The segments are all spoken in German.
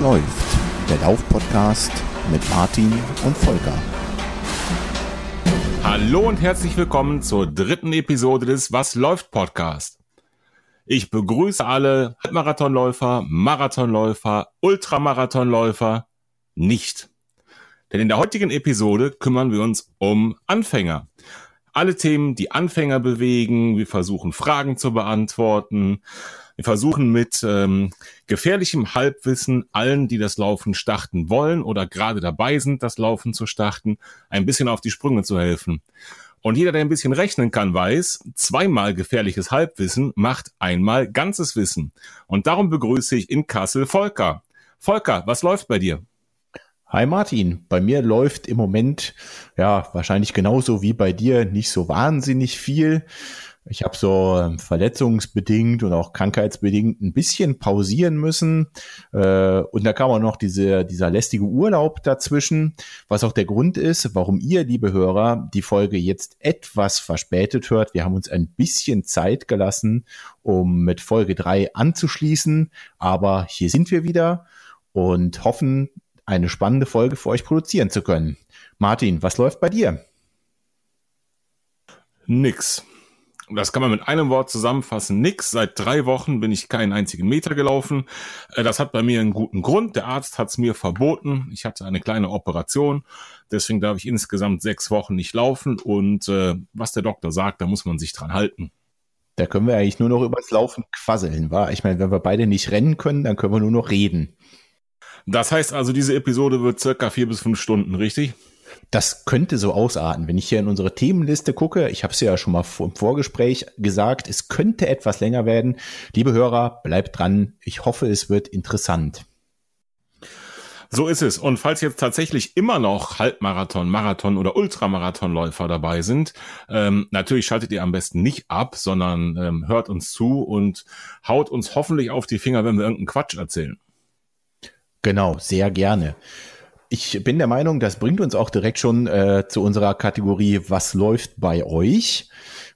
Läuft? Der Lauf-Podcast mit Martin und Volker. Hallo und herzlich willkommen zur dritten Episode des Was läuft Podcast. Ich begrüße alle Halbmarathonläufer, Marathonläufer, Ultramarathonläufer nicht. Denn in der heutigen Episode kümmern wir uns um Anfänger. Alle Themen, die Anfänger bewegen. Wir versuchen Fragen zu beantworten. Wir versuchen mit ähm, gefährlichem Halbwissen allen, die das Laufen starten wollen oder gerade dabei sind, das Laufen zu starten, ein bisschen auf die Sprünge zu helfen. Und jeder, der ein bisschen rechnen kann, weiß, zweimal gefährliches Halbwissen macht einmal ganzes Wissen. Und darum begrüße ich in Kassel Volker. Volker, was läuft bei dir? Hi Martin, bei mir läuft im Moment ja wahrscheinlich genauso wie bei dir nicht so wahnsinnig viel. Ich habe so ähm, verletzungsbedingt und auch krankheitsbedingt ein bisschen pausieren müssen. Äh, und da kam auch noch diese, dieser lästige Urlaub dazwischen, was auch der Grund ist, warum ihr, liebe Hörer, die Folge jetzt etwas verspätet hört. Wir haben uns ein bisschen Zeit gelassen, um mit Folge drei anzuschließen. Aber hier sind wir wieder und hoffen, eine spannende Folge für euch produzieren zu können. Martin, was läuft bei dir? Nix. Das kann man mit einem Wort zusammenfassen. Nix. Seit drei Wochen bin ich keinen einzigen Meter gelaufen. Äh, das hat bei mir einen guten Grund. Der Arzt hat es mir verboten. Ich hatte eine kleine Operation. Deswegen darf ich insgesamt sechs Wochen nicht laufen. Und äh, was der Doktor sagt, da muss man sich dran halten. Da können wir eigentlich nur noch übers Laufen quasseln, war? Ich meine, wenn wir beide nicht rennen können, dann können wir nur noch reden. Das heißt also, diese Episode wird circa vier bis fünf Stunden, richtig? Das könnte so ausarten. Wenn ich hier in unsere Themenliste gucke, ich habe es ja schon mal im Vorgespräch gesagt, es könnte etwas länger werden. Liebe Hörer, bleibt dran. Ich hoffe, es wird interessant. So ist es. Und falls jetzt tatsächlich immer noch Halbmarathon, Marathon oder Ultramarathonläufer dabei sind, ähm, natürlich schaltet ihr am besten nicht ab, sondern ähm, hört uns zu und haut uns hoffentlich auf die Finger, wenn wir irgendeinen Quatsch erzählen. Genau, sehr gerne. Ich bin der Meinung, das bringt uns auch direkt schon äh, zu unserer Kategorie Was läuft bei euch,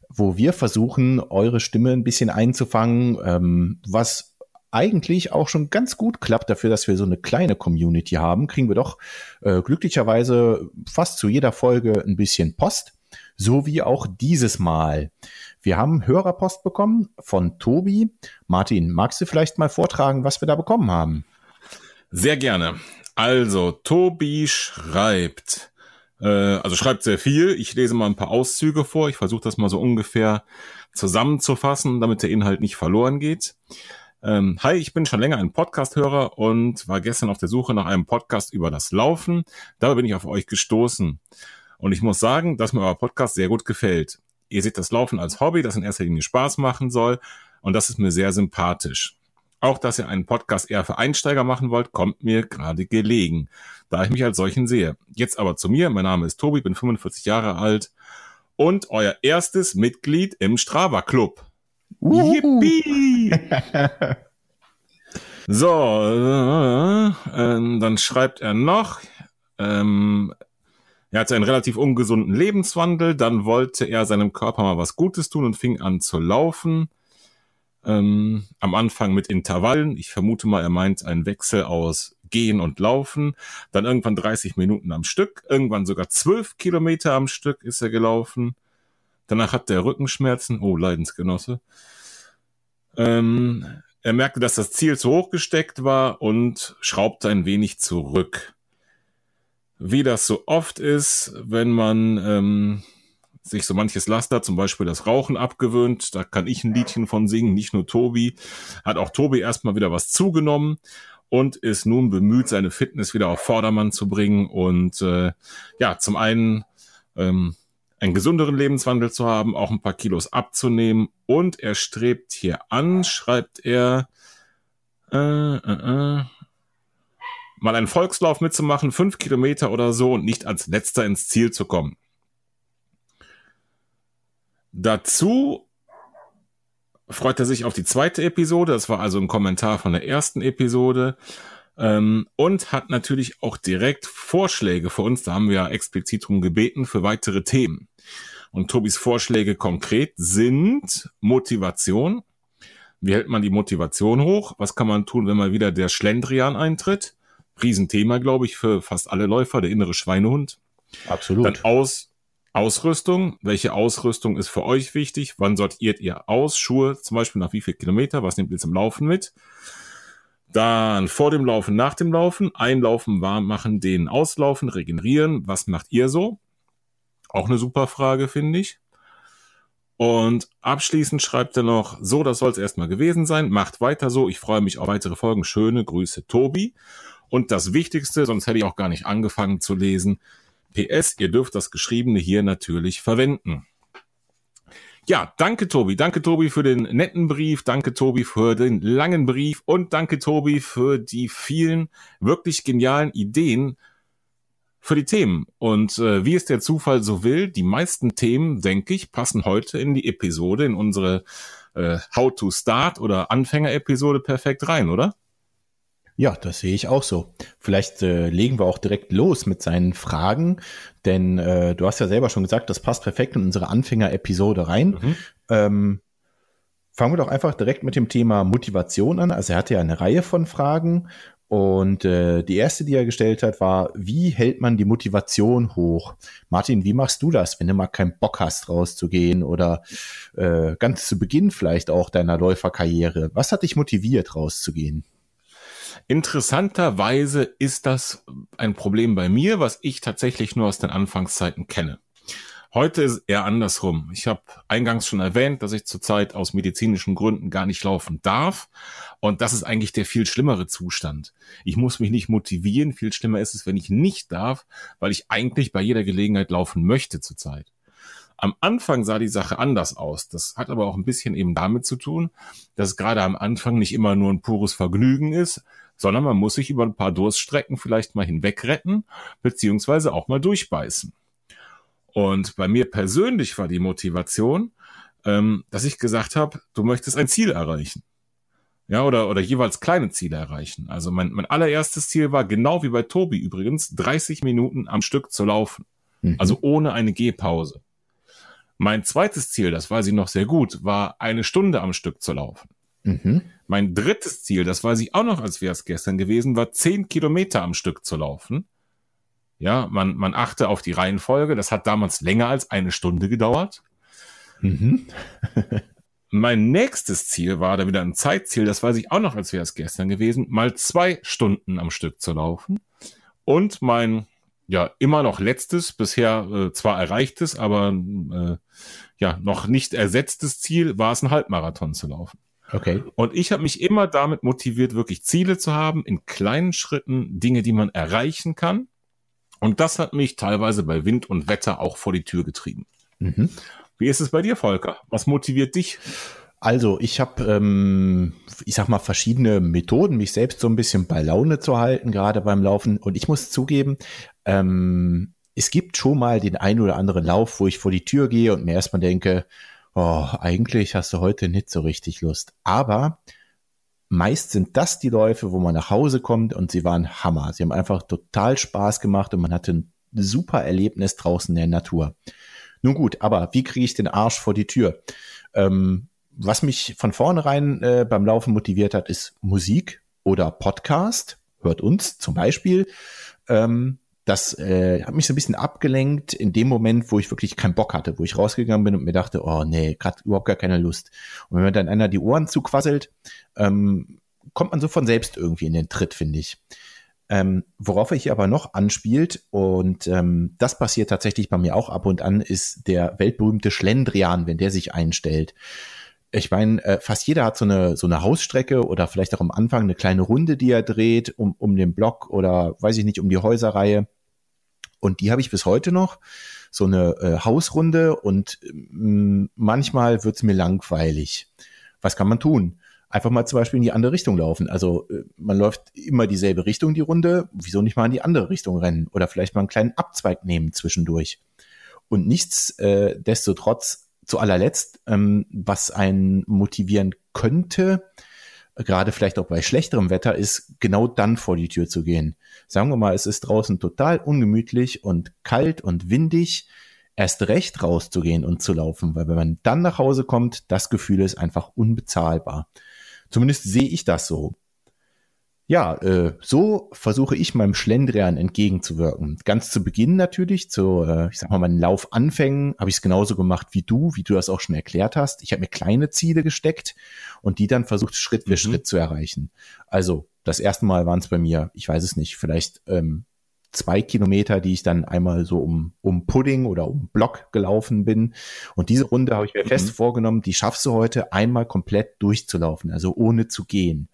wo wir versuchen, eure Stimme ein bisschen einzufangen, ähm, was eigentlich auch schon ganz gut klappt dafür, dass wir so eine kleine Community haben, kriegen wir doch äh, glücklicherweise fast zu jeder Folge ein bisschen Post, so wie auch dieses Mal. Wir haben Hörerpost bekommen von Tobi. Martin, magst du vielleicht mal vortragen, was wir da bekommen haben? Sehr gerne. Also, Tobi schreibt, äh, also schreibt sehr viel. Ich lese mal ein paar Auszüge vor. Ich versuche das mal so ungefähr zusammenzufassen, damit der Inhalt nicht verloren geht. Ähm, hi, ich bin schon länger ein Podcast-Hörer und war gestern auf der Suche nach einem Podcast über das Laufen. Dabei bin ich auf euch gestoßen. Und ich muss sagen, dass mir euer Podcast sehr gut gefällt. Ihr seht das Laufen als Hobby, das in erster Linie Spaß machen soll. Und das ist mir sehr sympathisch. Auch, dass ihr einen Podcast eher für Einsteiger machen wollt, kommt mir gerade gelegen, da ich mich als solchen sehe. Jetzt aber zu mir. Mein Name ist Tobi, bin 45 Jahre alt und euer erstes Mitglied im Strava Club. Yippie! so, äh, äh, dann schreibt er noch, ähm, er hatte einen relativ ungesunden Lebenswandel, dann wollte er seinem Körper mal was Gutes tun und fing an zu laufen. Ähm, am Anfang mit Intervallen. Ich vermute mal, er meint einen Wechsel aus Gehen und Laufen. Dann irgendwann 30 Minuten am Stück. Irgendwann sogar 12 Kilometer am Stück ist er gelaufen. Danach hat er Rückenschmerzen. Oh, Leidensgenosse. Ähm, er merkte, dass das Ziel zu hoch gesteckt war und schraubte ein wenig zurück. Wie das so oft ist, wenn man ähm, sich so manches Laster, zum Beispiel das Rauchen abgewöhnt. Da kann ich ein Liedchen von singen, nicht nur Tobi. Hat auch Tobi erstmal wieder was zugenommen und ist nun bemüht, seine Fitness wieder auf Vordermann zu bringen und äh, ja, zum einen ähm, einen gesünderen Lebenswandel zu haben, auch ein paar Kilos abzunehmen und er strebt hier an, schreibt er, äh, äh, äh, mal einen Volkslauf mitzumachen, fünf Kilometer oder so und nicht als letzter ins Ziel zu kommen. Dazu freut er sich auf die zweite Episode. Das war also ein Kommentar von der ersten Episode. Ähm, und hat natürlich auch direkt Vorschläge für uns. Da haben wir ja explizit drum gebeten für weitere Themen. Und Tobis Vorschläge konkret sind Motivation, Wie hält man die Motivation hoch? Was kann man tun, wenn mal wieder der Schlendrian eintritt? Riesenthema, glaube ich, für fast alle Läufer, der innere Schweinehund. Absolut. Dann aus, Ausrüstung. Welche Ausrüstung ist für euch wichtig? Wann sortiert ihr aus? Schuhe zum Beispiel nach wie viel Kilometer? Was nehmt ihr zum Laufen mit? Dann vor dem Laufen, nach dem Laufen. Einlaufen, warm machen, den auslaufen, regenerieren. Was macht ihr so? Auch eine super Frage, finde ich. Und abschließend schreibt er noch, so, das soll es erstmal gewesen sein. Macht weiter so. Ich freue mich auf weitere Folgen. Schöne Grüße, Tobi. Und das Wichtigste, sonst hätte ich auch gar nicht angefangen zu lesen. PS, ihr dürft das Geschriebene hier natürlich verwenden. Ja, danke Tobi, danke Tobi für den netten Brief, danke Tobi für den langen Brief und danke Tobi für die vielen wirklich genialen Ideen für die Themen. Und äh, wie es der Zufall so will, die meisten Themen, denke ich, passen heute in die Episode, in unsere äh, How to Start oder Anfänger-Episode perfekt rein, oder? Ja, das sehe ich auch so. Vielleicht äh, legen wir auch direkt los mit seinen Fragen, denn äh, du hast ja selber schon gesagt, das passt perfekt in unsere Anfänger-Episode rein. Mhm. Ähm, fangen wir doch einfach direkt mit dem Thema Motivation an. Also er hatte ja eine Reihe von Fragen und äh, die erste, die er gestellt hat, war, wie hält man die Motivation hoch? Martin, wie machst du das, wenn du mal keinen Bock hast, rauszugehen oder äh, ganz zu Beginn vielleicht auch deiner Läuferkarriere? Was hat dich motiviert, rauszugehen? Interessanterweise ist das ein Problem bei mir, was ich tatsächlich nur aus den Anfangszeiten kenne. Heute ist eher andersrum. Ich habe eingangs schon erwähnt, dass ich zurzeit aus medizinischen Gründen gar nicht laufen darf. Und das ist eigentlich der viel schlimmere Zustand. Ich muss mich nicht motivieren. Viel schlimmer ist es, wenn ich nicht darf, weil ich eigentlich bei jeder Gelegenheit laufen möchte zurzeit. Am Anfang sah die Sache anders aus. Das hat aber auch ein bisschen eben damit zu tun, dass gerade am Anfang nicht immer nur ein pures Vergnügen ist, sondern man muss sich über ein paar Durststrecken vielleicht mal hinwegretten, beziehungsweise auch mal durchbeißen. Und bei mir persönlich war die Motivation, ähm, dass ich gesagt habe, du möchtest ein Ziel erreichen. Ja, oder, oder jeweils kleine Ziele erreichen. Also mein, mein allererstes Ziel war, genau wie bei Tobi übrigens, 30 Minuten am Stück zu laufen. Mhm. Also ohne eine Gehpause. Mein zweites Ziel, das weiß ich noch sehr gut, war eine Stunde am Stück zu laufen. Mhm. Mein drittes Ziel, das weiß ich auch noch, als wäre es gestern gewesen, war zehn Kilometer am Stück zu laufen. Ja, man, man achte auf die Reihenfolge. Das hat damals länger als eine Stunde gedauert. Mhm. mein nächstes Ziel war da wieder ein Zeitziel, das weiß ich auch noch, als wäre es gestern gewesen, mal zwei Stunden am Stück zu laufen. Und mein, ja, immer noch letztes, bisher äh, zwar erreichtes, aber äh, ja, noch nicht ersetztes Ziel war es, einen Halbmarathon zu laufen. Okay. Und ich habe mich immer damit motiviert, wirklich Ziele zu haben, in kleinen Schritten Dinge, die man erreichen kann. Und das hat mich teilweise bei Wind und Wetter auch vor die Tür getrieben. Mhm. Wie ist es bei dir, Volker? Was motiviert dich? Also ich habe, ähm, ich sag mal, verschiedene Methoden, mich selbst so ein bisschen bei Laune zu halten, gerade beim Laufen. Und ich muss zugeben, ähm, es gibt schon mal den ein oder anderen Lauf, wo ich vor die Tür gehe und mir erstmal denke, oh, eigentlich hast du heute nicht so richtig Lust. Aber meist sind das die Läufe, wo man nach Hause kommt und sie waren Hammer. Sie haben einfach total Spaß gemacht und man hatte ein super Erlebnis draußen in der Natur. Nun gut, aber wie kriege ich den Arsch vor die Tür? Ähm, was mich von vornherein äh, beim Laufen motiviert hat, ist Musik oder Podcast. Hört uns zum Beispiel. Ähm, das äh, hat mich so ein bisschen abgelenkt in dem Moment, wo ich wirklich keinen Bock hatte, wo ich rausgegangen bin und mir dachte, oh nee, gerade überhaupt gar keine Lust. Und wenn mir dann einer die Ohren zuquasselt, ähm, kommt man so von selbst irgendwie in den Tritt, finde ich. Ähm, worauf er hier aber noch anspielt, und ähm, das passiert tatsächlich bei mir auch ab und an, ist der weltberühmte Schlendrian, wenn der sich einstellt. Ich meine, äh, fast jeder hat so eine, so eine Hausstrecke oder vielleicht auch am Anfang eine kleine Runde, die er dreht, um, um den Block oder weiß ich nicht, um die Häuserreihe. Und die habe ich bis heute noch. So eine äh, Hausrunde und mh, mm, manchmal wird's mir langweilig. Was kann man tun? Einfach mal zum Beispiel in die andere Richtung laufen. Also äh, man läuft immer dieselbe Richtung, die Runde. Wieso nicht mal in die andere Richtung rennen? Oder vielleicht mal einen kleinen Abzweig nehmen zwischendurch. Und nichtsdestotrotz, äh, zu allerletzt, ähm, was einen motivieren könnte, gerade vielleicht auch bei schlechterem Wetter, ist genau dann vor die Tür zu gehen. Sagen wir mal, es ist draußen total ungemütlich und kalt und windig, erst recht rauszugehen und zu laufen, weil wenn man dann nach Hause kommt, das Gefühl ist einfach unbezahlbar. Zumindest sehe ich das so. Ja, äh, so versuche ich meinem Schlendrian entgegenzuwirken. Ganz zu Beginn natürlich, zu, äh, ich sag mal, meinen Laufanfängen habe ich es genauso gemacht wie du, wie du das auch schon erklärt hast. Ich habe mir kleine Ziele gesteckt und die dann versucht, Schritt für mhm. Schritt zu erreichen. Also, das erste Mal waren es bei mir, ich weiß es nicht, vielleicht ähm, zwei Kilometer, die ich dann einmal so um, um Pudding oder um Block gelaufen bin. Und diese Runde habe ich mir mhm. fest vorgenommen, die schaffst du heute einmal komplett durchzulaufen, also ohne zu gehen.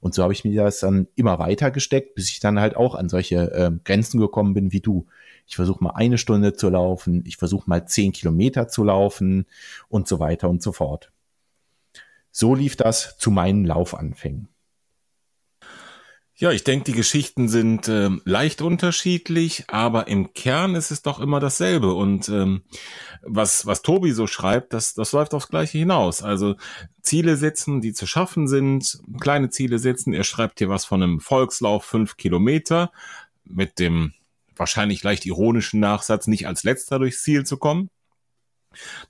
Und so habe ich mir das dann immer weiter gesteckt, bis ich dann halt auch an solche äh, Grenzen gekommen bin wie du. Ich versuche mal eine Stunde zu laufen, ich versuche mal zehn Kilometer zu laufen und so weiter und so fort. So lief das zu meinen Laufanfängen. Ja, ich denke, die Geschichten sind äh, leicht unterschiedlich, aber im Kern ist es doch immer dasselbe. Und ähm, was, was Tobi so schreibt, das, das läuft aufs Gleiche hinaus. Also Ziele setzen, die zu schaffen sind, kleine Ziele setzen. Er schreibt hier was von einem Volkslauf fünf Kilometer mit dem wahrscheinlich leicht ironischen Nachsatz, nicht als letzter durchs Ziel zu kommen.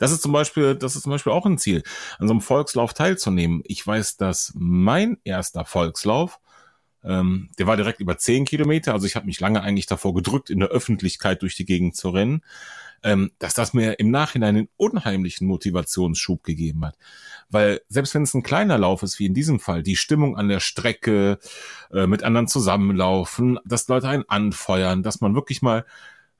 Das ist zum Beispiel, das ist zum Beispiel auch ein Ziel, an so einem Volkslauf teilzunehmen. Ich weiß, dass mein erster Volkslauf ähm, der war direkt über zehn Kilometer, also ich habe mich lange eigentlich davor gedrückt, in der Öffentlichkeit durch die Gegend zu rennen, ähm, dass das mir im Nachhinein einen unheimlichen Motivationsschub gegeben hat. Weil selbst wenn es ein kleiner Lauf ist, wie in diesem Fall, die Stimmung an der Strecke, äh, mit anderen zusammenlaufen, dass Leute einen anfeuern, dass man wirklich mal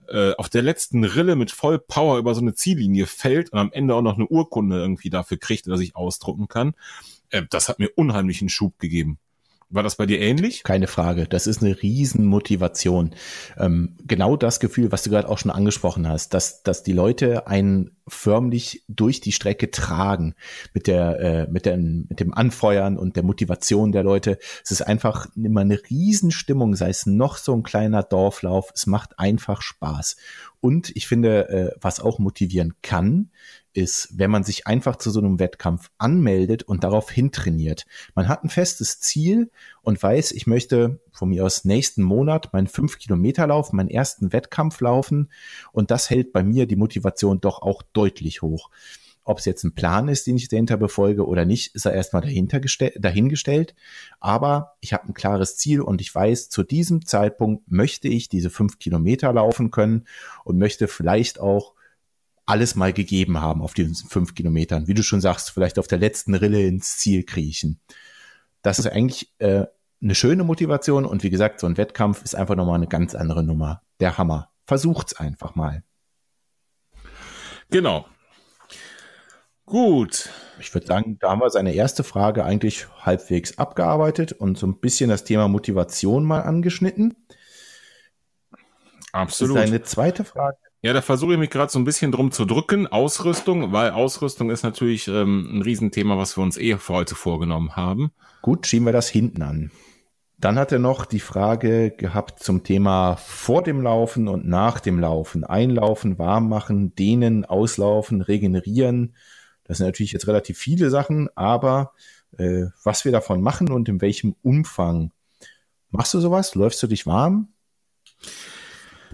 äh, auf der letzten Rille mit voll Power über so eine Ziellinie fällt und am Ende auch noch eine Urkunde irgendwie dafür kriegt, dass ich ausdrucken kann, äh, das hat mir unheimlichen Schub gegeben. War das bei dir ähnlich? Keine Frage. Das ist eine Riesenmotivation. Ähm, genau das Gefühl, was du gerade auch schon angesprochen hast, dass, dass die Leute einen förmlich durch die Strecke tragen mit der, äh, mit dem, mit dem Anfeuern und der Motivation der Leute. Es ist einfach immer eine Riesenstimmung, sei es noch so ein kleiner Dorflauf. Es macht einfach Spaß. Und ich finde, äh, was auch motivieren kann, ist, wenn man sich einfach zu so einem Wettkampf anmeldet und darauf hintrainiert. Man hat ein festes Ziel und weiß, ich möchte von mir aus nächsten Monat meinen 5-Kilometer-Lauf, meinen ersten Wettkampf laufen und das hält bei mir die Motivation doch auch deutlich hoch. Ob es jetzt ein Plan ist, den ich dahinter befolge oder nicht, ist er erstmal dahinter dahingestellt. Aber ich habe ein klares Ziel und ich weiß, zu diesem Zeitpunkt möchte ich diese fünf Kilometer laufen können und möchte vielleicht auch alles mal gegeben haben auf diesen fünf Kilometern. Wie du schon sagst, vielleicht auf der letzten Rille ins Ziel kriechen. Das ist eigentlich äh, eine schöne Motivation und wie gesagt, so ein Wettkampf ist einfach nochmal eine ganz andere Nummer. Der Hammer. Versucht's einfach mal. Genau. Gut. Ich würde sagen, da haben wir seine erste Frage eigentlich halbwegs abgearbeitet und so ein bisschen das Thema Motivation mal angeschnitten. Absolut. Seine zweite Frage ja, da versuche ich mich gerade so ein bisschen drum zu drücken. Ausrüstung, weil Ausrüstung ist natürlich ähm, ein Riesenthema, was wir uns eh für heute vorgenommen haben. Gut, schieben wir das hinten an. Dann hat er noch die Frage gehabt zum Thema vor dem Laufen und nach dem Laufen. Einlaufen, warm machen, dehnen, auslaufen, regenerieren. Das sind natürlich jetzt relativ viele Sachen, aber äh, was wir davon machen und in welchem Umfang. Machst du sowas? Läufst du dich warm?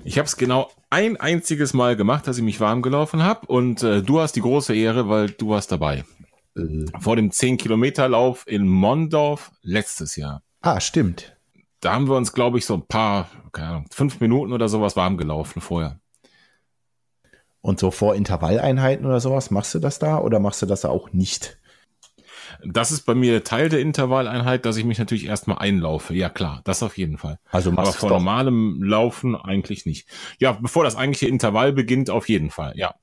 Ich habe es genau ein einziges Mal gemacht, dass ich mich warm gelaufen habe und äh, du hast die große Ehre, weil du warst dabei. Äh. Vor dem 10-Kilometer-Lauf in Mondorf letztes Jahr. Ah, stimmt. Da haben wir uns, glaube ich, so ein paar, keine Ahnung, fünf Minuten oder sowas warm gelaufen vorher. Und so vor Intervalleinheiten oder sowas, machst du das da oder machst du das auch nicht? Das ist bei mir Teil der Intervalleinheit, dass ich mich natürlich erstmal einlaufe. Ja klar, das auf jeden Fall. Also Aber vor normalem Laufen eigentlich nicht. Ja, bevor das eigentliche Intervall beginnt, auf jeden Fall, ja.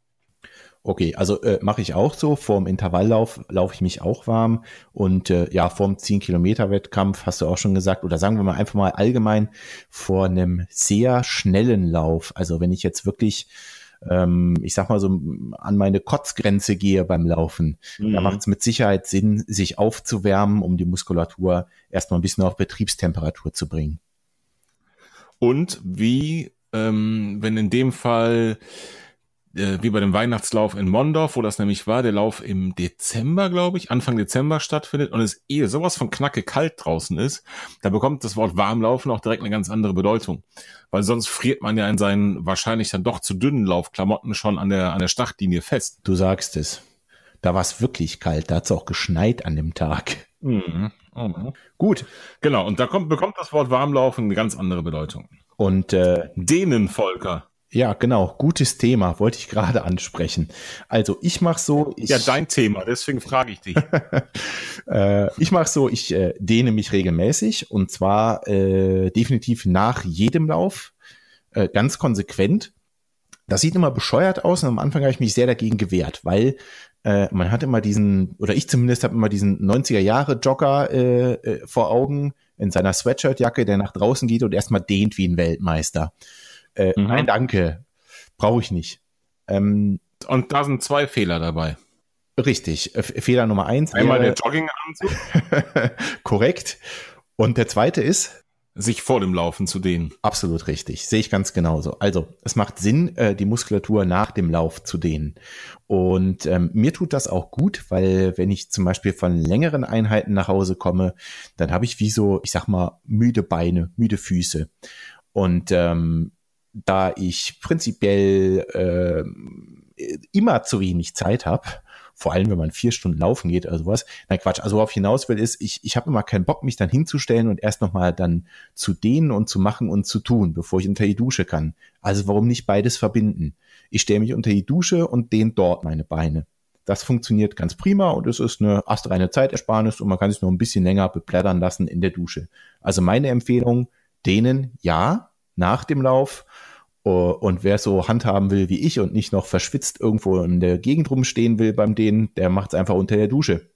Okay, also äh, mache ich auch so. Vorm Intervalllauf laufe ich mich auch warm. Und äh, ja, vorm 10-Kilometer-Wettkampf hast du auch schon gesagt, oder sagen wir mal einfach mal allgemein vor einem sehr schnellen Lauf. Also wenn ich jetzt wirklich ähm, ich sag mal so, an meine Kotzgrenze gehe beim Laufen. Mhm. Da macht es mit Sicherheit Sinn, sich aufzuwärmen, um die Muskulatur erstmal ein bisschen auf Betriebstemperatur zu bringen. Und wie, ähm, wenn in dem Fall äh, wie bei dem Weihnachtslauf in Mondorf, wo das nämlich war, der Lauf im Dezember, glaube ich, Anfang Dezember stattfindet und es eh sowas von knacke kalt draußen ist, da bekommt das Wort Warmlaufen auch direkt eine ganz andere Bedeutung. Weil sonst friert man ja in seinen wahrscheinlich dann doch zu dünnen Laufklamotten schon an der, an der Startlinie fest. Du sagst es. Da war es wirklich kalt, da hat es auch geschneit an dem Tag. Mhm. Mhm. Gut. Genau, und da kommt, bekommt das Wort Warmlaufen eine ganz andere Bedeutung. Und äh, denen, Volker. Ja, genau. Gutes Thema, wollte ich gerade ansprechen. Also ich mache so. Ich, ja, dein Thema, deswegen frage ich dich. äh, ich mache so, ich äh, dehne mich regelmäßig und zwar äh, definitiv nach jedem Lauf, äh, ganz konsequent. Das sieht immer bescheuert aus und am Anfang habe ich mich sehr dagegen gewehrt, weil äh, man hat immer diesen, oder ich zumindest habe immer diesen 90er Jahre Jogger äh, äh, vor Augen in seiner Sweatshirtjacke, der nach draußen geht und erstmal dehnt wie ein Weltmeister. Äh, mhm. Nein, danke. Brauche ich nicht. Ähm, und da sind zwei Fehler dabei. Richtig. Äh, Fehler Nummer eins. Einmal wäre, der Jogginganzug. korrekt. Und der zweite ist? Sich vor dem Laufen zu dehnen. Absolut richtig. Sehe ich ganz genauso. Also, es macht Sinn, äh, die Muskulatur nach dem Lauf zu dehnen. Und ähm, mir tut das auch gut, weil wenn ich zum Beispiel von längeren Einheiten nach Hause komme, dann habe ich wie so, ich sag mal, müde Beine, müde Füße. Und ähm, da ich prinzipiell äh, immer zu wenig Zeit habe, vor allem wenn man vier Stunden laufen geht oder sowas. Nein, Quatsch. Also worauf ich hinaus will, ist, ich, ich habe immer keinen Bock, mich dann hinzustellen und erst nochmal dann zu dehnen und zu machen und zu tun, bevor ich unter die Dusche kann. Also warum nicht beides verbinden? Ich stelle mich unter die Dusche und dehne dort meine Beine. Das funktioniert ganz prima und es ist eine astreine Zeitersparnis und man kann sich noch ein bisschen länger beplättern lassen in der Dusche. Also meine Empfehlung, dehnen ja, nach dem Lauf. Und wer so handhaben will wie ich und nicht noch verschwitzt irgendwo in der Gegend rumstehen will beim Dehnen, der macht es einfach unter der Dusche.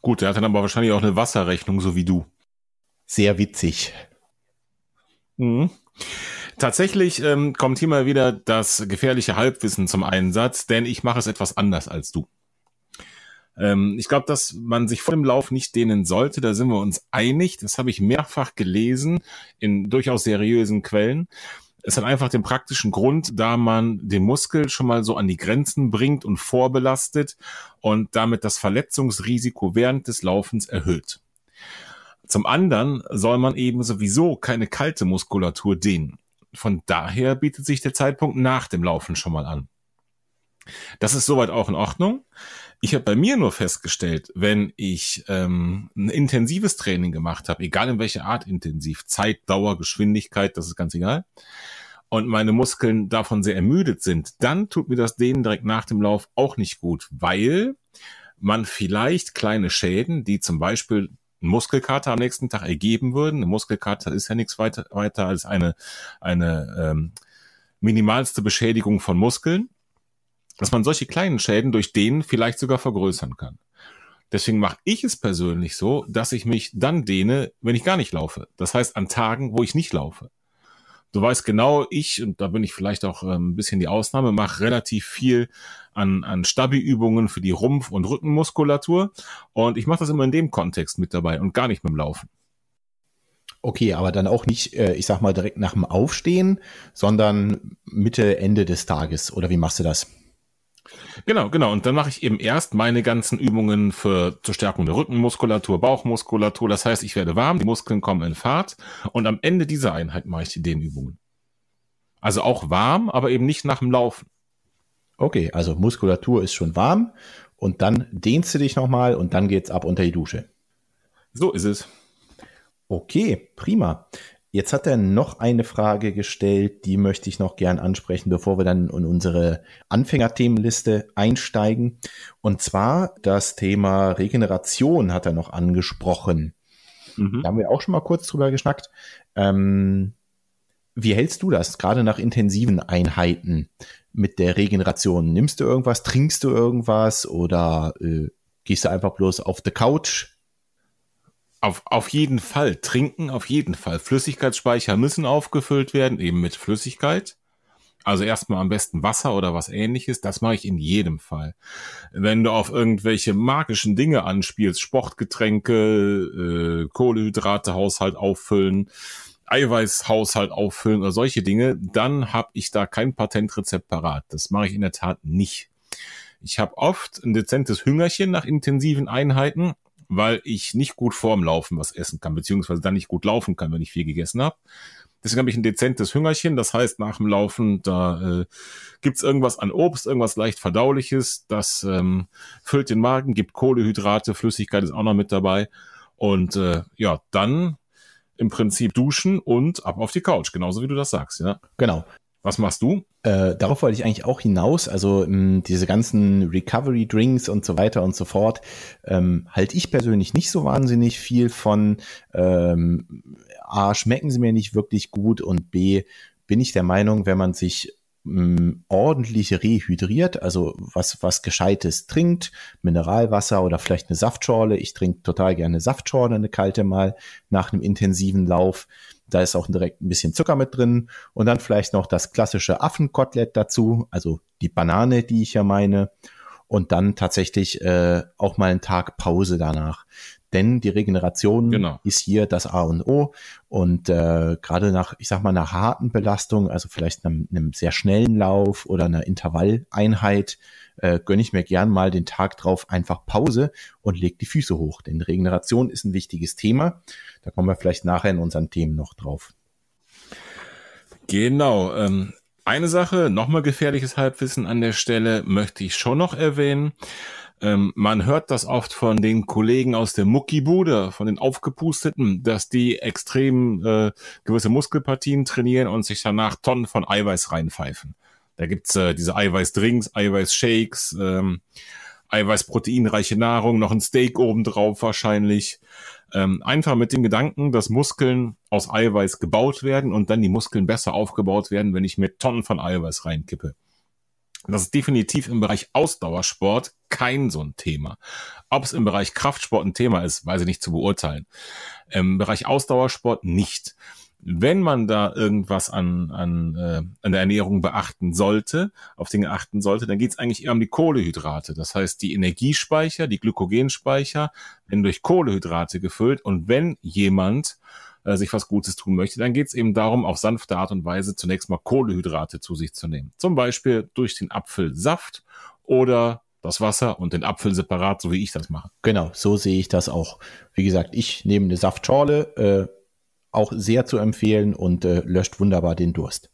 Gut, der hat dann aber wahrscheinlich auch eine Wasserrechnung, so wie du. Sehr witzig. Mhm. Tatsächlich ähm, kommt hier mal wieder das gefährliche Halbwissen zum Einsatz, denn ich mache es etwas anders als du. Ähm, ich glaube, dass man sich vor dem Lauf nicht dehnen sollte, da sind wir uns einig. Das habe ich mehrfach gelesen in durchaus seriösen Quellen. Es hat einfach den praktischen Grund, da man den Muskel schon mal so an die Grenzen bringt und vorbelastet und damit das Verletzungsrisiko während des Laufens erhöht. Zum anderen soll man eben sowieso keine kalte Muskulatur dehnen. Von daher bietet sich der Zeitpunkt nach dem Laufen schon mal an. Das ist soweit auch in Ordnung. Ich habe bei mir nur festgestellt, wenn ich ähm, ein intensives Training gemacht habe, egal in welcher Art intensiv, Zeit, Dauer, Geschwindigkeit, das ist ganz egal, und meine Muskeln davon sehr ermüdet sind, dann tut mir das denen direkt nach dem Lauf auch nicht gut, weil man vielleicht kleine Schäden, die zum Beispiel Muskelkater am nächsten Tag ergeben würden. Eine Muskelkater ist ja nichts weiter, weiter als eine, eine ähm, minimalste Beschädigung von Muskeln dass man solche kleinen Schäden durch den vielleicht sogar vergrößern kann. Deswegen mache ich es persönlich so, dass ich mich dann dehne, wenn ich gar nicht laufe. Das heißt an Tagen, wo ich nicht laufe. Du weißt genau, ich, und da bin ich vielleicht auch ähm, ein bisschen die Ausnahme, mache relativ viel an, an Stabi-Übungen für die Rumpf- und Rückenmuskulatur. Und ich mache das immer in dem Kontext mit dabei und gar nicht mit dem Laufen. Okay, aber dann auch nicht, äh, ich sag mal, direkt nach dem Aufstehen, sondern Mitte, Ende des Tages. Oder wie machst du das? Genau, genau. Und dann mache ich eben erst meine ganzen Übungen für zur Stärkung der Rückenmuskulatur, Bauchmuskulatur. Das heißt, ich werde warm, die Muskeln kommen in Fahrt und am Ende dieser Einheit mache ich die Dehnübungen. Also auch warm, aber eben nicht nach dem Laufen. Okay, also Muskulatur ist schon warm und dann dehnst du dich nochmal und dann geht's ab unter die Dusche. So ist es. Okay, prima. Jetzt hat er noch eine Frage gestellt, die möchte ich noch gern ansprechen, bevor wir dann in unsere Anfängerthemenliste einsteigen. Und zwar das Thema Regeneration hat er noch angesprochen. Mhm. Da haben wir auch schon mal kurz drüber geschnackt. Ähm, wie hältst du das, gerade nach intensiven Einheiten mit der Regeneration? Nimmst du irgendwas, trinkst du irgendwas oder äh, gehst du einfach bloß auf the Couch? Auf, auf jeden Fall. Trinken auf jeden Fall. Flüssigkeitsspeicher müssen aufgefüllt werden, eben mit Flüssigkeit. Also erstmal am besten Wasser oder was ähnliches. Das mache ich in jedem Fall. Wenn du auf irgendwelche magischen Dinge anspielst, Sportgetränke, äh, Kohlehydrate-Haushalt auffüllen, Eiweißhaushalt auffüllen oder solche Dinge, dann habe ich da kein Patentrezept parat. Das mache ich in der Tat nicht. Ich habe oft ein dezentes Hüngerchen nach intensiven Einheiten, weil ich nicht gut vorm Laufen was essen kann, beziehungsweise dann nicht gut laufen kann, wenn ich viel gegessen habe. Deswegen habe ich ein dezentes Hüngerchen. Das heißt, nach dem Laufen, da äh, gibt's irgendwas an Obst, irgendwas leicht Verdauliches. Das ähm, füllt den Magen, gibt Kohlehydrate, Flüssigkeit ist auch noch mit dabei. Und äh, ja, dann im Prinzip duschen und ab auf die Couch, genauso wie du das sagst, ja. Genau. Was machst du? Äh, darauf wollte ich eigentlich auch hinaus. Also mh, diese ganzen Recovery Drinks und so weiter und so fort ähm, halte ich persönlich nicht so wahnsinnig viel von. Ähm, A, schmecken sie mir nicht wirklich gut und B, bin ich der Meinung, wenn man sich mh, ordentlich rehydriert, also was, was Gescheites trinkt, Mineralwasser oder vielleicht eine Saftschorle. Ich trinke total gerne Saftschorle, eine kalte mal nach einem intensiven Lauf da ist auch direkt ein bisschen Zucker mit drin und dann vielleicht noch das klassische Affenkotelett dazu, also die Banane, die ich ja meine. Und dann tatsächlich äh, auch mal einen Tag Pause danach. Denn die Regeneration genau. ist hier das A und O. Und äh, gerade nach, ich sag mal, einer harten Belastung, also vielleicht einem, einem sehr schnellen Lauf oder einer Intervalleinheit, äh, gönne ich mir gern mal den Tag drauf einfach Pause und leg die Füße hoch. Denn Regeneration ist ein wichtiges Thema. Da kommen wir vielleicht nachher in unseren Themen noch drauf. Genau. Ähm, eine Sache, nochmal gefährliches Halbwissen an der Stelle möchte ich schon noch erwähnen. Ähm, man hört das oft von den Kollegen aus der Muckibude, von den Aufgepusteten, dass die extrem äh, gewisse Muskelpartien trainieren und sich danach Tonnen von Eiweiß reinpfeifen. Da gibt's äh, diese Eiweißdrinks, Eiweißshakes, ähm, Eiweißproteinreiche Nahrung, noch ein Steak obendrauf wahrscheinlich. Ähm, einfach mit dem Gedanken, dass Muskeln aus Eiweiß gebaut werden und dann die Muskeln besser aufgebaut werden, wenn ich mir Tonnen von Eiweiß reinkippe. Das ist definitiv im Bereich Ausdauersport kein so ein Thema. Ob es im Bereich Kraftsport ein Thema ist, weiß ich nicht zu beurteilen. Im Bereich Ausdauersport nicht wenn man da irgendwas an, an, äh, an der Ernährung beachten sollte, auf Dinge achten sollte, dann geht es eigentlich eher um die Kohlehydrate. Das heißt, die Energiespeicher, die Glykogenspeicher werden durch Kohlehydrate gefüllt. Und wenn jemand äh, sich was Gutes tun möchte, dann geht es eben darum, auf sanfte Art und Weise zunächst mal Kohlehydrate zu sich zu nehmen. Zum Beispiel durch den Apfelsaft oder das Wasser und den Apfel separat, so wie ich das mache. Genau, so sehe ich das auch. Wie gesagt, ich nehme eine Saftschorle, äh, auch sehr zu empfehlen und äh, löscht wunderbar den Durst.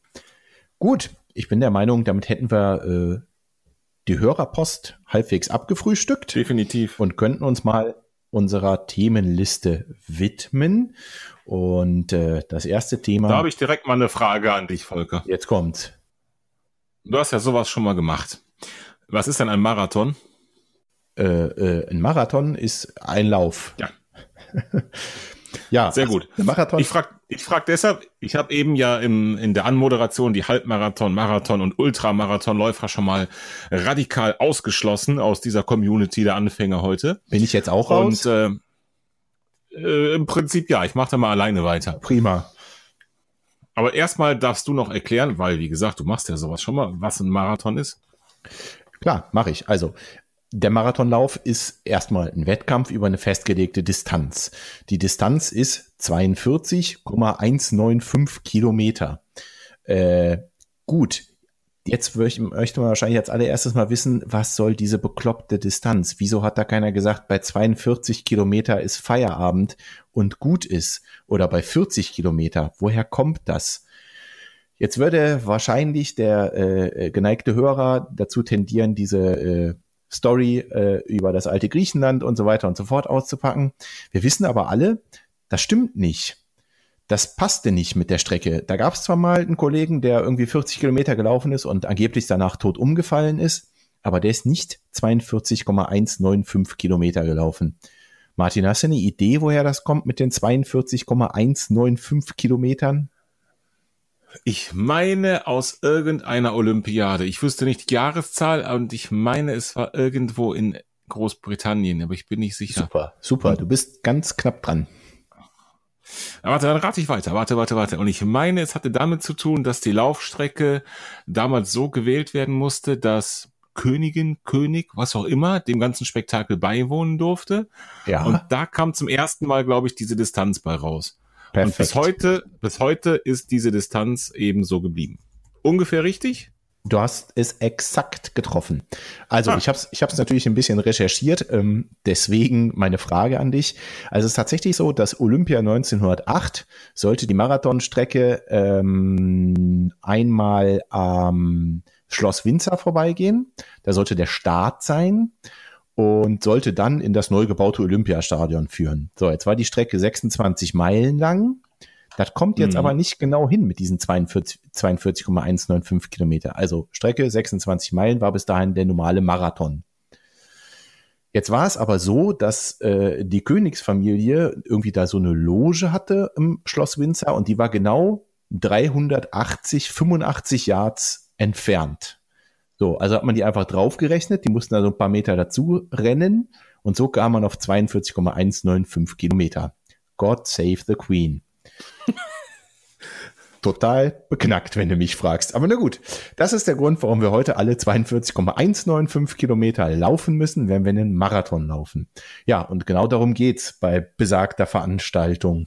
Gut, ich bin der Meinung, damit hätten wir äh, die Hörerpost halbwegs abgefrühstückt. Definitiv. Und könnten uns mal unserer Themenliste widmen. Und äh, das erste Thema. Da habe ich direkt mal eine Frage an dich, Volker. Jetzt kommt's. Du hast ja sowas schon mal gemacht. Was ist denn ein Marathon? Äh, äh, ein Marathon ist ein Lauf. Ja. Ja, sehr gut. Der Marathon. Ich frage ich frag deshalb, ich habe eben ja im, in der Anmoderation die Halbmarathon, Marathon und Ultramarathonläufer schon mal radikal ausgeschlossen aus dieser Community der Anfänger heute. Bin ich jetzt auch raus? Und äh, äh, im Prinzip ja, ich mache da mal alleine weiter. Prima. Aber erstmal darfst du noch erklären, weil wie gesagt, du machst ja sowas schon mal, was ein Marathon ist. Klar, mache ich. Also der Marathonlauf ist erstmal ein Wettkampf über eine festgelegte Distanz. Die Distanz ist 42,195 Kilometer. Äh, gut, jetzt möchte man wahrscheinlich als allererstes mal wissen, was soll diese bekloppte Distanz? Wieso hat da keiner gesagt, bei 42 Kilometer ist Feierabend und gut ist? Oder bei 40 Kilometer? Woher kommt das? Jetzt würde wahrscheinlich der äh, geneigte Hörer dazu tendieren, diese äh, Story äh, über das alte Griechenland und so weiter und so fort auszupacken. Wir wissen aber alle, das stimmt nicht. Das passte nicht mit der Strecke. Da gab es zwar mal einen Kollegen, der irgendwie 40 Kilometer gelaufen ist und angeblich danach tot umgefallen ist, aber der ist nicht 42,195 Kilometer gelaufen. Martin, hast du eine Idee, woher das kommt mit den 42,195 Kilometern? Ich meine aus irgendeiner Olympiade. Ich wüsste nicht die Jahreszahl und ich meine, es war irgendwo in Großbritannien, aber ich bin nicht sicher. Super, super. Du bist ganz knapp dran. warte, dann rate ich weiter. Warte, warte, warte. Und ich meine, es hatte damit zu tun, dass die Laufstrecke damals so gewählt werden musste, dass Königin, König, was auch immer, dem ganzen Spektakel beiwohnen durfte. Ja. Und da kam zum ersten Mal, glaube ich, diese Distanz bei raus. Perfekt. Und bis heute, bis heute ist diese Distanz eben so geblieben. Ungefähr richtig? Du hast es exakt getroffen. Also ah. ich habe es ich hab's natürlich ein bisschen recherchiert, ähm, deswegen meine Frage an dich. Also es ist tatsächlich so, dass Olympia 1908 sollte die Marathonstrecke ähm, einmal am Schloss Windsor vorbeigehen. Da sollte der Start sein und sollte dann in das neu gebaute Olympiastadion führen. So, jetzt war die Strecke 26 Meilen lang das kommt jetzt mhm. aber nicht genau hin mit diesen 42,195 42, Kilometer. Also Strecke 26 Meilen war bis dahin der normale Marathon. Jetzt war es aber so, dass äh, die Königsfamilie irgendwie da so eine Loge hatte im Schloss Windsor und die war genau 380, 85 Yards entfernt. So, also hat man die einfach draufgerechnet, die mussten da so ein paar Meter dazu rennen und so kam man auf 42,195 Kilometer. God save the Queen. Total beknackt, wenn du mich fragst. Aber na gut, das ist der Grund, warum wir heute alle 42,195 Kilometer laufen müssen, wenn wir einen Marathon laufen. Ja, und genau darum geht's bei besagter Veranstaltung.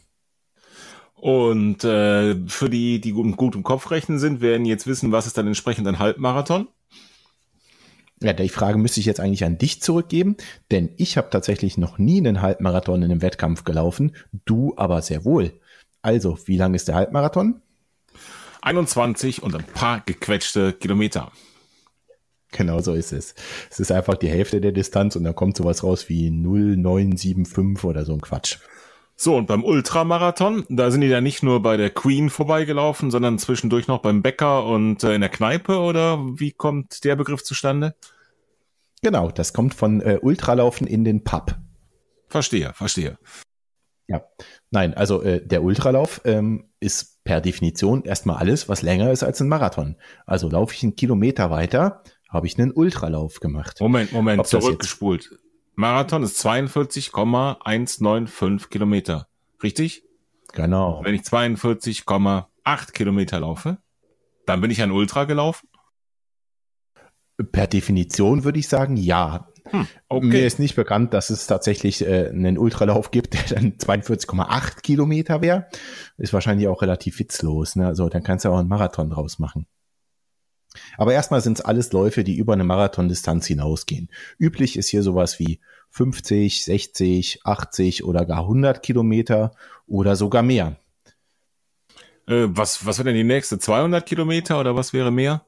Und äh, für die, die gut, gut im Kopf rechnen sind, werden jetzt wissen, was ist dann entsprechend ein Halbmarathon? Ja, die Frage müsste ich jetzt eigentlich an dich zurückgeben, denn ich habe tatsächlich noch nie einen Halbmarathon in einem Wettkampf gelaufen, du aber sehr wohl. Also, wie lang ist der Halbmarathon? 21 und ein paar gequetschte Kilometer. Genau so ist es. Es ist einfach die Hälfte der Distanz und dann kommt sowas raus wie 0975 oder so ein Quatsch. So, und beim Ultramarathon, da sind die ja nicht nur bei der Queen vorbeigelaufen, sondern zwischendurch noch beim Bäcker und äh, in der Kneipe oder wie kommt der Begriff zustande? Genau, das kommt von äh, Ultralaufen in den Pub. Verstehe, verstehe. Ja, nein, also äh, der Ultralauf ähm, ist per Definition erstmal alles, was länger ist als ein Marathon. Also laufe ich einen Kilometer weiter, habe ich einen Ultralauf gemacht. Moment, Moment, zurückgespult. Marathon ist 42,195 Kilometer. Richtig? Genau. Wenn ich 42,8 Kilometer laufe, dann bin ich ein Ultra gelaufen? Per Definition würde ich sagen, ja. Hm, okay. Mir ist nicht bekannt, dass es tatsächlich äh, einen Ultralauf gibt, der dann 42,8 Kilometer wäre. Ist wahrscheinlich auch relativ witzlos. Ne? Also dann kannst du auch einen Marathon draus machen. Aber erstmal sind es alles Läufe, die über eine Marathondistanz hinausgehen. Üblich ist hier sowas wie 50, 60, 80 oder gar 100 Kilometer oder sogar mehr. Äh, was, was wäre denn die nächste? 200 Kilometer oder was wäre mehr?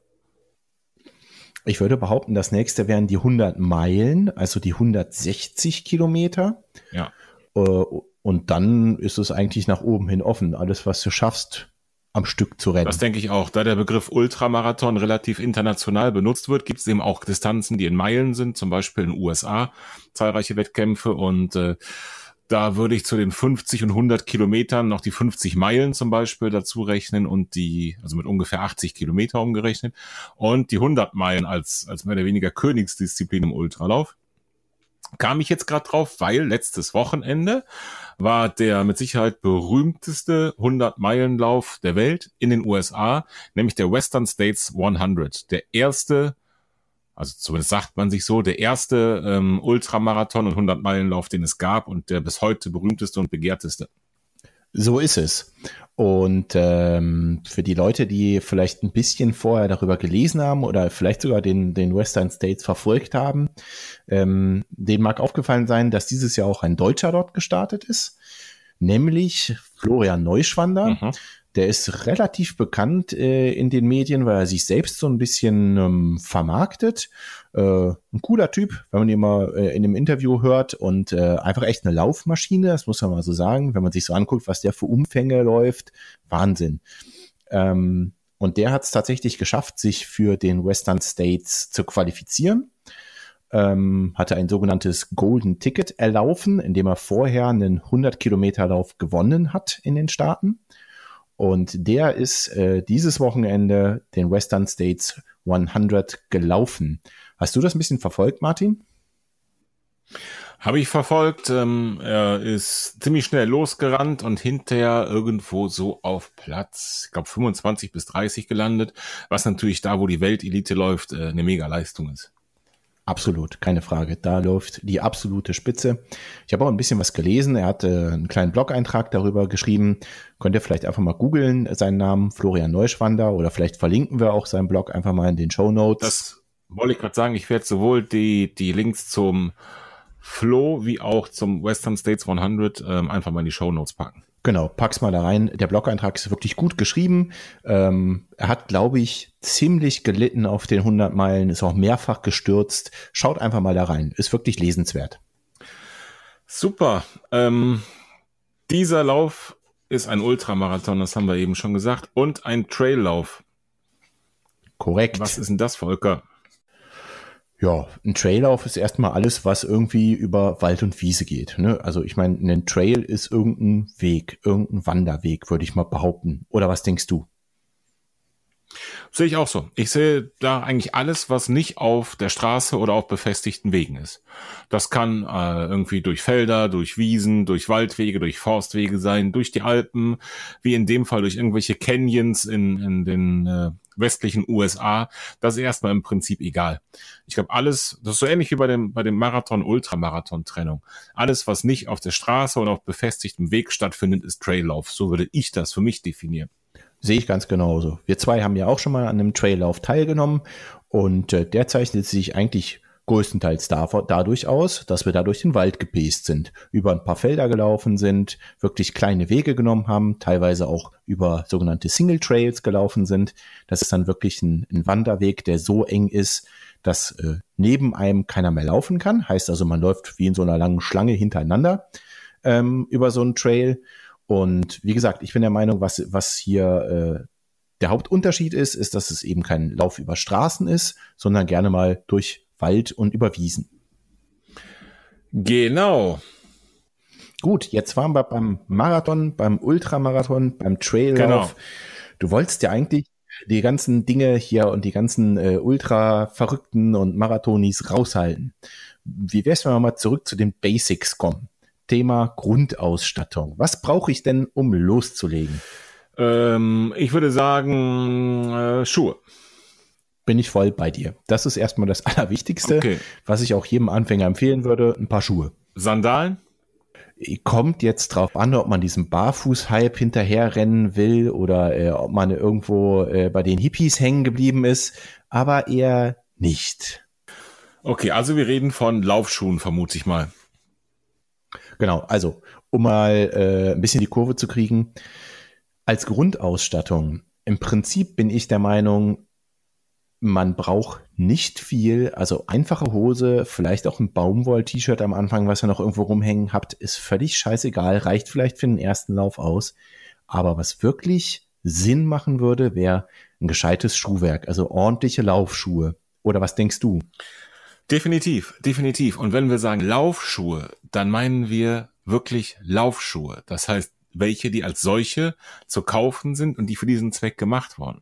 Ich würde behaupten, das nächste wären die 100 Meilen, also die 160 Kilometer. Ja. Äh, und dann ist es eigentlich nach oben hin offen. Alles, was du schaffst, am Stück zu rennen. Das denke ich auch. Da der Begriff Ultramarathon relativ international benutzt wird, gibt es eben auch Distanzen, die in Meilen sind, zum Beispiel in den USA zahlreiche Wettkämpfe und äh, da würde ich zu den 50 und 100 Kilometern noch die 50 Meilen zum Beispiel dazu rechnen und die, also mit ungefähr 80 Kilometer umgerechnet und die 100 Meilen als, als mehr oder weniger Königsdisziplin im Ultralauf. Kam ich jetzt gerade drauf, weil letztes Wochenende war der mit Sicherheit berühmteste 100-Meilen-Lauf der Welt in den USA, nämlich der Western States 100. Der erste also zumindest sagt man sich so, der erste ähm, Ultramarathon und 100 Meilenlauf, den es gab und der bis heute berühmteste und begehrteste. So ist es. Und ähm, für die Leute, die vielleicht ein bisschen vorher darüber gelesen haben oder vielleicht sogar den, den Western States verfolgt haben, ähm, denen mag aufgefallen sein, dass dieses Jahr auch ein Deutscher dort gestartet ist, nämlich Florian Neuschwander. Mhm. Der ist relativ bekannt äh, in den Medien, weil er sich selbst so ein bisschen ähm, vermarktet. Äh, ein cooler Typ, wenn man ihn mal äh, in einem Interview hört und äh, einfach echt eine Laufmaschine, das muss man mal so sagen, wenn man sich so anguckt, was der für Umfänge läuft. Wahnsinn. Ähm, und der hat es tatsächlich geschafft, sich für den Western States zu qualifizieren. Ähm, hatte ein sogenanntes Golden Ticket erlaufen, indem er vorher einen 100 Kilometer Lauf gewonnen hat in den Staaten. Und der ist äh, dieses Wochenende den Western States 100 gelaufen. Hast du das ein bisschen verfolgt, Martin? Habe ich verfolgt. Ähm, er ist ziemlich schnell losgerannt und hinterher irgendwo so auf Platz, ich glaube 25 bis 30 gelandet, was natürlich da, wo die Weltelite läuft, äh, eine mega Leistung ist. Absolut, keine Frage. Da läuft die absolute Spitze. Ich habe auch ein bisschen was gelesen. Er hat äh, einen kleinen Blog-Eintrag darüber geschrieben. Könnt ihr vielleicht einfach mal googeln, seinen Namen Florian Neuschwander oder vielleicht verlinken wir auch seinen Blog einfach mal in den Show Notes. Das wollte ich gerade sagen. Ich werde sowohl die, die Links zum Flow wie auch zum Western States 100 ähm, einfach mal in die Show Notes packen. Genau, pack's mal da rein. Der Blog-Eintrag ist wirklich gut geschrieben. Ähm, er hat, glaube ich, ziemlich gelitten auf den 100 Meilen, ist auch mehrfach gestürzt. Schaut einfach mal da rein. Ist wirklich lesenswert. Super. Ähm, dieser Lauf ist ein Ultramarathon, das haben wir eben schon gesagt, und ein Traillauf. Korrekt. Was ist denn das, Volker? Ja, ein Traillauf ist erstmal alles, was irgendwie über Wald und Wiese geht. Ne? Also ich meine, ein Trail ist irgendein Weg, irgendein Wanderweg, würde ich mal behaupten. Oder was denkst du? Sehe ich auch so. Ich sehe da eigentlich alles, was nicht auf der Straße oder auf befestigten Wegen ist. Das kann äh, irgendwie durch Felder, durch Wiesen, durch Waldwege, durch Forstwege sein, durch die Alpen, wie in dem Fall durch irgendwelche Canyons in, in den äh, westlichen USA. Das ist erstmal im Prinzip egal. Ich glaube, alles, das ist so ähnlich wie bei dem, bei dem Marathon-Ultramarathon-Trennung. Alles, was nicht auf der Straße oder auf befestigtem Weg stattfindet, ist Traillauf. So würde ich das für mich definieren. Sehe ich ganz genauso. Wir zwei haben ja auch schon mal an einem Traillauf teilgenommen und äh, der zeichnet sich eigentlich größtenteils dadurch aus, dass wir da durch den Wald gepäst sind, über ein paar Felder gelaufen sind, wirklich kleine Wege genommen haben, teilweise auch über sogenannte Single Trails gelaufen sind. Das ist dann wirklich ein, ein Wanderweg, der so eng ist, dass äh, neben einem keiner mehr laufen kann. Heißt also, man läuft wie in so einer langen Schlange hintereinander ähm, über so einen Trail. Und wie gesagt, ich bin der Meinung, was, was hier äh, der Hauptunterschied ist, ist, dass es eben kein Lauf über Straßen ist, sondern gerne mal durch Wald und über Wiesen. Genau. Gut, jetzt waren wir beim Marathon, beim Ultramarathon, beim Traillauf. Genau. Du wolltest ja eigentlich die ganzen Dinge hier und die ganzen äh, Ultra-Verrückten und Marathonis raushalten. Wie wär's, wenn wir mal zurück zu den Basics kommen? Thema Grundausstattung. Was brauche ich denn, um loszulegen? Ähm, ich würde sagen, äh, Schuhe. Bin ich voll bei dir. Das ist erstmal das Allerwichtigste, okay. was ich auch jedem Anfänger empfehlen würde, ein paar Schuhe. Sandalen? Kommt jetzt drauf an, ob man diesem Barfuß-Hype hinterherrennen will oder äh, ob man irgendwo äh, bei den Hippies hängen geblieben ist, aber eher nicht. Okay, also wir reden von Laufschuhen, vermute ich mal. Genau, also um mal äh, ein bisschen die Kurve zu kriegen, als Grundausstattung, im Prinzip bin ich der Meinung, man braucht nicht viel, also einfache Hose, vielleicht auch ein Baumwoll-T-Shirt am Anfang, was ihr noch irgendwo rumhängen habt, ist völlig scheißegal, reicht vielleicht für den ersten Lauf aus. Aber was wirklich Sinn machen würde, wäre ein gescheites Schuhwerk, also ordentliche Laufschuhe. Oder was denkst du? Definitiv, definitiv. Und wenn wir sagen Laufschuhe, dann meinen wir wirklich Laufschuhe. Das heißt, welche, die als solche zu kaufen sind und die für diesen Zweck gemacht wurden.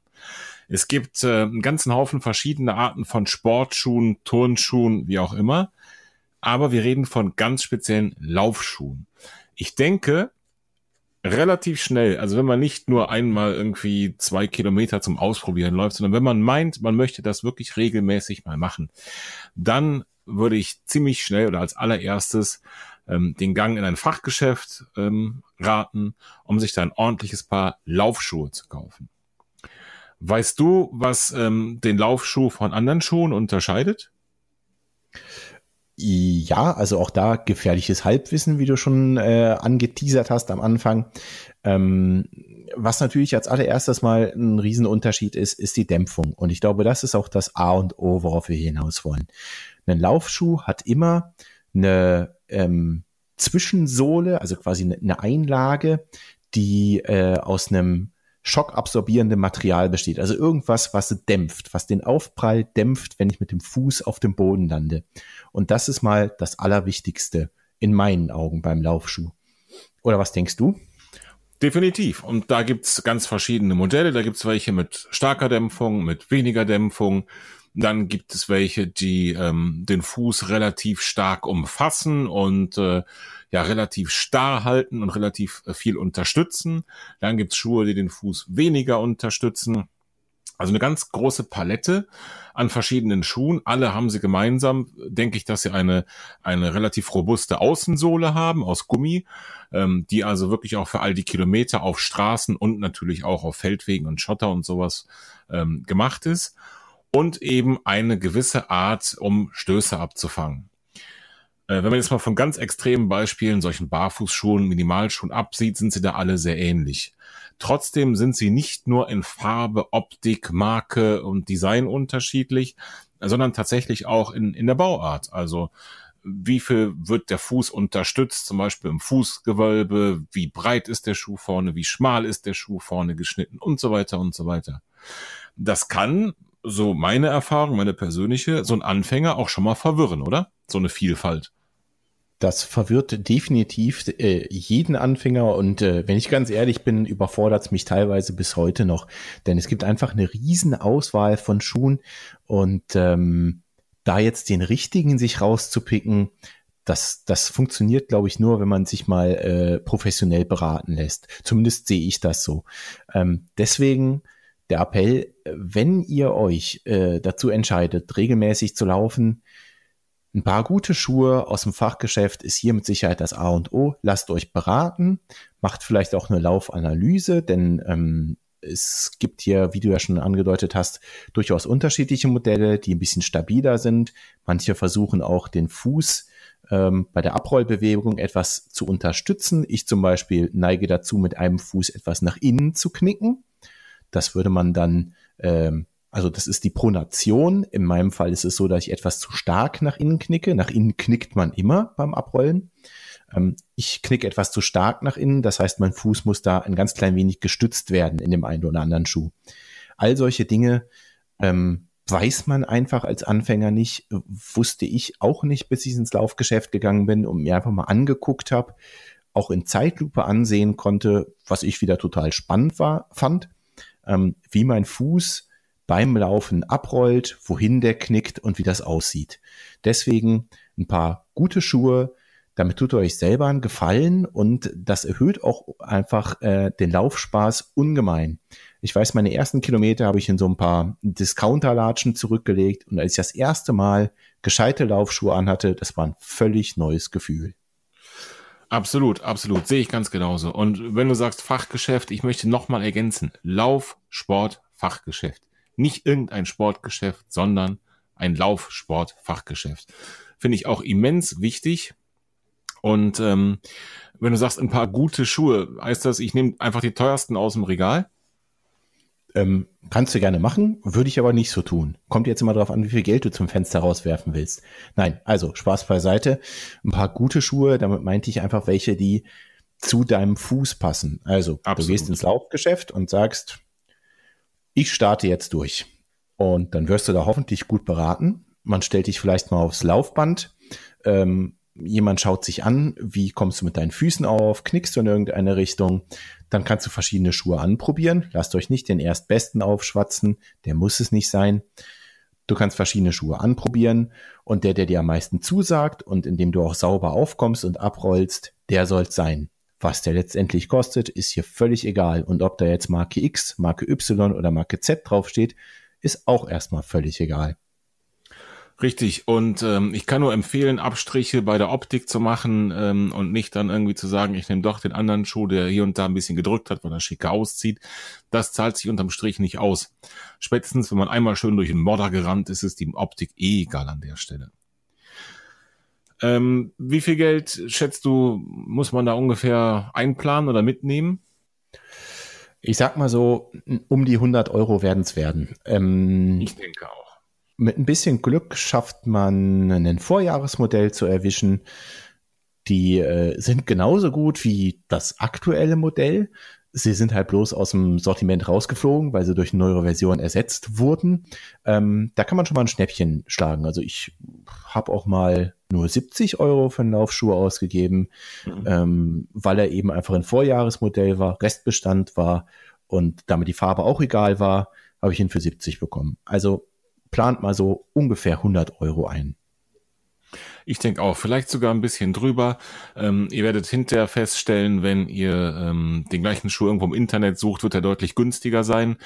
Es gibt äh, einen ganzen Haufen verschiedene Arten von Sportschuhen, Turnschuhen, wie auch immer. Aber wir reden von ganz speziellen Laufschuhen. Ich denke, relativ schnell, also wenn man nicht nur einmal irgendwie zwei Kilometer zum Ausprobieren läuft, sondern wenn man meint, man möchte das wirklich regelmäßig mal machen, dann würde ich ziemlich schnell oder als allererstes ähm, den Gang in ein Fachgeschäft ähm, raten, um sich da ein ordentliches Paar Laufschuhe zu kaufen. Weißt du, was ähm, den Laufschuh von anderen Schuhen unterscheidet? Ja, also auch da gefährliches Halbwissen, wie du schon äh, angeteasert hast am Anfang. Ähm, was natürlich als allererstes mal ein Riesenunterschied ist, ist die Dämpfung. Und ich glaube, das ist auch das A und O, worauf wir hinaus wollen. Ein Laufschuh hat immer eine ähm, Zwischensohle, also quasi eine Einlage, die äh, aus einem schockabsorbierendem Material besteht. Also irgendwas, was dämpft, was den Aufprall dämpft, wenn ich mit dem Fuß auf dem Boden lande. Und das ist mal das Allerwichtigste in meinen Augen beim Laufschuh. Oder was denkst du? Definitiv. Und da gibt's ganz verschiedene Modelle. Da gibt's welche mit starker Dämpfung, mit weniger Dämpfung. Dann gibt es welche, die ähm, den Fuß relativ stark umfassen und äh, ja relativ starr halten und relativ äh, viel unterstützen. Dann gibt's Schuhe, die den Fuß weniger unterstützen. Also eine ganz große Palette an verschiedenen Schuhen. Alle haben sie gemeinsam, denke ich, dass sie eine, eine relativ robuste Außensohle haben aus Gummi, ähm, die also wirklich auch für all die Kilometer auf Straßen und natürlich auch auf Feldwegen und Schotter und sowas ähm, gemacht ist. Und eben eine gewisse Art, um Stöße abzufangen. Äh, wenn man jetzt mal von ganz extremen Beispielen, solchen Barfußschuhen, Minimalschuhen absieht, sind sie da alle sehr ähnlich. Trotzdem sind sie nicht nur in Farbe, Optik, Marke und Design unterschiedlich, sondern tatsächlich auch in, in der Bauart. Also wie viel wird der Fuß unterstützt, zum Beispiel im Fußgewölbe, wie breit ist der Schuh vorne, wie schmal ist der Schuh vorne geschnitten und so weiter und so weiter. Das kann, so meine Erfahrung, meine persönliche, so ein Anfänger auch schon mal verwirren, oder? So eine Vielfalt. Das verwirrt definitiv äh, jeden Anfänger und äh, wenn ich ganz ehrlich bin, überfordert es mich teilweise bis heute noch, denn es gibt einfach eine riesen Auswahl von Schuhen und ähm, da jetzt den richtigen sich rauszupicken, das, das funktioniert, glaube ich, nur, wenn man sich mal äh, professionell beraten lässt. Zumindest sehe ich das so. Ähm, deswegen der Appell, wenn ihr euch äh, dazu entscheidet, regelmäßig zu laufen, ein paar gute Schuhe aus dem Fachgeschäft ist hier mit Sicherheit das A und O. Lasst euch beraten, macht vielleicht auch eine Laufanalyse, denn ähm, es gibt hier, wie du ja schon angedeutet hast, durchaus unterschiedliche Modelle, die ein bisschen stabiler sind. Manche versuchen auch den Fuß ähm, bei der Abrollbewegung etwas zu unterstützen. Ich zum Beispiel neige dazu, mit einem Fuß etwas nach innen zu knicken. Das würde man dann ähm, also das ist die Pronation. In meinem Fall ist es so, dass ich etwas zu stark nach innen knicke. Nach innen knickt man immer beim Abrollen. Ähm, ich knicke etwas zu stark nach innen. Das heißt, mein Fuß muss da ein ganz klein wenig gestützt werden in dem einen oder anderen Schuh. All solche Dinge ähm, weiß man einfach als Anfänger nicht, wusste ich auch nicht, bis ich ins Laufgeschäft gegangen bin und mir einfach mal angeguckt habe, auch in Zeitlupe ansehen konnte, was ich wieder total spannend war, fand, ähm, wie mein Fuß beim Laufen abrollt, wohin der knickt und wie das aussieht. Deswegen ein paar gute Schuhe, damit tut ihr euch selber einen Gefallen und das erhöht auch einfach äh, den Laufspaß ungemein. Ich weiß, meine ersten Kilometer habe ich in so ein paar Discounter-Latschen zurückgelegt und als ich das erste Mal gescheite Laufschuhe anhatte, das war ein völlig neues Gefühl. Absolut, absolut. Sehe ich ganz genauso. Und wenn du sagst Fachgeschäft, ich möchte nochmal ergänzen. Lauf, Sport, Fachgeschäft nicht irgendein Sportgeschäft, sondern ein Laufsportfachgeschäft. Finde ich auch immens wichtig. Und ähm, wenn du sagst, ein paar gute Schuhe, heißt das, ich nehme einfach die teuersten aus dem Regal? Ähm, kannst du gerne machen, würde ich aber nicht so tun. Kommt jetzt immer darauf an, wie viel Geld du zum Fenster rauswerfen willst. Nein, also Spaß beiseite. Ein paar gute Schuhe, damit meinte ich einfach welche, die zu deinem Fuß passen. Also Absolut. du gehst ins Laufgeschäft und sagst, ich starte jetzt durch. Und dann wirst du da hoffentlich gut beraten. Man stellt dich vielleicht mal aufs Laufband. Ähm, jemand schaut sich an, wie kommst du mit deinen Füßen auf, knickst du in irgendeine Richtung. Dann kannst du verschiedene Schuhe anprobieren. Lasst euch nicht den erstbesten aufschwatzen, der muss es nicht sein. Du kannst verschiedene Schuhe anprobieren und der, der dir am meisten zusagt und in dem du auch sauber aufkommst und abrollst, der soll es sein. Was der letztendlich kostet, ist hier völlig egal. Und ob da jetzt Marke X, Marke Y oder Marke Z draufsteht, ist auch erstmal völlig egal. Richtig. Und ähm, ich kann nur empfehlen, Abstriche bei der Optik zu machen ähm, und nicht dann irgendwie zu sagen, ich nehme doch den anderen Schuh, der hier und da ein bisschen gedrückt hat, weil er schicker auszieht. Das zahlt sich unterm Strich nicht aus. Spätestens, wenn man einmal schön durch den Modder gerannt ist, ist die Optik eh egal an der Stelle. Ähm, wie viel Geld schätzt du, muss man da ungefähr einplanen oder mitnehmen? Ich sag mal so, um die 100 Euro werden es werden. Ähm, ich denke auch. Mit ein bisschen Glück schafft man ein Vorjahresmodell zu erwischen. Die äh, sind genauso gut wie das aktuelle Modell. Sie sind halt bloß aus dem Sortiment rausgeflogen, weil sie durch eine neue Version ersetzt wurden. Ähm, da kann man schon mal ein Schnäppchen schlagen. Also ich habe auch mal nur 70 Euro für einen Laufschuh ausgegeben, mhm. ähm, weil er eben einfach ein Vorjahresmodell war, Restbestand war und damit die Farbe auch egal war, habe ich ihn für 70 bekommen. Also plant mal so ungefähr 100 Euro ein. Ich denke auch, vielleicht sogar ein bisschen drüber. Ähm, ihr werdet hinterher feststellen, wenn ihr ähm, den gleichen Schuh irgendwo im Internet sucht, wird er deutlich günstiger sein.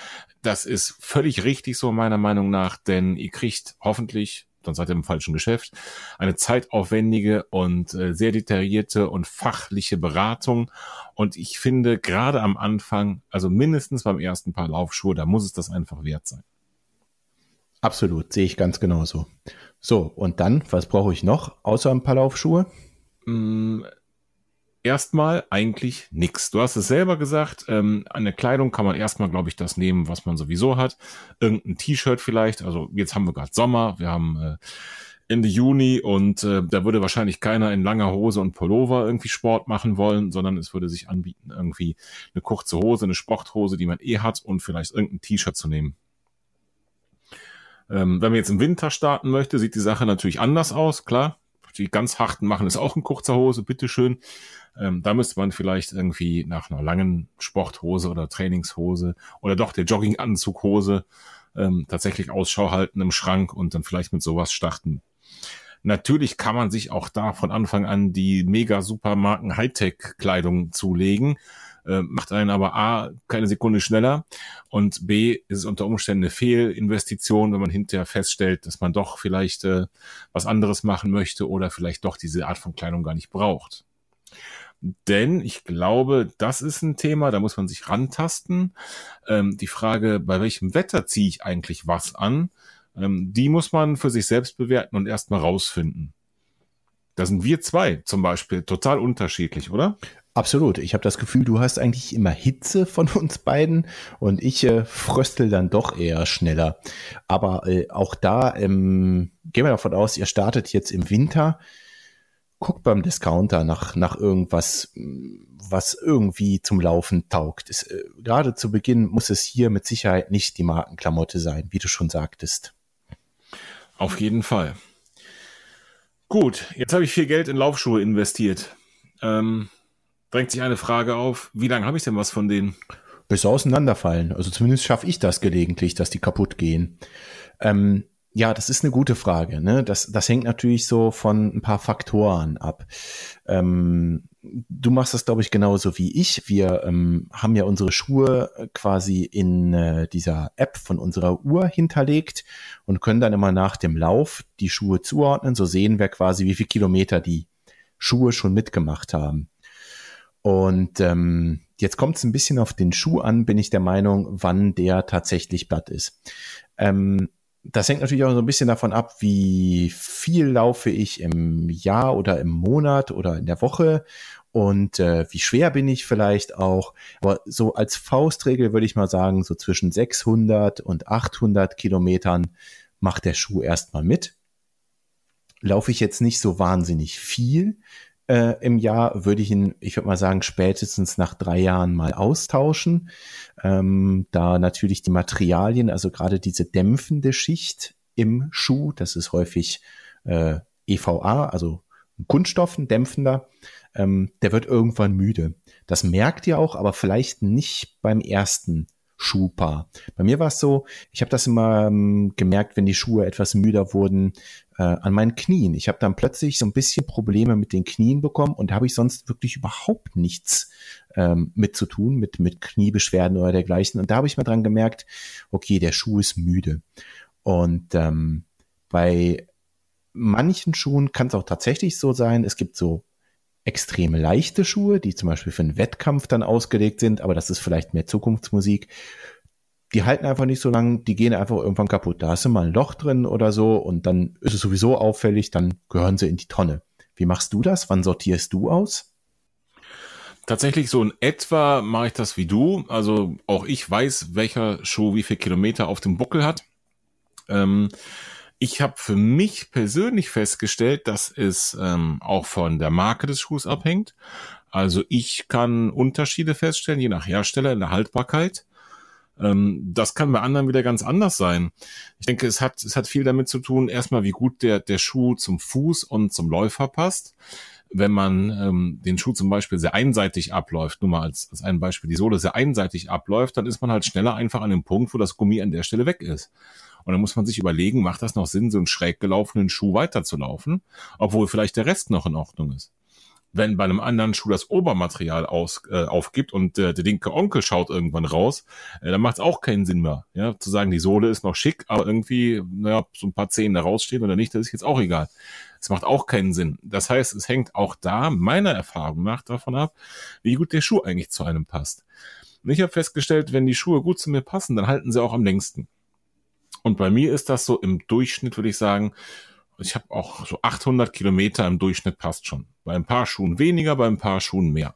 Das ist völlig richtig so meiner Meinung nach, denn ihr kriegt hoffentlich, dann seid ihr im falschen Geschäft, eine zeitaufwendige und äh, sehr detaillierte und fachliche Beratung. Und ich finde, gerade am Anfang, also mindestens beim ersten Paar Laufschuhe, da muss es das einfach wert sein. Absolut, sehe ich ganz genauso. So, und dann, was brauche ich noch außer ein paar Laufschuhe? Mm, erstmal eigentlich nix. Du hast es selber gesagt, ähm, an der Kleidung kann man erstmal, glaube ich, das nehmen, was man sowieso hat. Irgendein T-Shirt vielleicht. Also jetzt haben wir gerade Sommer, wir haben äh, Ende Juni und äh, da würde wahrscheinlich keiner in langer Hose und Pullover irgendwie Sport machen wollen, sondern es würde sich anbieten, irgendwie eine kurze Hose, eine Sporthose, die man eh hat und vielleicht irgendein T-Shirt zu nehmen. Ähm, wenn man jetzt im Winter starten möchte, sieht die Sache natürlich anders aus, klar. Die ganz harten machen es auch in kurzer Hose, bitteschön. Ähm, da müsste man vielleicht irgendwie nach einer langen Sporthose oder Trainingshose oder doch der Jogginganzughose ähm, tatsächlich Ausschau halten im Schrank und dann vielleicht mit sowas starten. Natürlich kann man sich auch da von Anfang an die mega Supermarken Hightech-Kleidung zulegen äh, macht einen aber A, keine Sekunde schneller und B, ist es unter Umständen eine Fehlinvestition, wenn man hinterher feststellt, dass man doch vielleicht äh, was anderes machen möchte oder vielleicht doch diese Art von Kleidung gar nicht braucht. Denn ich glaube, das ist ein Thema, da muss man sich rantasten. Ähm, die Frage, bei welchem Wetter ziehe ich eigentlich was an, ähm, die muss man für sich selbst bewerten und erstmal rausfinden. Da sind wir zwei zum Beispiel total unterschiedlich, oder? Absolut. Ich habe das Gefühl, du hast eigentlich immer Hitze von uns beiden und ich äh, fröstel dann doch eher schneller. Aber äh, auch da ähm, gehen wir davon aus, ihr startet jetzt im Winter. Guckt beim Discounter nach, nach irgendwas, was irgendwie zum Laufen taugt. Äh, gerade zu Beginn muss es hier mit Sicherheit nicht die Markenklamotte sein, wie du schon sagtest. Auf jeden Fall. Gut, jetzt habe ich viel Geld in Laufschuhe investiert. Ähm, drängt sich eine Frage auf, wie lange habe ich denn was von denen? Bis sie auseinanderfallen. Also zumindest schaffe ich das gelegentlich, dass die kaputt gehen. Ähm, ja, das ist eine gute Frage. Ne? Das, das hängt natürlich so von ein paar Faktoren ab. Ähm, du machst das, glaube ich, genauso wie ich. Wir ähm, haben ja unsere Schuhe quasi in äh, dieser App von unserer Uhr hinterlegt und können dann immer nach dem Lauf die Schuhe zuordnen. So sehen wir quasi, wie viele Kilometer die Schuhe schon mitgemacht haben. Und ähm, jetzt kommt es ein bisschen auf den Schuh an, bin ich der Meinung, wann der tatsächlich platt ist. Ähm, das hängt natürlich auch so ein bisschen davon ab, wie viel laufe ich im Jahr oder im Monat oder in der Woche und äh, wie schwer bin ich vielleicht auch. Aber so als Faustregel würde ich mal sagen, so zwischen 600 und 800 Kilometern macht der Schuh erstmal mit. Laufe ich jetzt nicht so wahnsinnig viel, äh, im Jahr würde ich ihn, ich würde mal sagen, spätestens nach drei Jahren mal austauschen, ähm, da natürlich die Materialien, also gerade diese dämpfende Schicht im Schuh, das ist häufig äh, EVA, also Kunststoff, ein dämpfender, ähm, der wird irgendwann müde. Das merkt ihr auch, aber vielleicht nicht beim ersten Schuhpaar. Bei mir war es so, ich habe das immer ähm, gemerkt, wenn die Schuhe etwas müder wurden, äh, an meinen Knien. Ich habe dann plötzlich so ein bisschen Probleme mit den Knien bekommen und da habe ich sonst wirklich überhaupt nichts ähm, mit zu tun, mit, mit Kniebeschwerden oder dergleichen. Und da habe ich mal dran gemerkt, okay, der Schuh ist müde. Und ähm, bei manchen Schuhen kann es auch tatsächlich so sein, es gibt so extrem leichte Schuhe, die zum Beispiel für einen Wettkampf dann ausgelegt sind, aber das ist vielleicht mehr Zukunftsmusik die halten einfach nicht so lange, die gehen einfach irgendwann kaputt. Da hast du mal ein Loch drin oder so und dann ist es sowieso auffällig, dann gehören sie in die Tonne. Wie machst du das? Wann sortierst du aus? Tatsächlich so in etwa mache ich das wie du. Also auch ich weiß, welcher Schuh wie viel Kilometer auf dem Buckel hat. Ähm, ich habe für mich persönlich festgestellt, dass es ähm, auch von der Marke des Schuhs abhängt. Also ich kann Unterschiede feststellen, je nach Hersteller in der Haltbarkeit. Ähm, das kann bei anderen wieder ganz anders sein. Ich denke, es hat, es hat viel damit zu tun, erstmal, wie gut der, der Schuh zum Fuß und zum Läufer passt. Wenn man ähm, den Schuh zum Beispiel sehr einseitig abläuft, nur mal als, als ein Beispiel, die Sohle sehr einseitig abläuft, dann ist man halt schneller einfach an dem Punkt, wo das Gummi an der Stelle weg ist. Und dann muss man sich überlegen, macht das noch Sinn, so einen schräg gelaufenen Schuh weiterzulaufen, obwohl vielleicht der Rest noch in Ordnung ist wenn bei einem anderen Schuh das Obermaterial aus, äh, aufgibt und äh, der linke Onkel schaut irgendwann raus, äh, dann macht es auch keinen Sinn mehr. Ja, zu sagen, die Sohle ist noch schick, aber irgendwie, naja, so ein paar Zehen da rausstehen oder nicht, das ist jetzt auch egal. Es macht auch keinen Sinn. Das heißt, es hängt auch da, meiner Erfahrung nach, davon ab, wie gut der Schuh eigentlich zu einem passt. Und ich habe festgestellt, wenn die Schuhe gut zu mir passen, dann halten sie auch am längsten. Und bei mir ist das so im Durchschnitt, würde ich sagen, ich habe auch so 800 Kilometer im Durchschnitt passt schon. Bei ein paar Schuhen weniger, bei ein paar Schuhen mehr.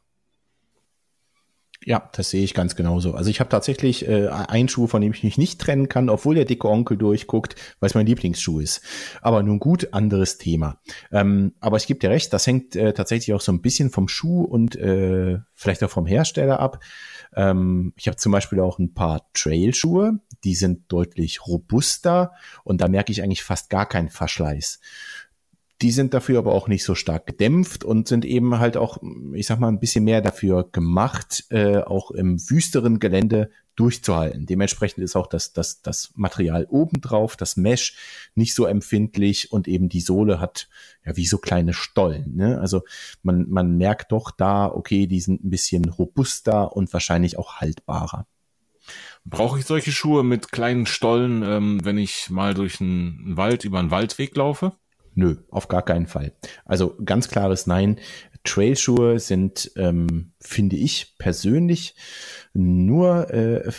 Ja, das sehe ich ganz genauso. Also ich habe tatsächlich äh, einen Schuh, von dem ich mich nicht trennen kann, obwohl der dicke Onkel durchguckt, weil es mein Lieblingsschuh ist. Aber nun gut, anderes Thema. Ähm, aber ich gebe dir recht, das hängt äh, tatsächlich auch so ein bisschen vom Schuh und äh, vielleicht auch vom Hersteller ab. Ähm, ich habe zum Beispiel auch ein paar Trailschuhe, die sind deutlich robuster und da merke ich eigentlich fast gar keinen Verschleiß. Die sind dafür aber auch nicht so stark gedämpft und sind eben halt auch, ich sag mal, ein bisschen mehr dafür gemacht, äh, auch im wüsteren Gelände durchzuhalten. Dementsprechend ist auch das, das, das Material obendrauf, das Mesh, nicht so empfindlich und eben die Sohle hat ja wie so kleine Stollen. Ne? Also man, man merkt doch da, okay, die sind ein bisschen robuster und wahrscheinlich auch haltbarer. Brauche ich solche Schuhe mit kleinen Stollen, ähm, wenn ich mal durch einen Wald über einen Waldweg laufe? Nö, auf gar keinen Fall. Also ganz klares Nein. Trailschuhe sind, ähm, finde ich persönlich, nur äh,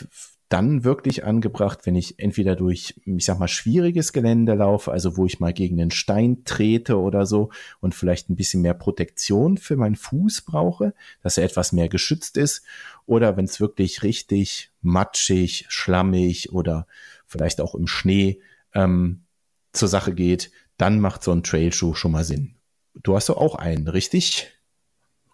dann wirklich angebracht, wenn ich entweder durch, ich sag mal, schwieriges Gelände laufe, also wo ich mal gegen einen Stein trete oder so und vielleicht ein bisschen mehr Protektion für meinen Fuß brauche, dass er etwas mehr geschützt ist, oder wenn es wirklich richtig matschig, schlammig oder vielleicht auch im Schnee ähm, zur Sache geht, dann macht so ein Trailschuh schon mal Sinn. Du hast doch auch einen, richtig?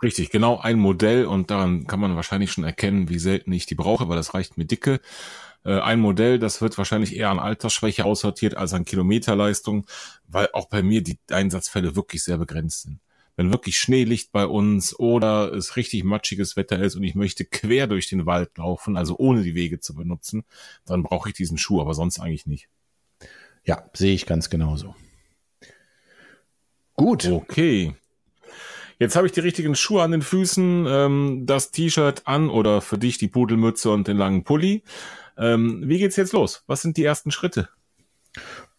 Richtig, genau ein Modell und daran kann man wahrscheinlich schon erkennen, wie selten ich die brauche, weil das reicht mir dicke. Äh, ein Modell, das wird wahrscheinlich eher an Altersschwäche aussortiert als an Kilometerleistung, weil auch bei mir die Einsatzfälle wirklich sehr begrenzt sind. Wenn wirklich Schnee liegt bei uns oder es richtig matschiges Wetter ist und ich möchte quer durch den Wald laufen, also ohne die Wege zu benutzen, dann brauche ich diesen Schuh, aber sonst eigentlich nicht. Ja, sehe ich ganz genauso. Gut. Okay. Jetzt habe ich die richtigen Schuhe an den Füßen, ähm, das T-Shirt an oder für dich die Pudelmütze und den langen Pulli. Ähm, wie geht's jetzt los? Was sind die ersten Schritte?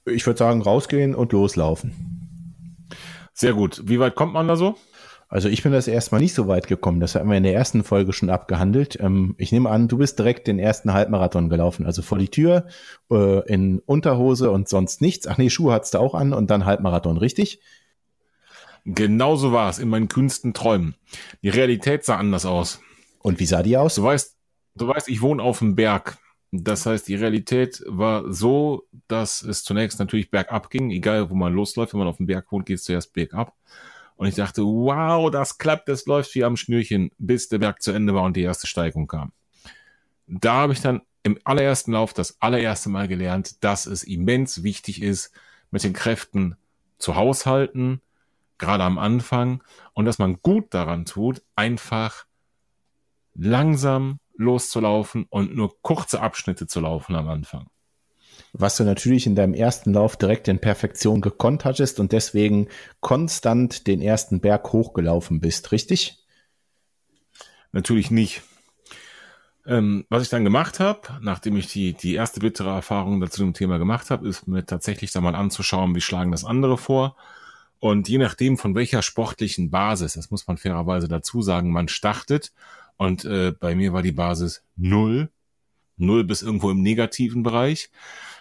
Ich würde sagen, rausgehen und loslaufen. Sehr gut. Wie weit kommt man da so? Also ich bin das erstmal nicht so weit gekommen. Das hatten wir in der ersten Folge schon abgehandelt. Ähm, ich nehme an, du bist direkt den ersten Halbmarathon gelaufen. Also vor die Tür, äh, in Unterhose und sonst nichts. Ach nee, Schuhe hattest du auch an und dann Halbmarathon, richtig? Genauso war es in meinen kühnsten Träumen. Die Realität sah anders aus. Und wie sah die aus? Du weißt, du weißt, ich wohne auf dem Berg. Das heißt, die Realität war so, dass es zunächst natürlich bergab ging, egal wo man losläuft. Wenn man auf dem Berg wohnt, geht es zuerst bergab. Und ich dachte, wow, das klappt, das läuft wie am Schnürchen, bis der Berg zu Ende war und die erste Steigung kam. Da habe ich dann im allerersten Lauf das allererste Mal gelernt, dass es immens wichtig ist, mit den Kräften zu haushalten, gerade am Anfang, und dass man gut daran tut, einfach langsam loszulaufen und nur kurze Abschnitte zu laufen am Anfang. Was du natürlich in deinem ersten Lauf direkt in Perfektion gekonnt hattest und deswegen konstant den ersten Berg hochgelaufen bist, richtig? Natürlich nicht. Ähm, was ich dann gemacht habe, nachdem ich die, die erste bittere Erfahrung dazu dem Thema gemacht habe, ist mir tatsächlich da mal anzuschauen, wie schlagen das andere vor und je nachdem, von welcher sportlichen Basis, das muss man fairerweise dazu sagen, man startet. Und äh, bei mir war die Basis null, null bis irgendwo im negativen Bereich.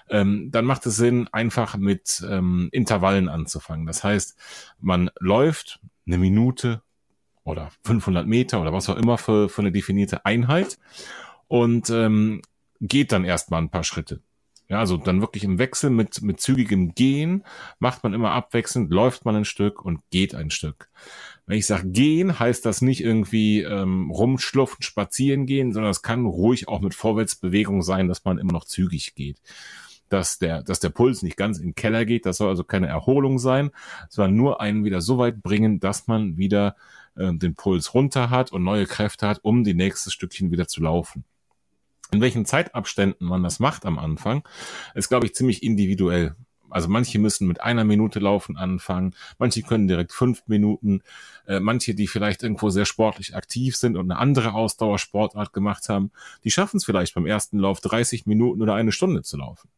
Ähm, dann macht es Sinn, einfach mit ähm, Intervallen anzufangen. Das heißt, man läuft eine Minute oder 500 Meter oder was auch immer für, für eine definierte Einheit und ähm, geht dann erstmal ein paar Schritte. Ja, also dann wirklich im Wechsel mit, mit zügigem Gehen macht man immer abwechselnd, läuft man ein Stück und geht ein Stück. Wenn ich sage gehen, heißt das nicht irgendwie ähm, rumschluften, spazieren gehen, sondern es kann ruhig auch mit Vorwärtsbewegung sein, dass man immer noch zügig geht. Dass der, dass der Puls nicht ganz in den Keller geht, das soll also keine Erholung sein, sondern nur einen wieder so weit bringen, dass man wieder äh, den Puls runter hat und neue Kräfte hat, um die nächste Stückchen wieder zu laufen. In welchen Zeitabständen man das macht am Anfang, ist, glaube ich, ziemlich individuell. Also manche müssen mit einer Minute laufen anfangen, manche können direkt fünf Minuten, äh, manche, die vielleicht irgendwo sehr sportlich aktiv sind und eine andere Ausdauersportart gemacht haben, die schaffen es vielleicht beim ersten Lauf 30 Minuten oder eine Stunde zu laufen.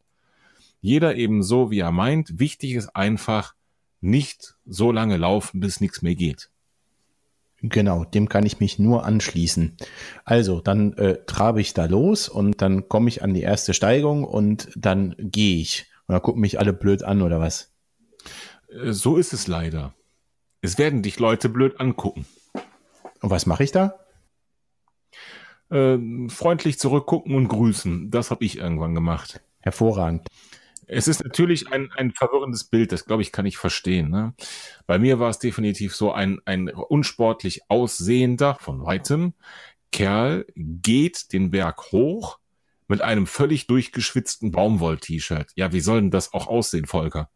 Jeder eben so, wie er meint. Wichtig ist einfach, nicht so lange laufen, bis nichts mehr geht. Genau, dem kann ich mich nur anschließen. Also, dann äh, trabe ich da los und dann komme ich an die erste Steigung und dann gehe ich. Und dann gucken mich alle blöd an oder was? Äh, so ist es leider. Es werden dich Leute blöd angucken. Und was mache ich da? Äh, freundlich zurückgucken und grüßen. Das habe ich irgendwann gemacht. Hervorragend. Es ist natürlich ein, ein verwirrendes Bild, das glaube ich, kann ich verstehen. Ne? Bei mir war es definitiv so ein, ein unsportlich aussehender, von weitem, Kerl geht den Berg hoch mit einem völlig durchgeschwitzten Baumwoll-T-Shirt. Ja, wie soll denn das auch aussehen, Volker?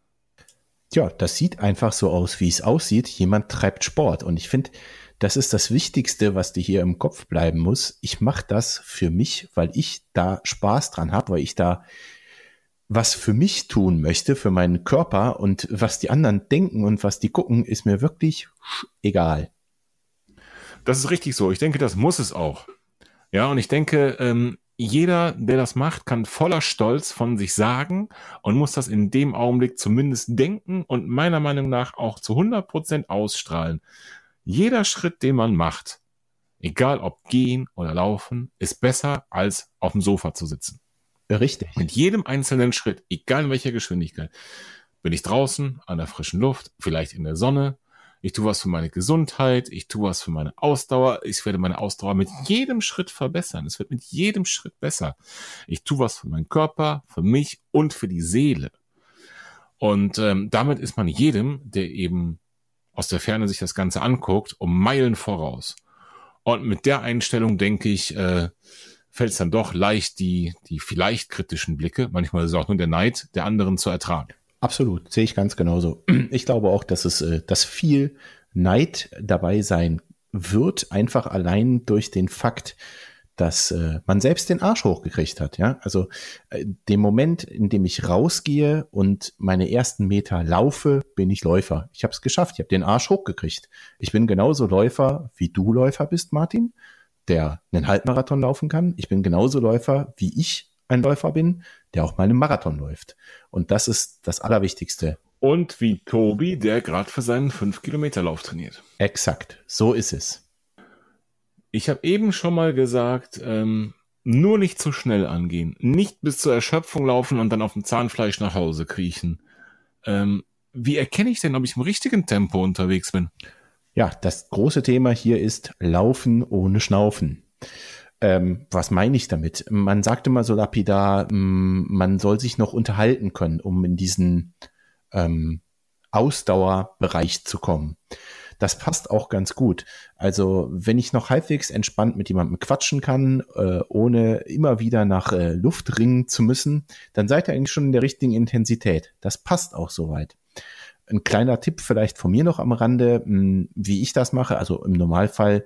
Ja, das sieht einfach so aus, wie es aussieht. Jemand treibt Sport. Und ich finde, das ist das Wichtigste, was dir hier im Kopf bleiben muss. Ich mache das für mich, weil ich da Spaß dran habe, weil ich da was für mich tun möchte, für meinen Körper und was die anderen denken und was die gucken, ist mir wirklich egal. Das ist richtig so. Ich denke, das muss es auch. Ja, und ich denke, ähm, jeder, der das macht, kann voller Stolz von sich sagen und muss das in dem Augenblick zumindest denken und meiner Meinung nach auch zu 100 Prozent ausstrahlen. Jeder Schritt, den man macht, egal ob gehen oder laufen, ist besser als auf dem Sofa zu sitzen. Richtig. Mit jedem einzelnen Schritt, egal in welcher Geschwindigkeit, bin ich draußen an der frischen Luft, vielleicht in der Sonne. Ich tue was für meine Gesundheit, ich tue was für meine Ausdauer. Ich werde meine Ausdauer mit jedem Schritt verbessern. Es wird mit jedem Schritt besser. Ich tue was für meinen Körper, für mich und für die Seele. Und ähm, damit ist man jedem, der eben aus der Ferne sich das Ganze anguckt, um Meilen voraus. Und mit der Einstellung denke ich, äh, fällt es dann doch leicht, die, die vielleicht kritischen Blicke, manchmal ist es auch nur der Neid der anderen zu ertragen. Absolut, sehe ich ganz genauso. Ich glaube auch, dass es, äh, dass viel Neid dabei sein wird, einfach allein durch den Fakt, dass äh, man selbst den Arsch hochgekriegt hat. Ja, also äh, dem Moment, in dem ich rausgehe und meine ersten Meter laufe, bin ich Läufer. Ich habe es geschafft. Ich habe den Arsch hochgekriegt. Ich bin genauso Läufer, wie du Läufer bist, Martin der einen Halbmarathon laufen kann. Ich bin genauso Läufer, wie ich ein Läufer bin, der auch mal einen Marathon läuft. Und das ist das Allerwichtigste. Und wie Tobi, der gerade für seinen 5-Kilometer-Lauf trainiert. Exakt, so ist es. Ich habe eben schon mal gesagt, ähm, nur nicht zu schnell angehen. Nicht bis zur Erschöpfung laufen und dann auf dem Zahnfleisch nach Hause kriechen. Ähm, wie erkenne ich denn, ob ich im richtigen Tempo unterwegs bin? Ja, das große Thema hier ist Laufen ohne Schnaufen. Ähm, was meine ich damit? Man sagte mal so lapidar, mm, man soll sich noch unterhalten können, um in diesen ähm, Ausdauerbereich zu kommen. Das passt auch ganz gut. Also wenn ich noch halbwegs entspannt mit jemandem quatschen kann, äh, ohne immer wieder nach äh, Luft ringen zu müssen, dann seid ihr eigentlich schon in der richtigen Intensität. Das passt auch soweit. Ein kleiner Tipp vielleicht von mir noch am Rande, hm, wie ich das mache. Also im Normalfall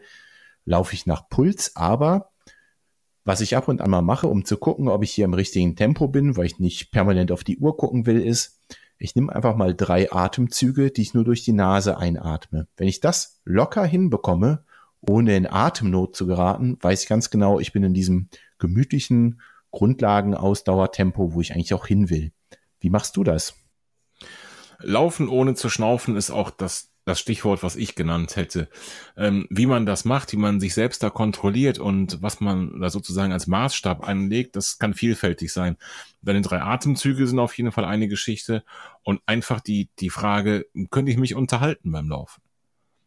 laufe ich nach Puls, aber was ich ab und an mal mache, um zu gucken, ob ich hier im richtigen Tempo bin, weil ich nicht permanent auf die Uhr gucken will, ist, ich nehme einfach mal drei Atemzüge, die ich nur durch die Nase einatme. Wenn ich das locker hinbekomme, ohne in Atemnot zu geraten, weiß ich ganz genau, ich bin in diesem gemütlichen Grundlagenausdauertempo, wo ich eigentlich auch hin will. Wie machst du das? Laufen ohne zu schnaufen ist auch das, das Stichwort, was ich genannt hätte. Ähm, wie man das macht, wie man sich selbst da kontrolliert und was man da sozusagen als Maßstab anlegt, das kann vielfältig sein. Deine drei Atemzüge sind auf jeden Fall eine Geschichte und einfach die, die Frage, könnte ich mich unterhalten beim Laufen?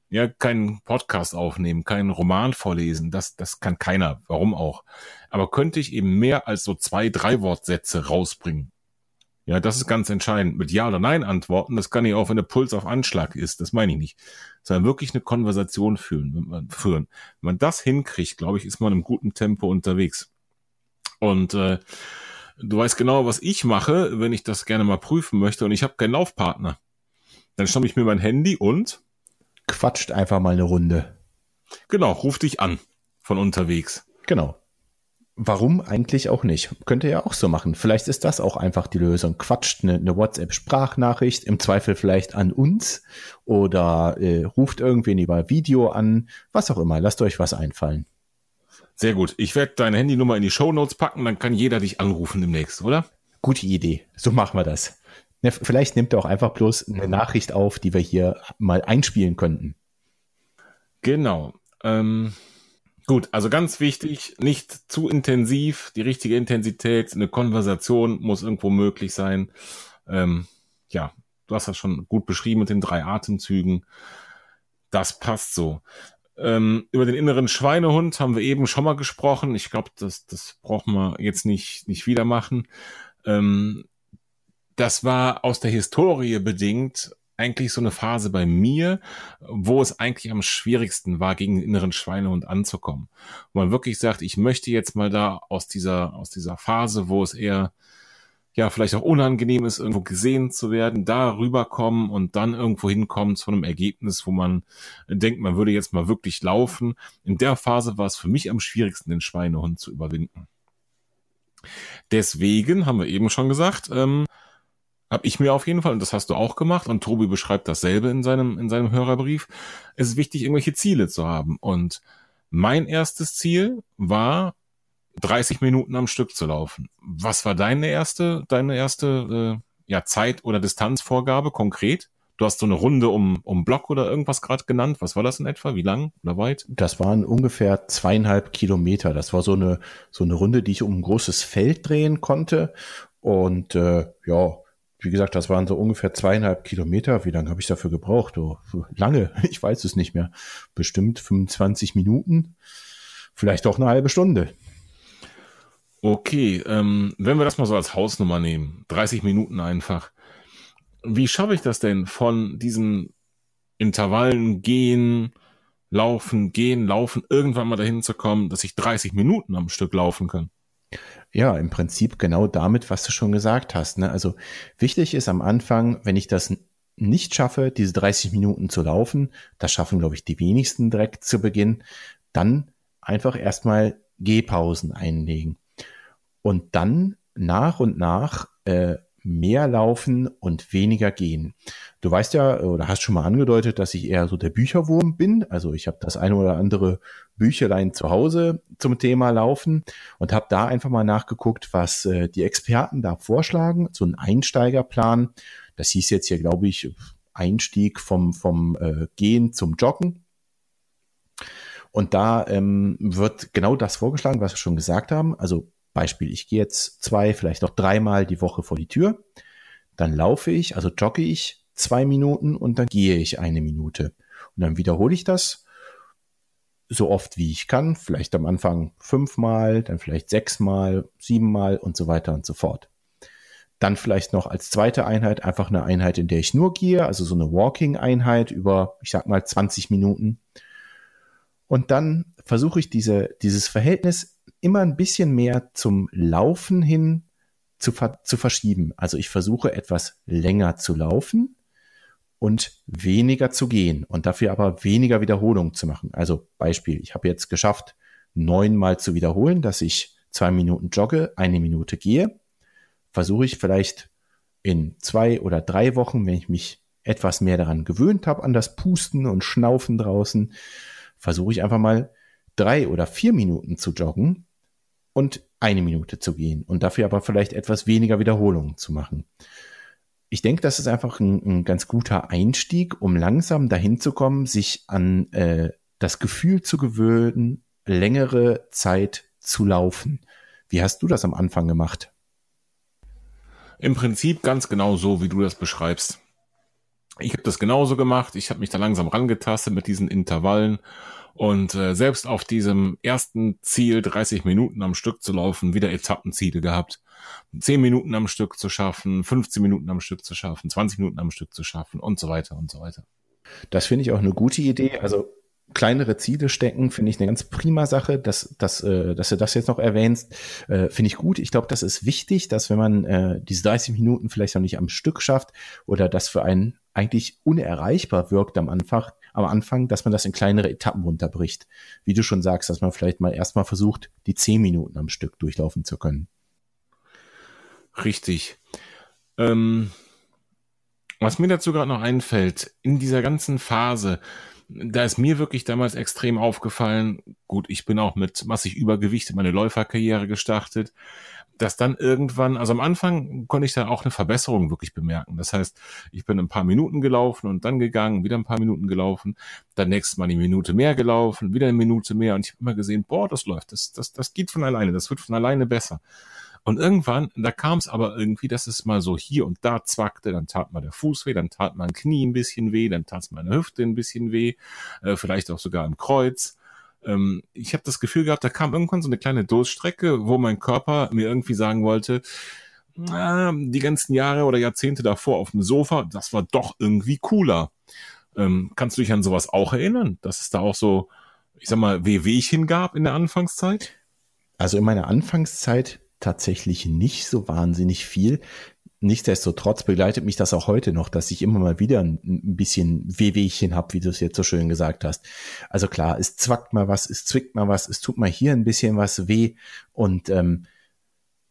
Ja, keinen Podcast aufnehmen, keinen Roman vorlesen, das, das kann keiner. Warum auch? Aber könnte ich eben mehr als so zwei, drei Wortsätze rausbringen? Ja, das ist ganz entscheidend. Mit Ja oder Nein antworten, das kann ich auch, wenn der Puls auf Anschlag ist. Das meine ich nicht. Sondern wirklich eine Konversation führen. Wenn man, führen. Wenn man das hinkriegt, glaube ich, ist man im guten Tempo unterwegs. Und äh, du weißt genau, was ich mache, wenn ich das gerne mal prüfen möchte und ich habe keinen Laufpartner. Dann schnappe ich mir mein Handy und quatscht einfach mal eine Runde. Genau, ruf dich an von unterwegs. Genau Warum eigentlich auch nicht? Könnt ihr ja auch so machen. Vielleicht ist das auch einfach die Lösung. Quatscht eine, eine WhatsApp-Sprachnachricht, im Zweifel vielleicht an uns oder äh, ruft irgendwen über Video an, was auch immer. Lasst euch was einfallen. Sehr gut. Ich werde deine Handynummer in die Show Notes packen, dann kann jeder dich anrufen demnächst, oder? Gute Idee. So machen wir das. Ne, vielleicht nimmt er auch einfach bloß eine Nachricht auf, die wir hier mal einspielen könnten. Genau. Ähm, gut, also ganz wichtig, nicht zu intensiv, die richtige Intensität, eine Konversation muss irgendwo möglich sein. Ähm, ja, du hast das schon gut beschrieben mit den drei Atemzügen. Das passt so. Ähm, über den inneren Schweinehund haben wir eben schon mal gesprochen. Ich glaube, das, das brauchen wir jetzt nicht, nicht wieder machen. Ähm, das war aus der Historie bedingt eigentlich so eine Phase bei mir, wo es eigentlich am schwierigsten war, gegen den inneren Schweinehund anzukommen. Wo man wirklich sagt, ich möchte jetzt mal da aus dieser, aus dieser Phase, wo es eher ja, vielleicht auch unangenehm ist, irgendwo gesehen zu werden, da rüberkommen und dann irgendwo hinkommen zu einem Ergebnis, wo man denkt, man würde jetzt mal wirklich laufen. In der Phase war es für mich am schwierigsten, den Schweinehund zu überwinden. Deswegen haben wir eben schon gesagt, ähm, habe ich mir auf jeden Fall, und das hast du auch gemacht, und Tobi beschreibt dasselbe in seinem, in seinem Hörerbrief, es ist wichtig, irgendwelche Ziele zu haben. Und mein erstes Ziel war, 30 Minuten am Stück zu laufen. Was war deine erste, deine erste äh, ja, Zeit- oder Distanzvorgabe konkret? Du hast so eine Runde um, um Block oder irgendwas gerade genannt. Was war das in etwa? Wie lang oder weit? Das waren ungefähr zweieinhalb Kilometer. Das war so eine, so eine Runde, die ich um ein großes Feld drehen konnte. Und äh, ja, wie gesagt, das waren so ungefähr zweieinhalb Kilometer. Wie lange habe ich dafür gebraucht? Oh, lange, ich weiß es nicht mehr. Bestimmt 25 Minuten, vielleicht auch eine halbe Stunde. Okay, ähm, wenn wir das mal so als Hausnummer nehmen, 30 Minuten einfach. Wie schaffe ich das denn von diesen Intervallen gehen, laufen, gehen, laufen, irgendwann mal dahin zu kommen, dass ich 30 Minuten am Stück laufen kann? Ja, im Prinzip genau damit, was du schon gesagt hast. Ne? Also wichtig ist am Anfang, wenn ich das nicht schaffe, diese 30 Minuten zu laufen, das schaffen, glaube ich, die wenigsten direkt zu Beginn, dann einfach erstmal Gehpausen einlegen und dann nach und nach äh, mehr laufen und weniger gehen. Du weißt ja oder hast schon mal angedeutet, dass ich eher so der Bücherwurm bin. Also ich habe das eine oder andere Bücherlein zu Hause zum Thema Laufen und habe da einfach mal nachgeguckt, was äh, die Experten da vorschlagen. So ein Einsteigerplan. Das hieß jetzt hier, glaube ich, Einstieg vom, vom äh, Gehen zum Joggen. Und da ähm, wird genau das vorgeschlagen, was wir schon gesagt haben. Also Beispiel, ich gehe jetzt zwei, vielleicht auch dreimal die Woche vor die Tür, dann laufe ich, also jogge ich zwei Minuten und dann gehe ich eine Minute. Und dann wiederhole ich das so oft wie ich kann, vielleicht am Anfang fünfmal, dann vielleicht sechsmal, siebenmal und so weiter und so fort. Dann vielleicht noch als zweite Einheit einfach eine Einheit, in der ich nur gehe, also so eine Walking-Einheit über, ich sag mal, 20 Minuten. Und dann versuche ich diese, dieses Verhältnis immer ein bisschen mehr zum Laufen hin zu, zu verschieben. Also ich versuche etwas länger zu laufen und weniger zu gehen und dafür aber weniger Wiederholungen zu machen. Also Beispiel, ich habe jetzt geschafft, neunmal zu wiederholen, dass ich zwei Minuten jogge, eine Minute gehe. Versuche ich vielleicht in zwei oder drei Wochen, wenn ich mich etwas mehr daran gewöhnt habe, an das Pusten und Schnaufen draußen, versuche ich einfach mal drei oder vier Minuten zu joggen und eine Minute zu gehen und dafür aber vielleicht etwas weniger Wiederholungen zu machen. Ich denke, das ist einfach ein, ein ganz guter Einstieg, um langsam dahin zu kommen, sich an äh, das Gefühl zu gewöhnen, längere Zeit zu laufen. Wie hast du das am Anfang gemacht? Im Prinzip ganz genau so, wie du das beschreibst. Ich habe das genauso gemacht. Ich habe mich da langsam rangetastet mit diesen Intervallen und äh, selbst auf diesem ersten Ziel, 30 Minuten am Stück zu laufen, wieder Etappenziele gehabt. 10 Minuten am Stück zu schaffen, 15 Minuten am Stück zu schaffen, 20 Minuten am Stück zu schaffen und so weiter und so weiter. Das finde ich auch eine gute Idee. Also kleinere Ziele stecken, finde ich eine ganz prima Sache, dass, dass, äh, dass du das jetzt noch erwähnst, äh, finde ich gut. Ich glaube, das ist wichtig, dass wenn man äh, diese 30 Minuten vielleicht noch nicht am Stück schafft oder das für einen eigentlich unerreichbar wirkt am Anfang, am Anfang, dass man das in kleinere Etappen runterbricht. Wie du schon sagst, dass man vielleicht mal erstmal versucht, die zehn Minuten am Stück durchlaufen zu können. Richtig. Ähm, was mir dazu gerade noch einfällt, in dieser ganzen Phase, da ist mir wirklich damals extrem aufgefallen, gut, ich bin auch mit massig Übergewicht in meine Läuferkarriere gestartet, dass dann irgendwann, also am Anfang konnte ich da auch eine Verbesserung wirklich bemerken. Das heißt, ich bin ein paar Minuten gelaufen und dann gegangen, wieder ein paar Minuten gelaufen, dann nächstes Mal eine Minute mehr gelaufen, wieder eine Minute mehr und ich habe immer gesehen, boah, das läuft, das, das, das geht von alleine, das wird von alleine besser. Und irgendwann, da kam es aber irgendwie, dass es mal so hier und da zwackte, dann tat mal der Fuß weh, dann tat mein Knie ein bisschen weh, dann tat meine Hüfte ein bisschen weh, äh, vielleicht auch sogar im Kreuz. Ähm, ich habe das Gefühl gehabt, da kam irgendwann so eine kleine Durststrecke, wo mein Körper mir irgendwie sagen wollte, na, die ganzen Jahre oder Jahrzehnte davor auf dem Sofa, das war doch irgendwie cooler. Ähm, kannst du dich an sowas auch erinnern, dass es da auch so, ich sag mal, Wehwehchen gab in der Anfangszeit? Also in meiner Anfangszeit tatsächlich nicht so wahnsinnig viel. Nichtsdestotrotz begleitet mich das auch heute noch, dass ich immer mal wieder ein, bisschen Wehwehchen habe, wie du es jetzt so schön gesagt hast. Also klar, es zwackt mal was, es zwickt mal was, es tut mal hier ein bisschen was weh und ähm,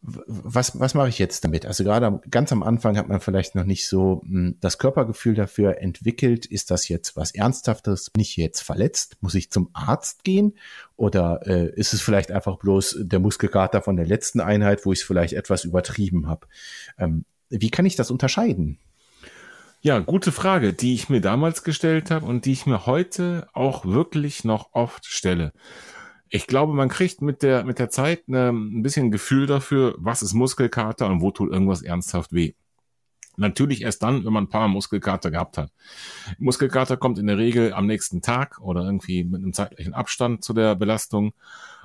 was, was mache ich jetzt damit? Also gerade ganz am Anfang hat man vielleicht noch nicht so mh, hm, das Körpergefühl dafür entwickelt. Ist das jetzt was Ernsthaftes? Bin ich jetzt verletzt? Muss ich zum Arzt gehen? Oder äh, ist es vielleicht einfach bloß der Muskelkater von der letzten Einheit, wo ich es vielleicht etwas übertrieben habe? Ähm, wie kann ich das unterscheiden? Ja, gute Frage, die ich mir damals gestellt habe und die ich mir heute auch wirklich noch oft stelle ich glaube, man kriegt mit der, mit der Zeit ne, ein bisschen Gefühl dafür, was ist Muskelkater und wo tut irgendwas ernsthaft weh. Natürlich erst dann, wenn man ein paar Muskelkater gehabt hat. Muskelkater kommt in der Regel am nächsten Tag oder irgendwie mit einem zeitlichen Abstand zu der Belastung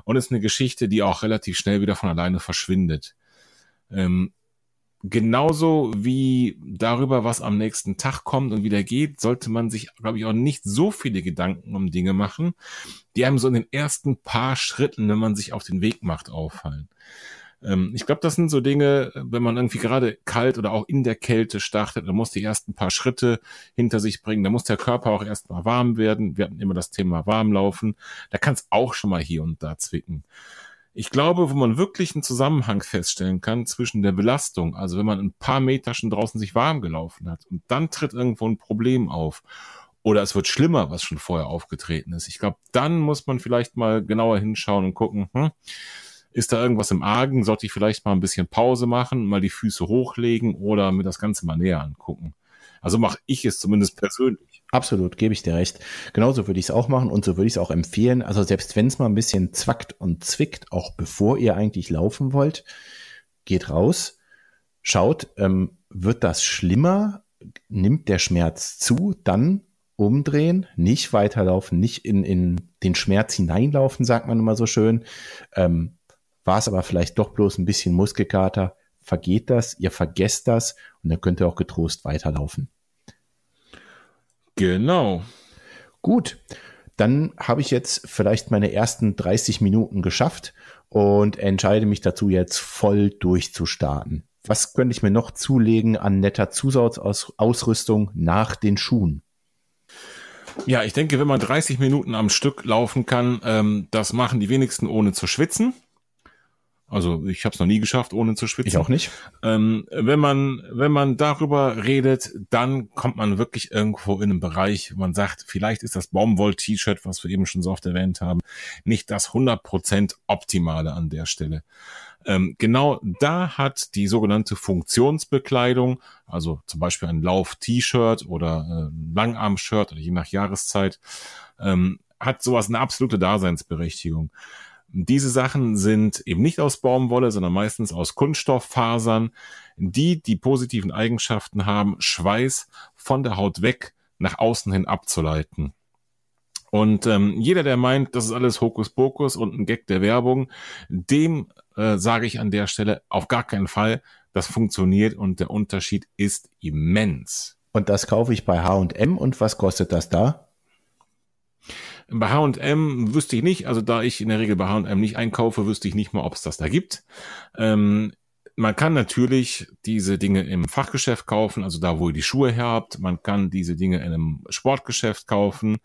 und ist eine Geschichte, die auch relativ schnell wieder von alleine verschwindet. Ähm, genauso wie darüber, was am nächsten Tag kommt und wieder geht, sollte man sich, glaube ich, auch nicht so viele Gedanken um Dinge machen, die einem so in den ersten paar Schritten, wenn man sich auf den Weg macht, auffallen. Ähm, ich glaube, das sind so Dinge, wenn man irgendwie gerade kalt oder auch in der Kälte startet, dann muss die ersten paar Schritte hinter sich bringen, da muss der Körper auch erstmal warm werden. Wir hatten immer das Thema Warmlaufen. Da kann es auch schon mal hier und da zwicken. Ich glaube, wo man wirklich einen Zusammenhang feststellen kann zwischen der Belastung, also wenn man ein paar Meter schon draußen sich warm gelaufen hat und dann tritt irgendwo ein Problem auf oder es wird schlimmer, was schon vorher aufgetreten ist. Ich glaube, dann muss man vielleicht mal genauer hinschauen und gucken, hm, ist da irgendwas im Argen? Sollte ich vielleicht mal ein bisschen Pause machen, mal die Füße hochlegen oder mir das Ganze mal näher angucken? Also mache ich es zumindest persönlich. Absolut, gebe ich dir recht. Genauso würde ich es auch machen und so würde ich es auch empfehlen. Also selbst wenn es mal ein bisschen zwackt und zwickt, auch bevor ihr eigentlich laufen wollt, geht raus, schaut, ähm, wird das schlimmer? Nimmt der Schmerz zu? Dann umdrehen, nicht weiterlaufen, nicht in, in den Schmerz hineinlaufen, sagt man immer so schön. Ähm, War es aber vielleicht doch bloß ein bisschen Muskelkater, vergeht das, ihr vergesst das und dann könnt ihr auch getrost weiterlaufen. Genau. Gut, dann habe ich jetzt vielleicht meine ersten 30 Minuten geschafft und entscheide mich dazu, jetzt voll durchzustarten. Was könnte ich mir noch zulegen an netter Zusatzausrüstung nach den Schuhen? Ja, ich denke, wenn man 30 Minuten am Stück laufen kann, ähm, das machen die wenigsten ohne zu schwitzen. Also ich habe es noch nie geschafft, ohne zu schwitzen. Ich auch nicht. Ähm, wenn man wenn man darüber redet, dann kommt man wirklich irgendwo in einen Bereich, wo man sagt, vielleicht ist das Baumwoll-T-Shirt, was wir eben schon so oft erwähnt haben, nicht das 100% optimale an der Stelle. Ähm, genau da hat die sogenannte Funktionsbekleidung, also zum Beispiel ein Lauf-T-Shirt oder äh, Langarm-Shirt oder je nach Jahreszeit, ähm, hat sowas eine absolute Daseinsberechtigung. Diese Sachen sind eben nicht aus Baumwolle, sondern meistens aus Kunststofffasern, die die positiven Eigenschaften haben, Schweiß von der Haut weg nach außen hin abzuleiten. Und ähm, jeder, der meint, das ist alles Hokuspokus und ein Gag der Werbung, dem äh, sage ich an der Stelle auf gar keinen Fall, das funktioniert und der Unterschied ist immens. Und das kaufe ich bei H&M und was kostet das da? Bei H&M wüsste ich nicht, also da ich in der Regel bei H&M nicht einkaufe, wüsste ich nicht mal, ob es das da gibt. Ähm, man kann natürlich diese Dinge im Fachgeschäft kaufen, also da, wo ihr die Schuhe her habt. Man kann diese Dinge in einem Sportgeschäft kaufen,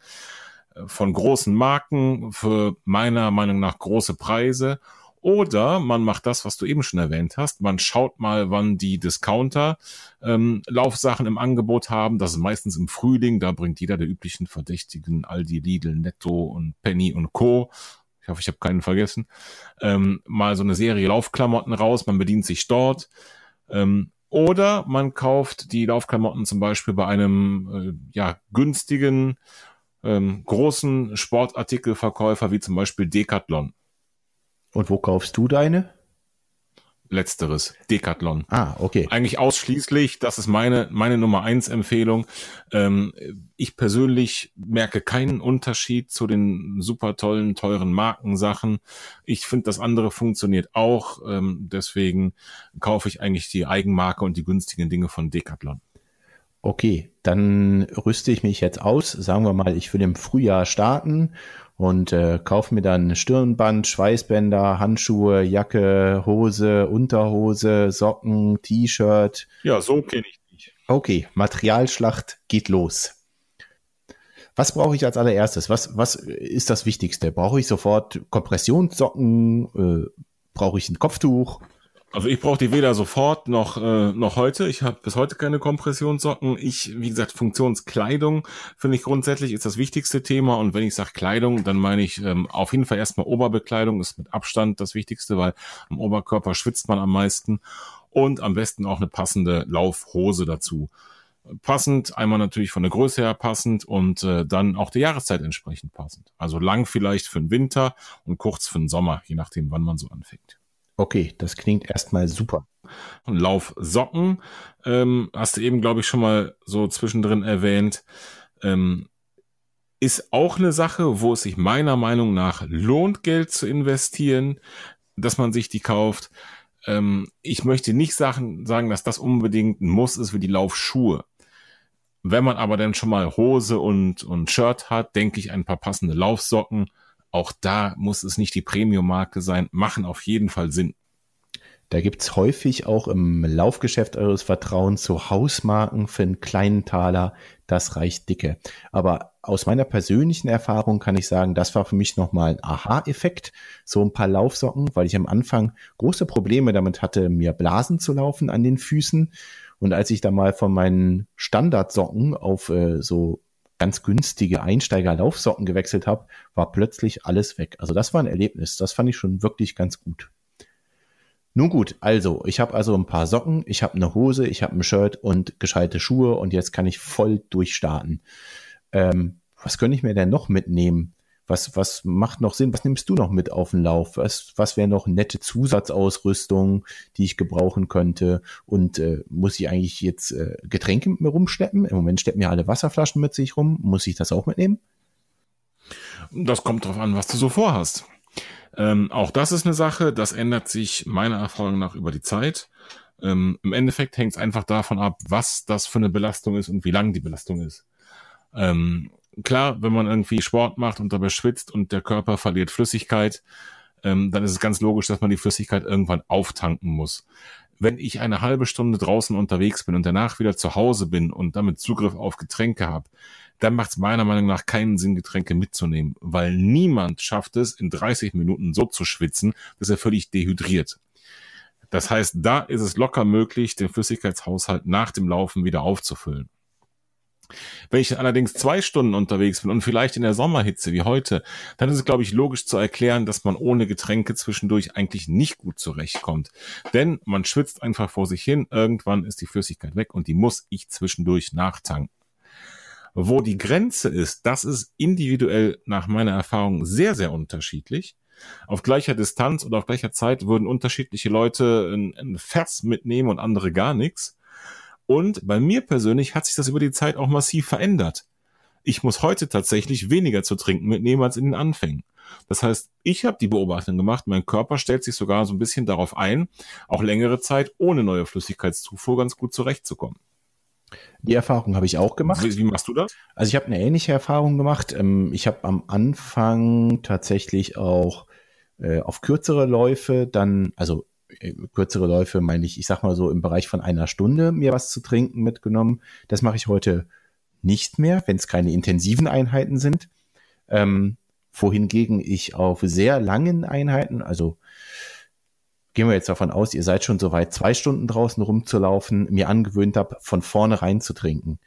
äh, von großen Marken für meiner Meinung nach große Preise. Oder man macht das, was du eben schon erwähnt hast. Man schaut mal, wann die Discounter ähm, Laufsachen im Angebot haben. Das ist meistens im Frühling. Da bringt jeder der üblichen Verdächtigen, Aldi, Lidl, Netto und Penny und Co. Ich hoffe, ich habe keinen vergessen. Ähm, mal so eine Serie Laufklamotten raus. Man bedient sich dort. Ähm, oder man kauft die Laufklamotten zum Beispiel bei einem äh, ja, günstigen, ähm, großen Sportartikelverkäufer wie zum Beispiel Decathlon. Und wo kaufst du deine? Letzteres, Decathlon. Ah, okay. Eigentlich ausschließlich, das ist meine, meine Nummer eins Empfehlung. Ähm, ich persönlich merke keinen Unterschied zu den super tollen, teuren Markensachen. Ich finde, das andere funktioniert auch. Ähm, deswegen kaufe ich eigentlich die Eigenmarke und die günstigen Dinge von Decathlon. Okay, dann rüste ich mich jetzt aus. Sagen wir mal, ich will im Frühjahr starten und äh, kaufe mir dann Stirnband, Schweißbänder, Handschuhe, Jacke, Hose, Unterhose, Socken, T-Shirt. Ja, so kenne ich dich. Okay, Materialschlacht geht los. Was brauche ich als allererstes? Was, was ist das Wichtigste? Brauche ich sofort Kompressionssocken? Äh, brauche ich ein Kopftuch? Also ich brauche die weder sofort noch äh, noch heute. Ich habe bis heute keine Kompressionssocken. Ich, wie gesagt, Funktionskleidung finde ich grundsätzlich ist das wichtigste Thema. Und wenn ich sage Kleidung, dann meine ich ähm, auf jeden Fall erstmal Oberbekleidung ist mit Abstand das Wichtigste, weil am Oberkörper schwitzt man am meisten und am besten auch eine passende Laufhose dazu. Passend, einmal natürlich von der Größe her passend und äh, dann auch der Jahreszeit entsprechend passend. Also lang vielleicht für den Winter und kurz für den Sommer, je nachdem, wann man so anfängt. Okay, das klingt erstmal super. Laufsocken ähm, hast du eben, glaube ich, schon mal so zwischendrin erwähnt. Ähm, ist auch eine Sache, wo es sich meiner Meinung nach lohnt, Geld zu investieren, dass man sich die kauft. Ähm, ich möchte nicht sagen, sagen, dass das unbedingt ein Muss ist für die Laufschuhe. Wenn man aber dann schon mal Hose und, und Shirt hat, denke ich, ein paar passende Laufsocken auch da muss es nicht die Premium-Marke sein, machen auf jeden Fall Sinn. Da gibt's häufig auch im Laufgeschäft eures Vertrauens so Hausmarken für einen kleinen Taler. Das reicht dicke. Aber aus meiner persönlichen Erfahrung kann ich sagen, das war für mich nochmal ein Aha-Effekt. So ein paar Laufsocken, weil ich am Anfang große Probleme damit hatte, mir Blasen zu laufen an den Füßen. Und als ich da mal von meinen Standardsocken auf äh, so ganz günstige Einsteiger-Laufsocken gewechselt habe, war plötzlich alles weg. Also das war ein Erlebnis. Das fand ich schon wirklich ganz gut. Nun gut, also ich habe also ein paar Socken, ich habe eine Hose, ich habe ein Shirt und gescheite Schuhe und jetzt kann ich voll durchstarten. Ähm, was könnte ich mir denn noch mitnehmen? Was, was macht noch Sinn? Was nimmst du noch mit auf den Lauf? Was, was wäre noch nette Zusatzausrüstung, die ich gebrauchen könnte? Und äh, muss ich eigentlich jetzt äh, Getränke mit mir rumschleppen? Im Moment schleppen ja alle Wasserflaschen mit sich rum. Muss ich das auch mitnehmen? Das kommt drauf an, was du so vorhast. Ähm, auch das ist eine Sache, das ändert sich meiner Erfahrung nach über die Zeit. Ähm, Im Endeffekt hängt es einfach davon ab, was das für eine Belastung ist und wie lang die Belastung ist. Ähm, klar, wenn man irgendwie Sport macht und dabei schwitzt und der Körper verliert Flüssigkeit, ähm, dann ist es ganz logisch, dass man die Flüssigkeit irgendwann auftanken muss. Wenn ich eine halbe Stunde draußen unterwegs bin und danach wieder zu Hause bin und damit Zugriff auf Getränke habe, dann macht es meiner Meinung nach keinen Sinn, Getränke mitzunehmen, weil niemand schafft es, in 30 Minuten so zu schwitzen, dass er völlig dehydriert. Das heißt, da ist es locker möglich, den Flüssigkeitshaushalt nach dem Laufen wieder aufzufüllen. Wenn ich allerdings zwei Stunden unterwegs bin und vielleicht in der Sommerhitze wie heute, dann ist es, glaube ich, logisch zu erklären, dass man ohne Getränke zwischendurch eigentlich nicht gut zurechtkommt. Denn man schwitzt einfach vor sich hin, irgendwann ist die Flüssigkeit weg und die muss ich zwischendurch nachtanken. Wo die Grenze ist, das ist individuell nach meiner Erfahrung sehr, sehr unterschiedlich. Auf gleicher Distanz oder auf gleicher Zeit würden unterschiedliche Leute ein, ein Vers mitnehmen und andere gar nichts. Und bei mir persönlich hat sich das über die Zeit auch massiv verändert. Ich muss heute tatsächlich weniger zu trinken mitnehmen als in den Anfängen. Das heißt, ich habe die Beobachtung gemacht, mein Körper stellt sich sogar so ein bisschen darauf ein, auch längere Zeit ohne neue Flüssigkeitszufuhr ganz gut zurechtzukommen. Die Erfahrung habe ich auch gemacht. Wie, wie machst du das? Also ich habe eine ähnliche Erfahrung gemacht. Ähm, ich habe am Anfang tatsächlich auch äh, auf kürzere Läufe dann, also kürzere Läufe meine ich, ich sag mal so im Bereich von einer Stunde mir was zu trinken mitgenommen. Das mache ich heute nicht mehr, wenn es keine intensiven Einheiten sind. Ähm, wohingegen ich auf sehr langen Einheiten, also gehen wir jetzt davon aus, ihr seid schon so weit, zwei Stunden draußen rumzulaufen, mir angewöhnt habe, von vornherein zu trinken.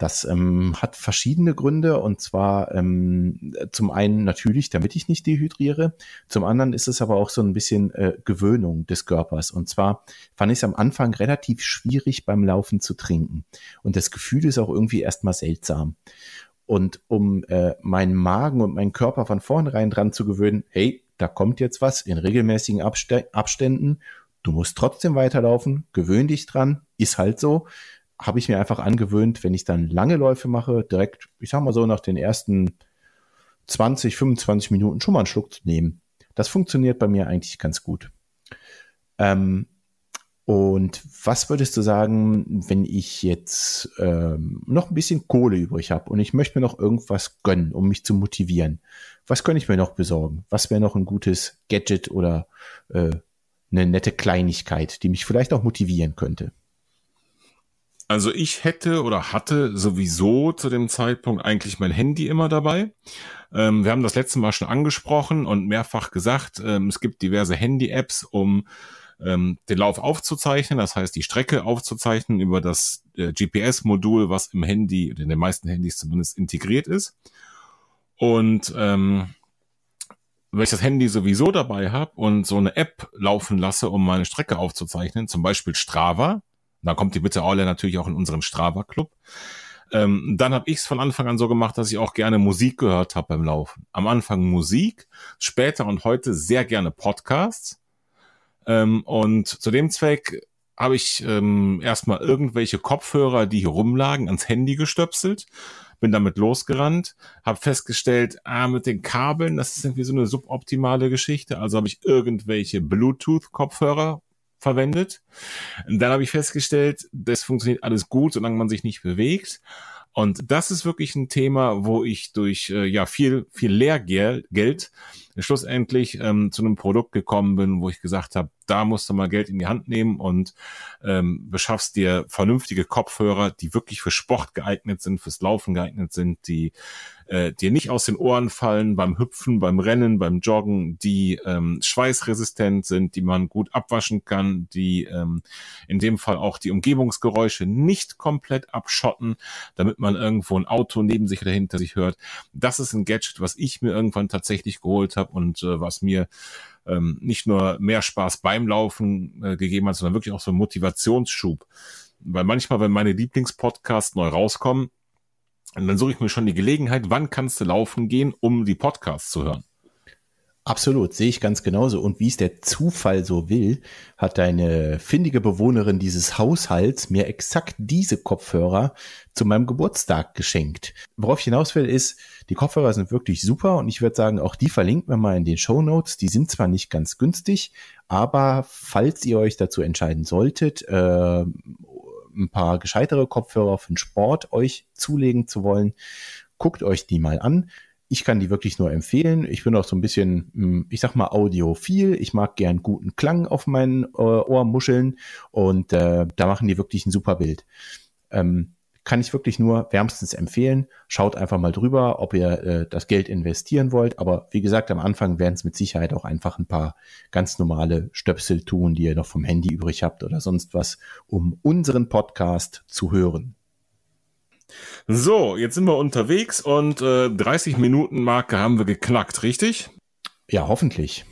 Das ähm, hat verschiedene Gründe und zwar ähm, zum einen natürlich, damit ich nicht dehydriere. Zum anderen ist es aber auch so ein bisschen äh, Gewöhnung des Körpers. Und zwar fand ich es am Anfang relativ schwierig beim Laufen zu trinken. Und das Gefühl ist auch irgendwie erstmal seltsam. Und um äh, meinen Magen und meinen Körper von vornherein dran zu gewöhnen, hey, da kommt jetzt was in regelmäßigen Abständen. Du musst trotzdem weiterlaufen, gewöhn dich dran, ist halt so habe ich mir einfach angewöhnt, wenn ich dann lange Läufe mache, direkt, ich sag mal so, nach den ersten 20, 25 Minuten schon mal einen Schluck zu nehmen. Das funktioniert bei mir eigentlich ganz gut. Ähm, und was würdest du sagen, wenn ich jetzt ähm, noch ein bisschen Kohle übrig habe und ich möchte mir noch irgendwas gönnen, um mich zu motivieren? Was könnte ich mir noch besorgen? Was wäre noch ein gutes Gadget oder äh, eine nette Kleinigkeit, die mich vielleicht auch motivieren könnte? Also ich hätte oder hatte sowieso zu dem Zeitpunkt eigentlich mein Handy immer dabei. Ähm, wir haben das letzte Mal schon angesprochen und mehrfach gesagt, ähm, es gibt diverse Handy-Apps, um ähm, den Lauf aufzuzeichnen, das heißt die Strecke aufzuzeichnen über das äh, GPS-Modul, was im Handy, in den meisten Handys zumindest integriert ist. Und ähm, wenn ich das Handy sowieso dabei habe und so eine App laufen lasse, um meine Strecke aufzuzeichnen, zum Beispiel Strava, da kommt die Bitte Aule natürlich auch in unseren Strava-Club. Ähm, dann habe ich es von Anfang an so gemacht, dass ich auch gerne Musik gehört habe beim Laufen. Am Anfang Musik, später und heute sehr gerne Podcasts. Ähm, und zu dem Zweck habe ich ähm, erstmal irgendwelche Kopfhörer, die hier rumlagen, ans Handy gestöpselt, bin damit losgerannt, habe festgestellt, ah, mit den Kabeln, das ist irgendwie so eine suboptimale Geschichte. Also habe ich irgendwelche Bluetooth-Kopfhörer verwendet. dann habe ich festgestellt, das funktioniert alles gut, solange man sich nicht bewegt. Und das ist wirklich ein Thema, wo ich durch äh, ja viel viel Lehrgeld schlussendlich ähm, zu einem Produkt gekommen bin, wo ich gesagt habe, da musst du mal Geld in die Hand nehmen und ähm, beschaffst dir vernünftige Kopfhörer, die wirklich für Sport geeignet sind, fürs Laufen geeignet sind, die äh, dir nicht aus den Ohren fallen beim Hüpfen, beim Rennen, beim Joggen, die ähm, schweißresistent sind, die man gut abwaschen kann, die ähm, in dem Fall auch die Umgebungsgeräusche nicht komplett abschotten, damit man irgendwo ein Auto neben sich oder hinter sich hört. Das ist ein Gadget, was ich mir irgendwann tatsächlich geholt habe und äh, was mir ähm, nicht nur mehr Spaß beim Laufen äh, gegeben hat, sondern wirklich auch so einen Motivationsschub. Weil manchmal, wenn meine Lieblingspodcasts neu rauskommen, dann suche ich mir schon die Gelegenheit, wann kannst du laufen gehen, um die Podcasts zu hören. Absolut, sehe ich ganz genauso. Und wie es der Zufall so will, hat eine findige Bewohnerin dieses Haushalts mir exakt diese Kopfhörer zu meinem Geburtstag geschenkt. Worauf ich hinaus will, ist, die Kopfhörer sind wirklich super und ich würde sagen, auch die verlinken wir mal in den Show Notes. Die sind zwar nicht ganz günstig, aber falls ihr euch dazu entscheiden solltet, äh, ein paar gescheitere Kopfhörer für den Sport euch zulegen zu wollen, guckt euch die mal an. Ich kann die wirklich nur empfehlen. Ich bin auch so ein bisschen, hm, ich sag mal, audiophil. Ich mag gern guten Klang auf meinen äh, Ohrmuscheln und äh, da machen die wirklich ein super Bild. Ähm, kann ich wirklich nur wärmstens empfehlen. Schaut einfach mal drüber, ob ihr äh, das Geld investieren wollt. Aber wie gesagt, am Anfang werden es mit Sicherheit auch einfach ein paar ganz normale Stöpsel tun, die ihr noch vom Handy übrig habt oder sonst was, um unseren Podcast zu hören. So, jetzt sind wir unterwegs und äh, 30 Minuten Marke haben wir geknackt, richtig? Ja, hoffentlich.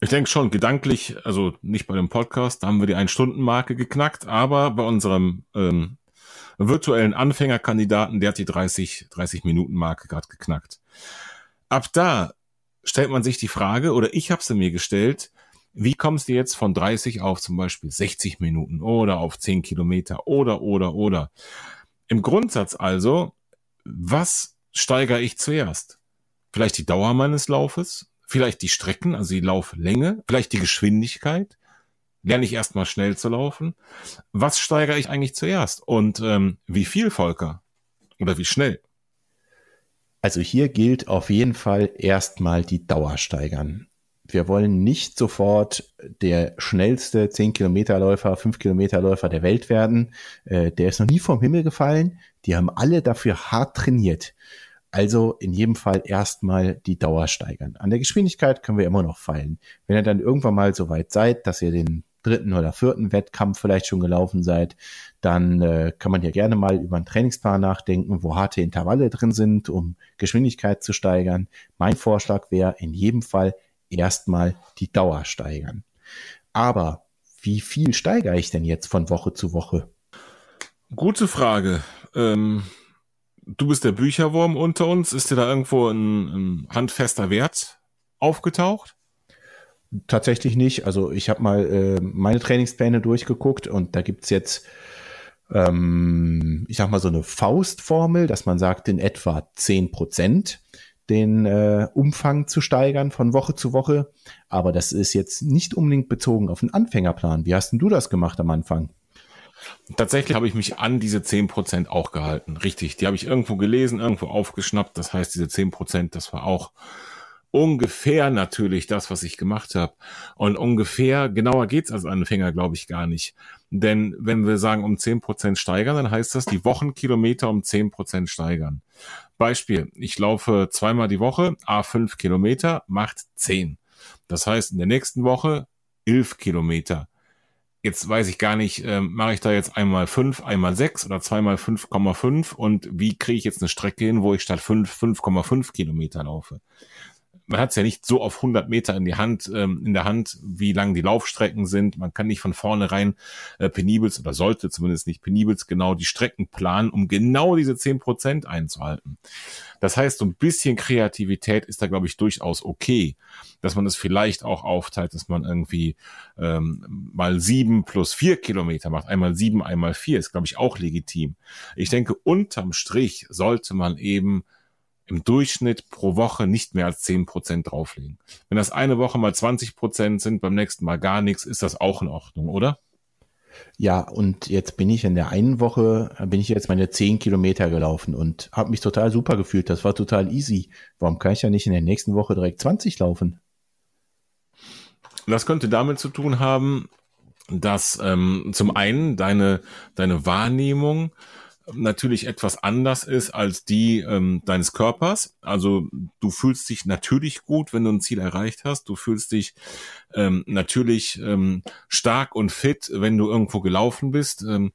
Ich denke schon, gedanklich, also nicht bei dem Podcast, da haben wir die Ein-Stunden-Marke geknackt, aber bei unserem ähm, virtuellen Anfängerkandidaten, der hat die 30, 30 Minuten Marke gerade geknackt. Ab da stellt man sich die Frage, oder ich habe sie mir gestellt, wie kommst du jetzt von 30 auf zum Beispiel 60 Minuten oder auf 10 Kilometer oder, oder, oder. Im Grundsatz also, was steigere ich zuerst? Vielleicht die Dauer meines Laufes, vielleicht die Strecken, also die Lauflänge, vielleicht die Geschwindigkeit, lerne ich erstmal schnell zu laufen. Was steigere ich eigentlich zuerst? Und ähm, wie viel, Volker? Oder wie schnell? Also hier gilt auf jeden Fall erstmal die Dauer steigern. Wir wollen nicht sofort der schnellste 10 Kilometer Läufer, 5 Kilometer Läufer der Welt werden. Äh, der ist noch nie vom Himmel gefallen. Die haben alle dafür hart trainiert. Also in jedem Fall erstmal die Dauer steigern. An der Geschwindigkeit können wir immer noch feilen. Wenn ihr dann irgendwann mal so weit seid, dass ihr den dritten oder vierten Wettkampf vielleicht schon gelaufen seid, dann äh, kann man ja gerne mal über einen Trainingsplan nachdenken, wo harte Intervalle drin sind, um Geschwindigkeit zu steigern. Mein Vorschlag wäre in jedem Fall erstmal die Dauer steigern. Aber wie viel steigere ich denn jetzt von Woche zu Woche? Gute Frage. Ähm, du bist der Bücherwurm unter uns. Ist dir da irgendwo ein, ein handfester Wert aufgetaucht? Tatsächlich nicht. Also ich habe mal äh, meine Trainingspläne durchgeguckt und da gibt's jetzt, ähm, ich sag mal, so eine Faustformel, dass man sagt, in etwa zehn Prozent den äh, Umfang zu steigern von Woche zu Woche. Aber das ist jetzt nicht unbedingt bezogen auf den Anfängerplan. Wie hast denn du das gemacht am Anfang? Tatsächlich habe ich mich an diese zehn Prozent auch gehalten. Richtig, die habe ich irgendwo gelesen, irgendwo aufgeschnappt. Das heißt, diese zehn Prozent, das war auch ungefähr natürlich das, was ich gemacht habe. Und ungefähr, genauer geht's als Anfänger, glaube ich, gar nicht. Denn wenn wir sagen, um zehn Prozent steigern, dann heißt das, die Wochenkilometer um zehn Prozent steigern. Beispiel, ich laufe zweimal die Woche, a fünf Kilometer, macht zehn. Das heißt, in der nächsten Woche elf Kilometer. Jetzt weiß ich gar nicht, ähm, mache ich da jetzt einmal fünf, einmal sechs oder zweimal 5,5 und wie kriege ich jetzt eine Strecke hin, wo ich statt fünf 5,5 Kilometer laufe? Man hat es ja nicht so auf 100 Meter in die Hand, ähm, in der Hand, wie lang die Laufstrecken sind. Man kann nicht von vornherein äh, penibels oder sollte zumindest nicht penibels genau die Strecken planen, um genau diese 10 Prozent einzuhalten. Das heißt, so ein bisschen Kreativität ist da, glaube ich, durchaus okay, dass man es das vielleicht auch aufteilt, dass man irgendwie ähm, mal sieben plus vier Kilometer macht. Einmal sieben, einmal vier ist, glaube ich, auch legitim. Ich denke, unterm Strich sollte man eben im Durchschnitt pro Woche nicht mehr als zehn Prozent drauflegen. Wenn das eine Woche mal 20 Prozent sind, beim nächsten Mal gar nichts, ist das auch in Ordnung, oder? Ja, und jetzt bin ich in der einen Woche, bin ich jetzt meine zehn Kilometer gelaufen und habe mich total super gefühlt. Das war total easy. Warum kann ich ja nicht in der nächsten Woche direkt 20 laufen? Das könnte damit zu tun haben, dass ähm, zum einen deine, deine Wahrnehmung natürlich etwas anders ist als die ähm, deines Körpers. Also du fühlst dich natürlich gut, wenn du ein Ziel erreicht hast. Du fühlst dich ähm, natürlich ähm, stark und fit, wenn du irgendwo gelaufen bist. Ähm,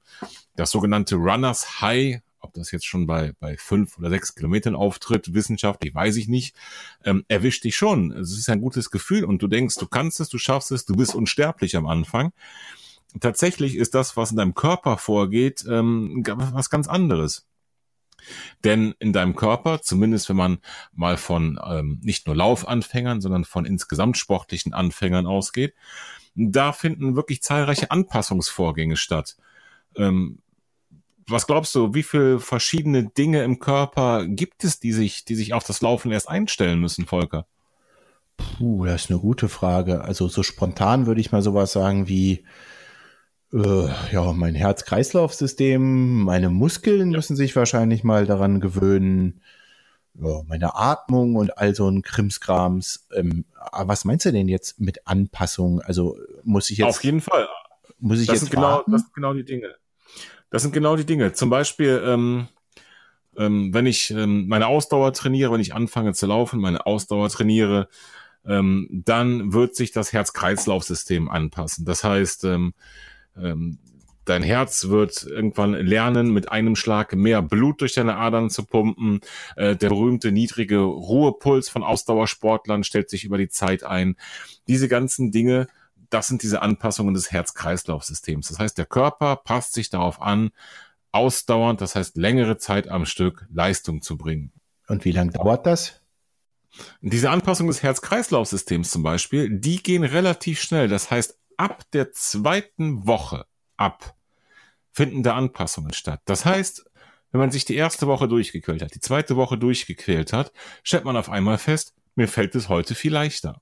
das sogenannte Runners High, ob das jetzt schon bei, bei fünf oder sechs Kilometern auftritt, wissenschaftlich, weiß ich nicht, ähm, erwischt dich schon. Es ist ein gutes Gefühl und du denkst, du kannst es, du schaffst es, du bist unsterblich am Anfang tatsächlich ist das, was in deinem Körper vorgeht, ähm, was ganz anderes. Denn in deinem Körper, zumindest wenn man mal von ähm, nicht nur Laufanfängern, sondern von insgesamt sportlichen Anfängern ausgeht, da finden wirklich zahlreiche Anpassungsvorgänge statt. Ähm, was glaubst du, wie viele verschiedene Dinge im Körper gibt es, die sich, die sich auf das Laufen erst einstellen müssen, Volker? Puh, das ist eine gute Frage. Also so spontan würde ich mal sowas sagen wie äh, ja, mein Herz-Kreislauf-System, meine Muskeln ja. müssen sich wahrscheinlich mal daran gewöhnen. Ja, meine Atmung und all so ein Krimskrams. Ähm, was meinst du denn jetzt mit Anpassung? Also muss ich jetzt. Auf jeden Fall. Muss ich das jetzt sind genau, das sind genau die Dinge. Das sind genau die Dinge. Zum Beispiel, ähm, ähm, wenn ich ähm, meine Ausdauer trainiere, wenn ich anfange zu laufen, meine Ausdauer trainiere, ähm, dann wird sich das Herz-Kreislauf-System anpassen. Das heißt, ähm, ähm, dein Herz wird irgendwann lernen, mit einem Schlag mehr Blut durch deine Adern zu pumpen. Äh, der berühmte niedrige Ruhepuls von Ausdauersportlern stellt sich über die Zeit ein. Diese ganzen Dinge, das sind diese Anpassungen des Herz-Kreislauf-Systems. Das heißt, der Körper passt sich darauf an, ausdauernd, das heißt längere Zeit am Stück Leistung zu bringen. Und wie lange dauert das? Diese Anpassung des Herz-Kreislauf-Systems zum Beispiel, die gehen relativ schnell. Das heißt, ab der zweiten Woche ab finden da Anpassungen statt. Das heißt, wenn man sich die erste Woche durchgequält hat, die zweite Woche durchgequält hat, stellt man auf einmal fest, mir fällt es heute viel leichter.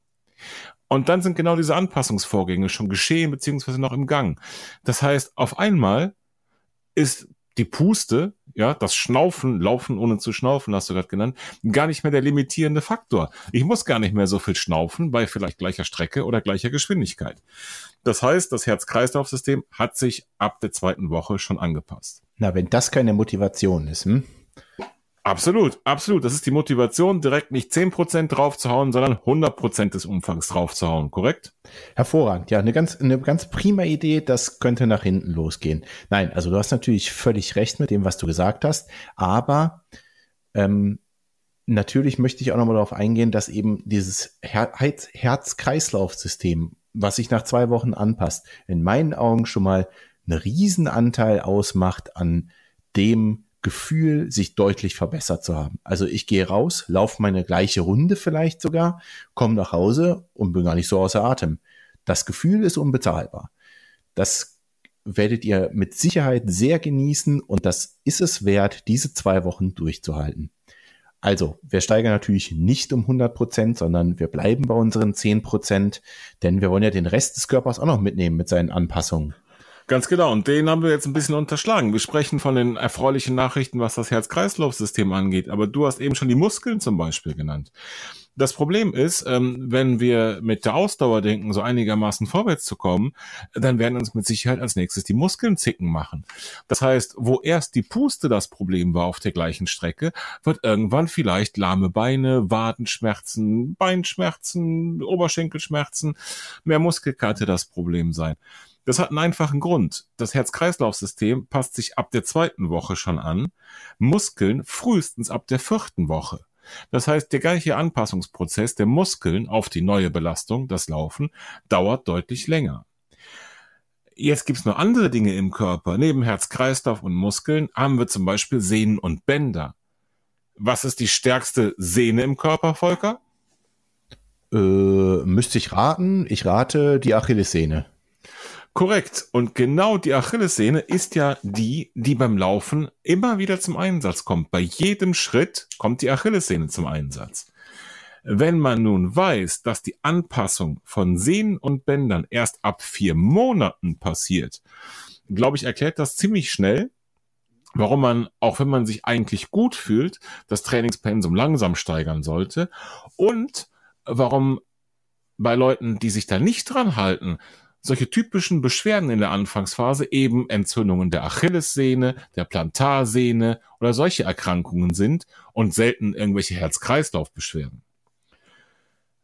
Und dann sind genau diese Anpassungsvorgänge schon geschehen beziehungsweise noch im Gang. Das heißt, auf einmal ist die Puste, ja, das Schnaufen, Laufen ohne zu schnaufen, hast du gerade genannt, gar nicht mehr der limitierende Faktor. Ich muss gar nicht mehr so viel schnaufen bei vielleicht gleicher Strecke oder gleicher Geschwindigkeit. Das heißt, das Herz-Kreislauf-System hat sich ab der zweiten Woche schon angepasst. Na, wenn das keine Motivation ist, hm? Absolut, absolut. Das ist die Motivation, direkt nicht zehn Prozent draufzuhauen, sondern 100% des Umfangs draufzuhauen, korrekt? Hervorragend, ja, eine ganz, eine ganz prima Idee, das könnte nach hinten losgehen. Nein, also du hast natürlich völlig recht mit dem, was du gesagt hast, aber ähm, natürlich möchte ich auch nochmal darauf eingehen, dass eben dieses Her Herz-Kreislauf-System, was sich nach zwei Wochen anpasst, in meinen Augen schon mal einen Riesenanteil ausmacht an dem, Gefühl, sich deutlich verbessert zu haben. Also ich gehe raus, laufe meine gleiche Runde vielleicht sogar, komme nach Hause und bin gar nicht so außer Atem. Das Gefühl ist unbezahlbar. Das werdet ihr mit Sicherheit sehr genießen und das ist es wert, diese zwei Wochen durchzuhalten. Also, wir steigern natürlich nicht um 100 Prozent, sondern wir bleiben bei unseren 10 Prozent, denn wir wollen ja den Rest des Körpers auch noch mitnehmen mit seinen Anpassungen. Ganz genau. Und den haben wir jetzt ein bisschen unterschlagen. Wir sprechen von den erfreulichen Nachrichten, was das Herz-Kreislauf-System angeht. Aber du hast eben schon die Muskeln zum Beispiel genannt. Das Problem ist, ähm, wenn wir mit der Ausdauer denken, so einigermaßen vorwärts zu kommen, dann werden uns mit Sicherheit als nächstes die Muskeln zicken machen. Das heißt, wo erst die Puste das Problem war auf der gleichen Strecke, wird irgendwann vielleicht lahme Beine, Wadenschmerzen, Beinschmerzen, Oberschenkelschmerzen, mehr Muskelkater das Problem sein. Das hat einen einfachen Grund. Das Herz-Kreislauf-System passt sich ab der zweiten Woche schon an, Muskeln frühestens ab der vierten Woche. Das heißt, der gleiche Anpassungsprozess der Muskeln auf die neue Belastung, das Laufen, dauert deutlich länger. Jetzt gibt's noch andere Dinge im Körper. Neben Herz, Kreislauf und Muskeln haben wir zum Beispiel Sehnen und Bänder. Was ist die stärkste Sehne im Körper, Volker? Äh, müsste ich raten. Ich rate die Achillessehne. Korrekt. Und genau die Achillessehne ist ja die, die beim Laufen immer wieder zum Einsatz kommt. Bei jedem Schritt kommt die Achillessehne zum Einsatz. Wenn man nun weiß, dass die Anpassung von Sehnen und Bändern erst ab vier Monaten passiert, glaube ich, erklärt das ziemlich schnell, warum man, auch wenn man sich eigentlich gut fühlt, das Trainingspensum langsam steigern sollte und warum bei Leuten, die sich da nicht dran halten, solche typischen Beschwerden in der Anfangsphase eben Entzündungen der Achillessehne, der Plantarsehne oder solche Erkrankungen sind und selten irgendwelche Herz-Kreislauf-Beschwerden.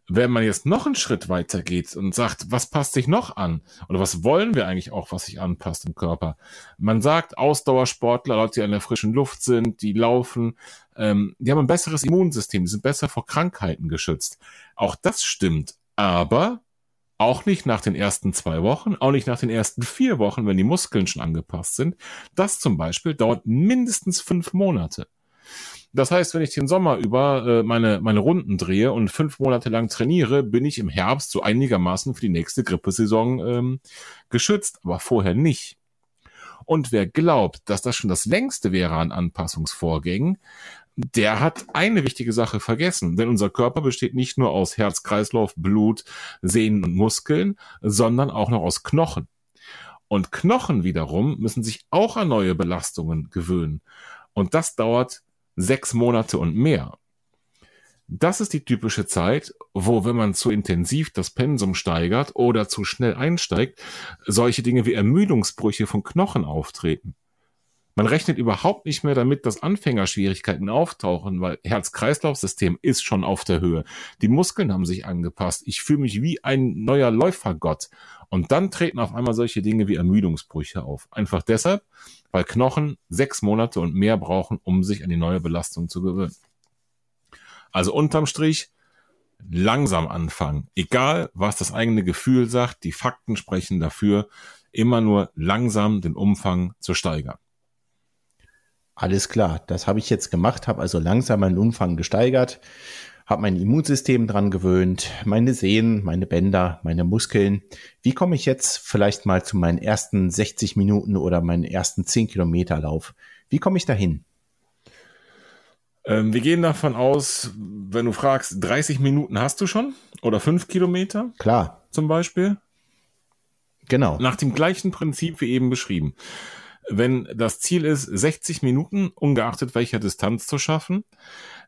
Wenn man jetzt noch einen Schritt weiter geht und sagt, was passt sich noch an? Oder was wollen wir eigentlich auch, was sich anpasst im Körper? Man sagt, Ausdauersportler, Leute, die in der frischen Luft sind, die laufen, ähm, die haben ein besseres Immunsystem, die sind besser vor Krankheiten geschützt. Auch das stimmt. Aber auch nicht nach den ersten zwei Wochen, auch nicht nach den ersten vier Wochen, wenn die Muskeln schon angepasst sind. Das zum Beispiel dauert mindestens fünf Monate. Das heißt, wenn ich den Sommer über äh, meine, meine Runden drehe und fünf Monate lang trainiere, bin ich im Herbst so einigermaßen für die nächste Grippesaison ähm, geschützt, aber vorher nicht. Und wer glaubt, dass das schon das längste wäre an Anpassungsvorgängen, der hat eine wichtige Sache vergessen, denn unser Körper besteht nicht nur aus Herz, Kreislauf, Blut, Sehnen und Muskeln, sondern auch noch aus Knochen. Und Knochen wiederum müssen sich auch an neue Belastungen gewöhnen. Und das dauert sechs Monate und mehr. Das ist die typische Zeit, wo, wenn man zu intensiv das Pensum steigert oder zu schnell einsteigt, solche Dinge wie Ermüdungsbrüche von Knochen auftreten. Man rechnet überhaupt nicht mehr damit, dass Anfängerschwierigkeiten auftauchen, weil Herz-Kreislauf-System ist schon auf der Höhe. Die Muskeln haben sich angepasst. Ich fühle mich wie ein neuer Läufergott. Und dann treten auf einmal solche Dinge wie Ermüdungsbrüche auf. Einfach deshalb, weil Knochen sechs Monate und mehr brauchen, um sich an die neue Belastung zu gewöhnen. Also unterm Strich, langsam anfangen. Egal, was das eigene Gefühl sagt, die Fakten sprechen dafür, immer nur langsam den Umfang zu steigern. Alles klar, das habe ich jetzt gemacht, habe also langsam meinen Umfang gesteigert, habe mein Immunsystem dran gewöhnt, meine Sehnen, meine Bänder, meine Muskeln. Wie komme ich jetzt vielleicht mal zu meinen ersten 60 Minuten oder meinen ersten 10 Kilometer Lauf? Wie komme ich dahin? Ähm, wir gehen davon aus, wenn du fragst, 30 Minuten hast du schon oder 5 Kilometer? Klar. Zum Beispiel? Genau. Nach dem gleichen Prinzip wie eben beschrieben. Wenn das Ziel ist, 60 Minuten, ungeachtet welcher Distanz zu schaffen,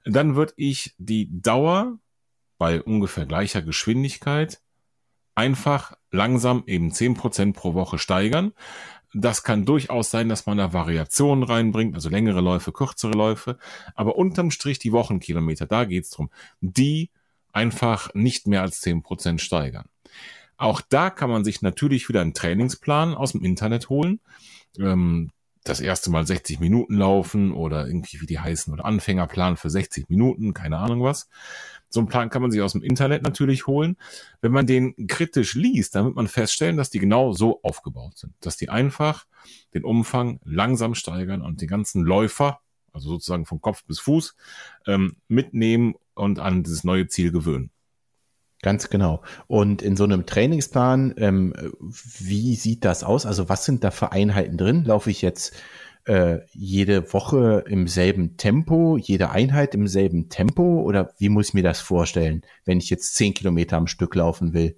dann würde ich die Dauer bei ungefähr gleicher Geschwindigkeit einfach langsam eben 10% pro Woche steigern. Das kann durchaus sein, dass man da Variationen reinbringt, also längere Läufe, kürzere Läufe, aber unterm Strich die Wochenkilometer, da geht's drum, die einfach nicht mehr als 10% steigern. Auch da kann man sich natürlich wieder einen Trainingsplan aus dem Internet holen. Ähm, das erste Mal 60 Minuten laufen oder irgendwie wie die heißen oder Anfängerplan für 60 Minuten, keine Ahnung was. So einen Plan kann man sich aus dem Internet natürlich holen. Wenn man den kritisch liest, dann wird man feststellen, dass die genau so aufgebaut sind, dass die einfach den Umfang langsam steigern und die ganzen Läufer, also sozusagen von Kopf bis Fuß, ähm, mitnehmen und an dieses neue Ziel gewöhnen. Ganz genau. Und in so einem Trainingsplan, ähm, wie sieht das aus? Also was sind da für Einheiten drin? Laufe ich jetzt äh, jede Woche im selben Tempo, jede Einheit im selben Tempo? Oder wie muss ich mir das vorstellen, wenn ich jetzt zehn Kilometer am Stück laufen will?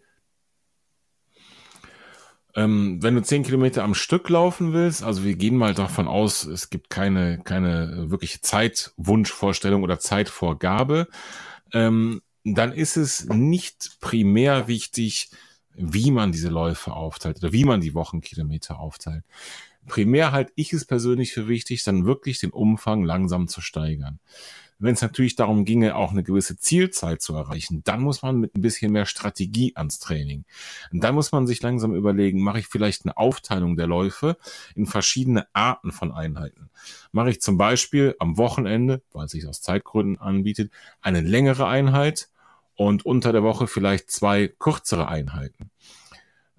Ähm, wenn du zehn Kilometer am Stück laufen willst, also wir gehen mal davon aus, es gibt keine, keine wirkliche Zeitwunschvorstellung oder Zeitvorgabe, ähm, dann ist es nicht primär wichtig, wie man diese Läufe aufteilt oder wie man die Wochenkilometer aufteilt. Primär halte ich es persönlich für wichtig, dann wirklich den Umfang langsam zu steigern. Wenn es natürlich darum ginge, auch eine gewisse Zielzeit zu erreichen, dann muss man mit ein bisschen mehr Strategie ans Training. Und dann muss man sich langsam überlegen, mache ich vielleicht eine Aufteilung der Läufe in verschiedene Arten von Einheiten. Mache ich zum Beispiel am Wochenende, weil es sich aus Zeitgründen anbietet, eine längere Einheit und unter der Woche vielleicht zwei kürzere Einheiten.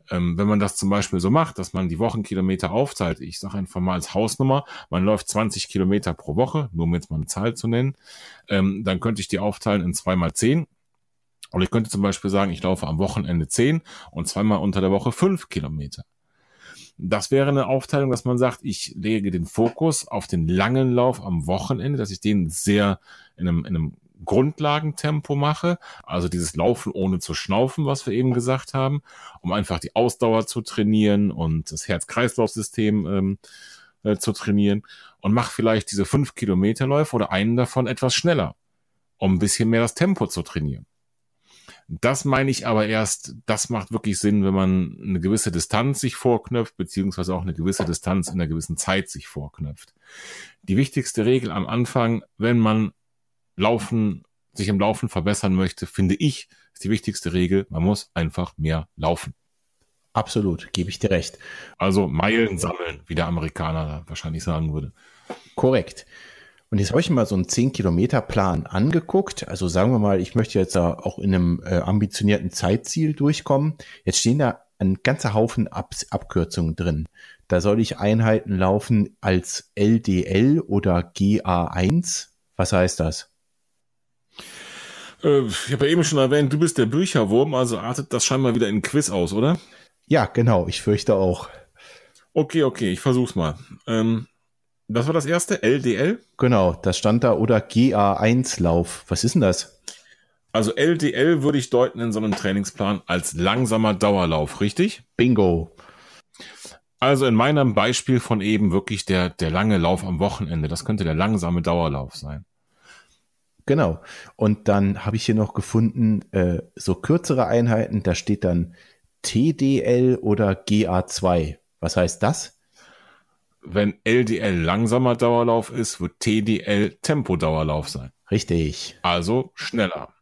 Ähm, wenn man das zum Beispiel so macht, dass man die Wochenkilometer aufteilt, ich sage einfach mal als Hausnummer, man läuft 20 Kilometer pro Woche, nur um jetzt mal eine Zahl zu nennen, ähm, dann könnte ich die aufteilen in zweimal zehn. Und ich könnte zum Beispiel sagen, ich laufe am Wochenende zehn und zweimal unter der Woche fünf Kilometer. Das wäre eine Aufteilung, dass man sagt, ich lege den Fokus auf den langen Lauf am Wochenende, dass ich den sehr in einem, in einem Grundlagentempo mache, also dieses Laufen ohne zu schnaufen, was wir eben gesagt haben, um einfach die Ausdauer zu trainieren und das Herz-Kreislauf-System ähm, äh, zu trainieren und mache vielleicht diese fünf Kilometer Läufe oder einen davon etwas schneller, um ein bisschen mehr das Tempo zu trainieren. Das meine ich aber erst, das macht wirklich Sinn, wenn man eine gewisse Distanz sich vorknöpft, beziehungsweise auch eine gewisse Distanz in einer gewissen Zeit sich vorknöpft. Die wichtigste Regel am Anfang, wenn man Laufen, sich im Laufen verbessern möchte, finde ich, ist die wichtigste Regel, man muss einfach mehr laufen. Absolut, gebe ich dir recht. Also Meilen sammeln, wie der Amerikaner wahrscheinlich sagen würde. Korrekt. Und jetzt habe ich mal so einen 10-Kilometer-Plan angeguckt. Also sagen wir mal, ich möchte jetzt auch in einem äh, ambitionierten Zeitziel durchkommen. Jetzt stehen da ein ganzer Haufen Ab Abkürzungen drin. Da soll ich Einheiten laufen als LDL oder GA1. Was heißt das? Äh, ich habe ja eben schon erwähnt, du bist der Bücherwurm, also artet das scheinbar wieder in Quiz aus, oder? Ja, genau, ich fürchte auch. Okay, okay, ich versuch's mal. Ähm, was war das erste? LDL? Genau, das stand da oder GA1-Lauf. Was ist denn das? Also LDL würde ich deuten in so einem Trainingsplan als langsamer Dauerlauf, richtig? Bingo. Also in meinem Beispiel von eben wirklich der, der lange Lauf am Wochenende. Das könnte der langsame Dauerlauf sein. Genau. Und dann habe ich hier noch gefunden, äh, so kürzere Einheiten, da steht dann TDL oder GA2. Was heißt das? Wenn LDL langsamer Dauerlauf ist, wird TDL Tempodauerlauf sein. Richtig. Also schneller.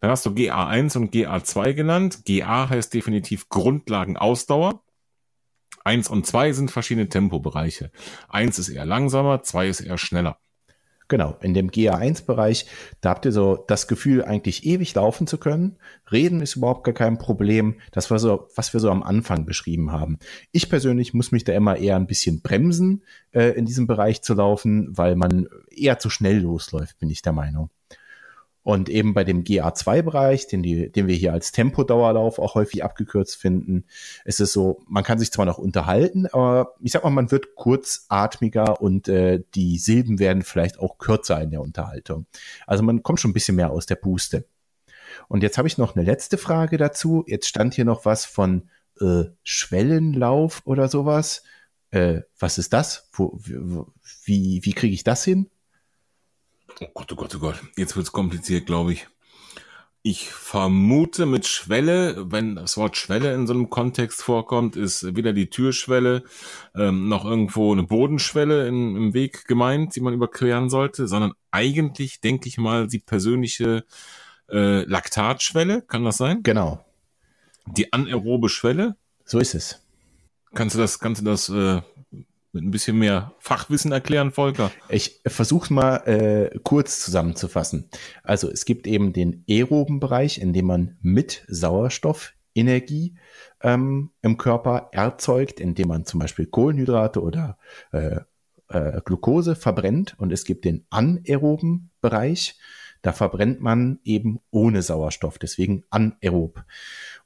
Dann hast du GA1 und GA2 genannt. GA heißt definitiv Grundlagenausdauer. Eins und zwei sind verschiedene Tempobereiche. Eins ist eher langsamer, zwei ist eher schneller. Genau, in dem GA1-Bereich, da habt ihr so das Gefühl, eigentlich ewig laufen zu können. Reden ist überhaupt gar kein Problem. Das war so, was wir so am Anfang beschrieben haben. Ich persönlich muss mich da immer eher ein bisschen bremsen, äh, in diesem Bereich zu laufen, weil man eher zu schnell losläuft, bin ich der Meinung. Und eben bei dem GA2-Bereich, den, den wir hier als Tempodauerlauf auch häufig abgekürzt finden, ist es so, man kann sich zwar noch unterhalten, aber ich sag mal, man wird kurzatmiger und äh, die Silben werden vielleicht auch kürzer in der Unterhaltung. Also man kommt schon ein bisschen mehr aus der Puste. Und jetzt habe ich noch eine letzte Frage dazu. Jetzt stand hier noch was von äh, Schwellenlauf oder sowas. Äh, was ist das? Wo, wie wie kriege ich das hin? Oh Gott, oh Gott, oh Gott. Jetzt wird's kompliziert, glaube ich. Ich vermute mit Schwelle, wenn das Wort Schwelle in so einem Kontext vorkommt, ist weder die Türschwelle ähm, noch irgendwo eine Bodenschwelle in, im Weg gemeint, die man überqueren sollte, sondern eigentlich, denke ich mal, die persönliche äh, Laktatschwelle. Kann das sein? Genau. Die anaerobe Schwelle. So ist es. Kannst du das, kannst du das äh, mit ein bisschen mehr Fachwissen erklären, Volker? Ich versuche mal äh, kurz zusammenzufassen. Also es gibt eben den aeroben Bereich, in dem man mit Sauerstoff Energie ähm, im Körper erzeugt, indem man zum Beispiel Kohlenhydrate oder äh, äh, Glucose verbrennt. Und es gibt den anaeroben Bereich, da verbrennt man eben ohne Sauerstoff, deswegen anaerob.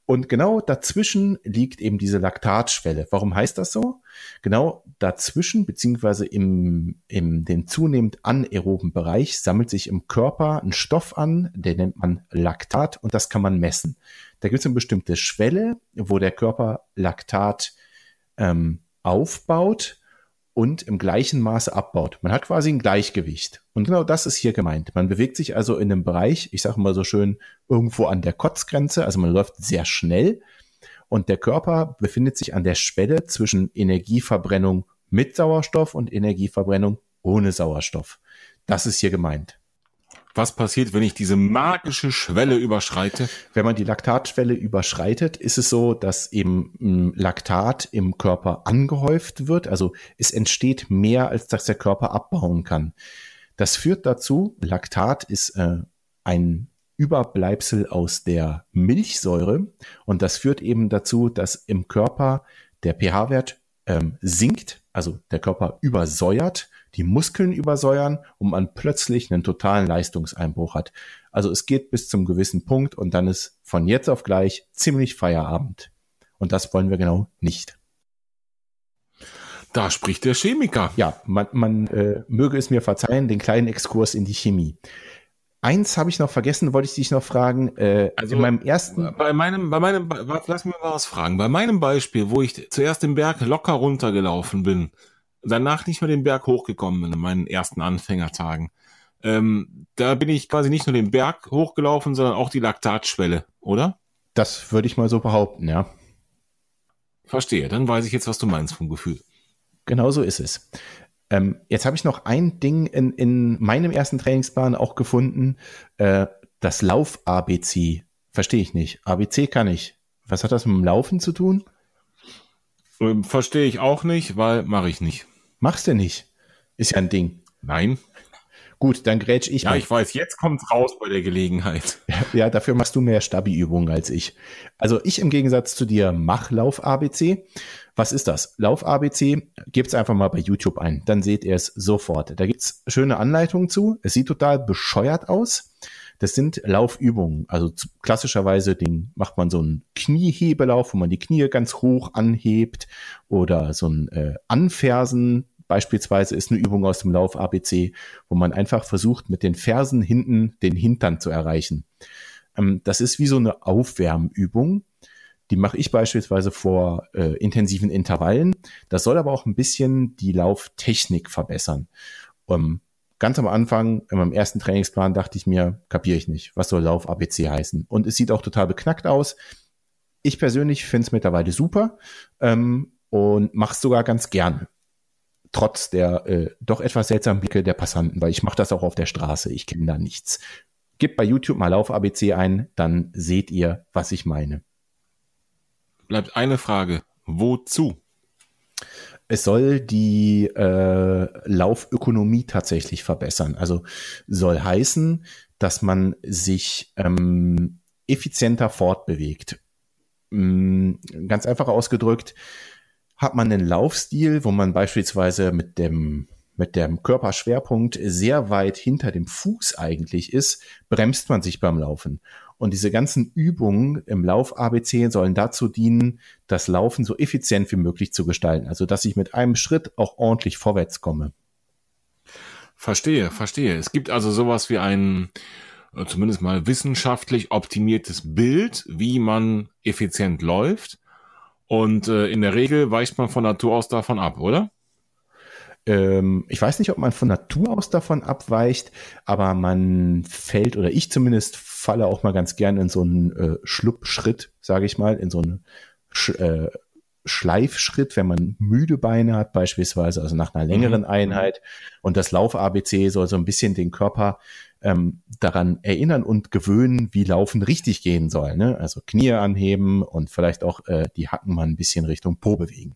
Und genau dazwischen liegt eben diese Laktatschwelle. Warum heißt das so? Genau dazwischen, beziehungsweise im, im den zunehmend anaeroben Bereich, sammelt sich im Körper ein Stoff an, den nennt man Laktat und das kann man messen. Da gibt es eine bestimmte Schwelle, wo der Körper Laktat ähm, aufbaut und im gleichen Maße abbaut. Man hat quasi ein Gleichgewicht. Und genau das ist hier gemeint. Man bewegt sich also in einem Bereich, ich sage mal so schön, irgendwo an der Kotzgrenze. Also man läuft sehr schnell und der Körper befindet sich an der Schwelle zwischen Energieverbrennung mit Sauerstoff und Energieverbrennung ohne Sauerstoff. Das ist hier gemeint. Was passiert, wenn ich diese magische Schwelle überschreite? Wenn man die Laktatschwelle überschreitet, ist es so, dass eben hm, Laktat im Körper angehäuft wird. Also es entsteht mehr, als dass der Körper abbauen kann. Das führt dazu, Laktat ist äh, ein Überbleibsel aus der Milchsäure und das führt eben dazu, dass im Körper der pH-Wert ähm, sinkt, also der Körper übersäuert die Muskeln übersäuern und man plötzlich einen totalen Leistungseinbruch hat. Also es geht bis zum gewissen Punkt und dann ist von jetzt auf gleich ziemlich Feierabend. Und das wollen wir genau nicht. Da spricht der Chemiker. Ja, man, man äh, möge es mir verzeihen, den kleinen Exkurs in die Chemie. Eins habe ich noch vergessen, wollte ich dich noch fragen. Äh, also in meinem ersten. Bei meinem, bei meinem, lass mich mal was fragen. Bei meinem Beispiel, wo ich zuerst den Berg locker runtergelaufen bin, danach nicht mehr den Berg hochgekommen bin in meinen ersten Anfängertagen. Ähm, da bin ich quasi nicht nur den Berg hochgelaufen, sondern auch die Laktatschwelle, oder? Das würde ich mal so behaupten, ja. Verstehe, dann weiß ich jetzt, was du meinst vom Gefühl. Genau so ist es. Ähm, jetzt habe ich noch ein Ding in, in meinem ersten Trainingsplan auch gefunden, äh, das Lauf-ABC. Verstehe ich nicht. ABC kann ich. Was hat das mit dem Laufen zu tun? Ähm, verstehe ich auch nicht, weil mache ich nicht. Machst du nicht. Ist ja ein Ding. Nein. Gut, dann grätsch ich ja, mal. Ja, ich weiß, jetzt kommt's raus bei der Gelegenheit. Ja, dafür machst du mehr Stabi-Übungen als ich. Also ich im Gegensatz zu dir mach Lauf-ABC. Was ist das? Lauf-ABC, gebt's einfach mal bei YouTube ein, dann seht ihr es sofort. Da gibt's schöne Anleitungen zu. Es sieht total bescheuert aus. Das sind Laufübungen. Also klassischerweise den, macht man so einen Kniehebelauf, wo man die Knie ganz hoch anhebt oder so ein äh, Anfersen beispielsweise ist eine Übung aus dem Lauf ABC, wo man einfach versucht, mit den Fersen hinten den Hintern zu erreichen. Ähm, das ist wie so eine Aufwärmübung. Die mache ich beispielsweise vor äh, intensiven Intervallen. Das soll aber auch ein bisschen die Lauftechnik verbessern. Um, ähm, ganz am Anfang, in meinem ersten Trainingsplan, dachte ich mir, kapiere ich nicht, was soll Lauf ABC heißen. Und es sieht auch total beknackt aus. Ich persönlich finde es mittlerweile super ähm, und mache es sogar ganz gerne. Trotz der äh, doch etwas seltsamen Blicke der Passanten, weil ich mache das auch auf der Straße, ich kenne da nichts. Gebt bei YouTube mal Lauf ABC ein, dann seht ihr, was ich meine. Bleibt eine Frage. Wozu? es soll die äh, Laufökonomie tatsächlich verbessern. Also soll heißen, dass man sich ähm, effizienter fortbewegt. Ähm, ganz einfach ausgedrückt, hat man einen Laufstil, wo man beispielsweise mit dem mit dem Körperschwerpunkt sehr weit hinter dem Fuß eigentlich ist, bremst man sich beim Laufen. Und diese ganzen Übungen im Lauf ABC sollen dazu dienen, das Laufen so effizient wie möglich zu gestalten. Also, dass ich mit einem Schritt auch ordentlich vorwärts komme. Verstehe, verstehe. Es gibt also sowas wie ein, äh, zumindest mal wissenschaftlich optimiertes Bild, wie man effizient läuft. Und äh, in der Regel weicht man von Natur aus davon ab, oder? Ähm, ich weiß nicht, ob man von Natur aus davon abweicht, aber man fällt, oder ich zumindest falle auch mal ganz gern in so einen äh, Schluppschritt, sage ich mal, in so einen Sch äh, Schleifschritt, wenn man müde Beine hat beispielsweise, also nach einer längeren mhm. Einheit. Und das Lauf-ABC soll so ein bisschen den Körper ähm, daran erinnern und gewöhnen, wie Laufen richtig gehen soll. Ne? Also Knie anheben und vielleicht auch äh, die Hacken mal ein bisschen Richtung Po bewegen.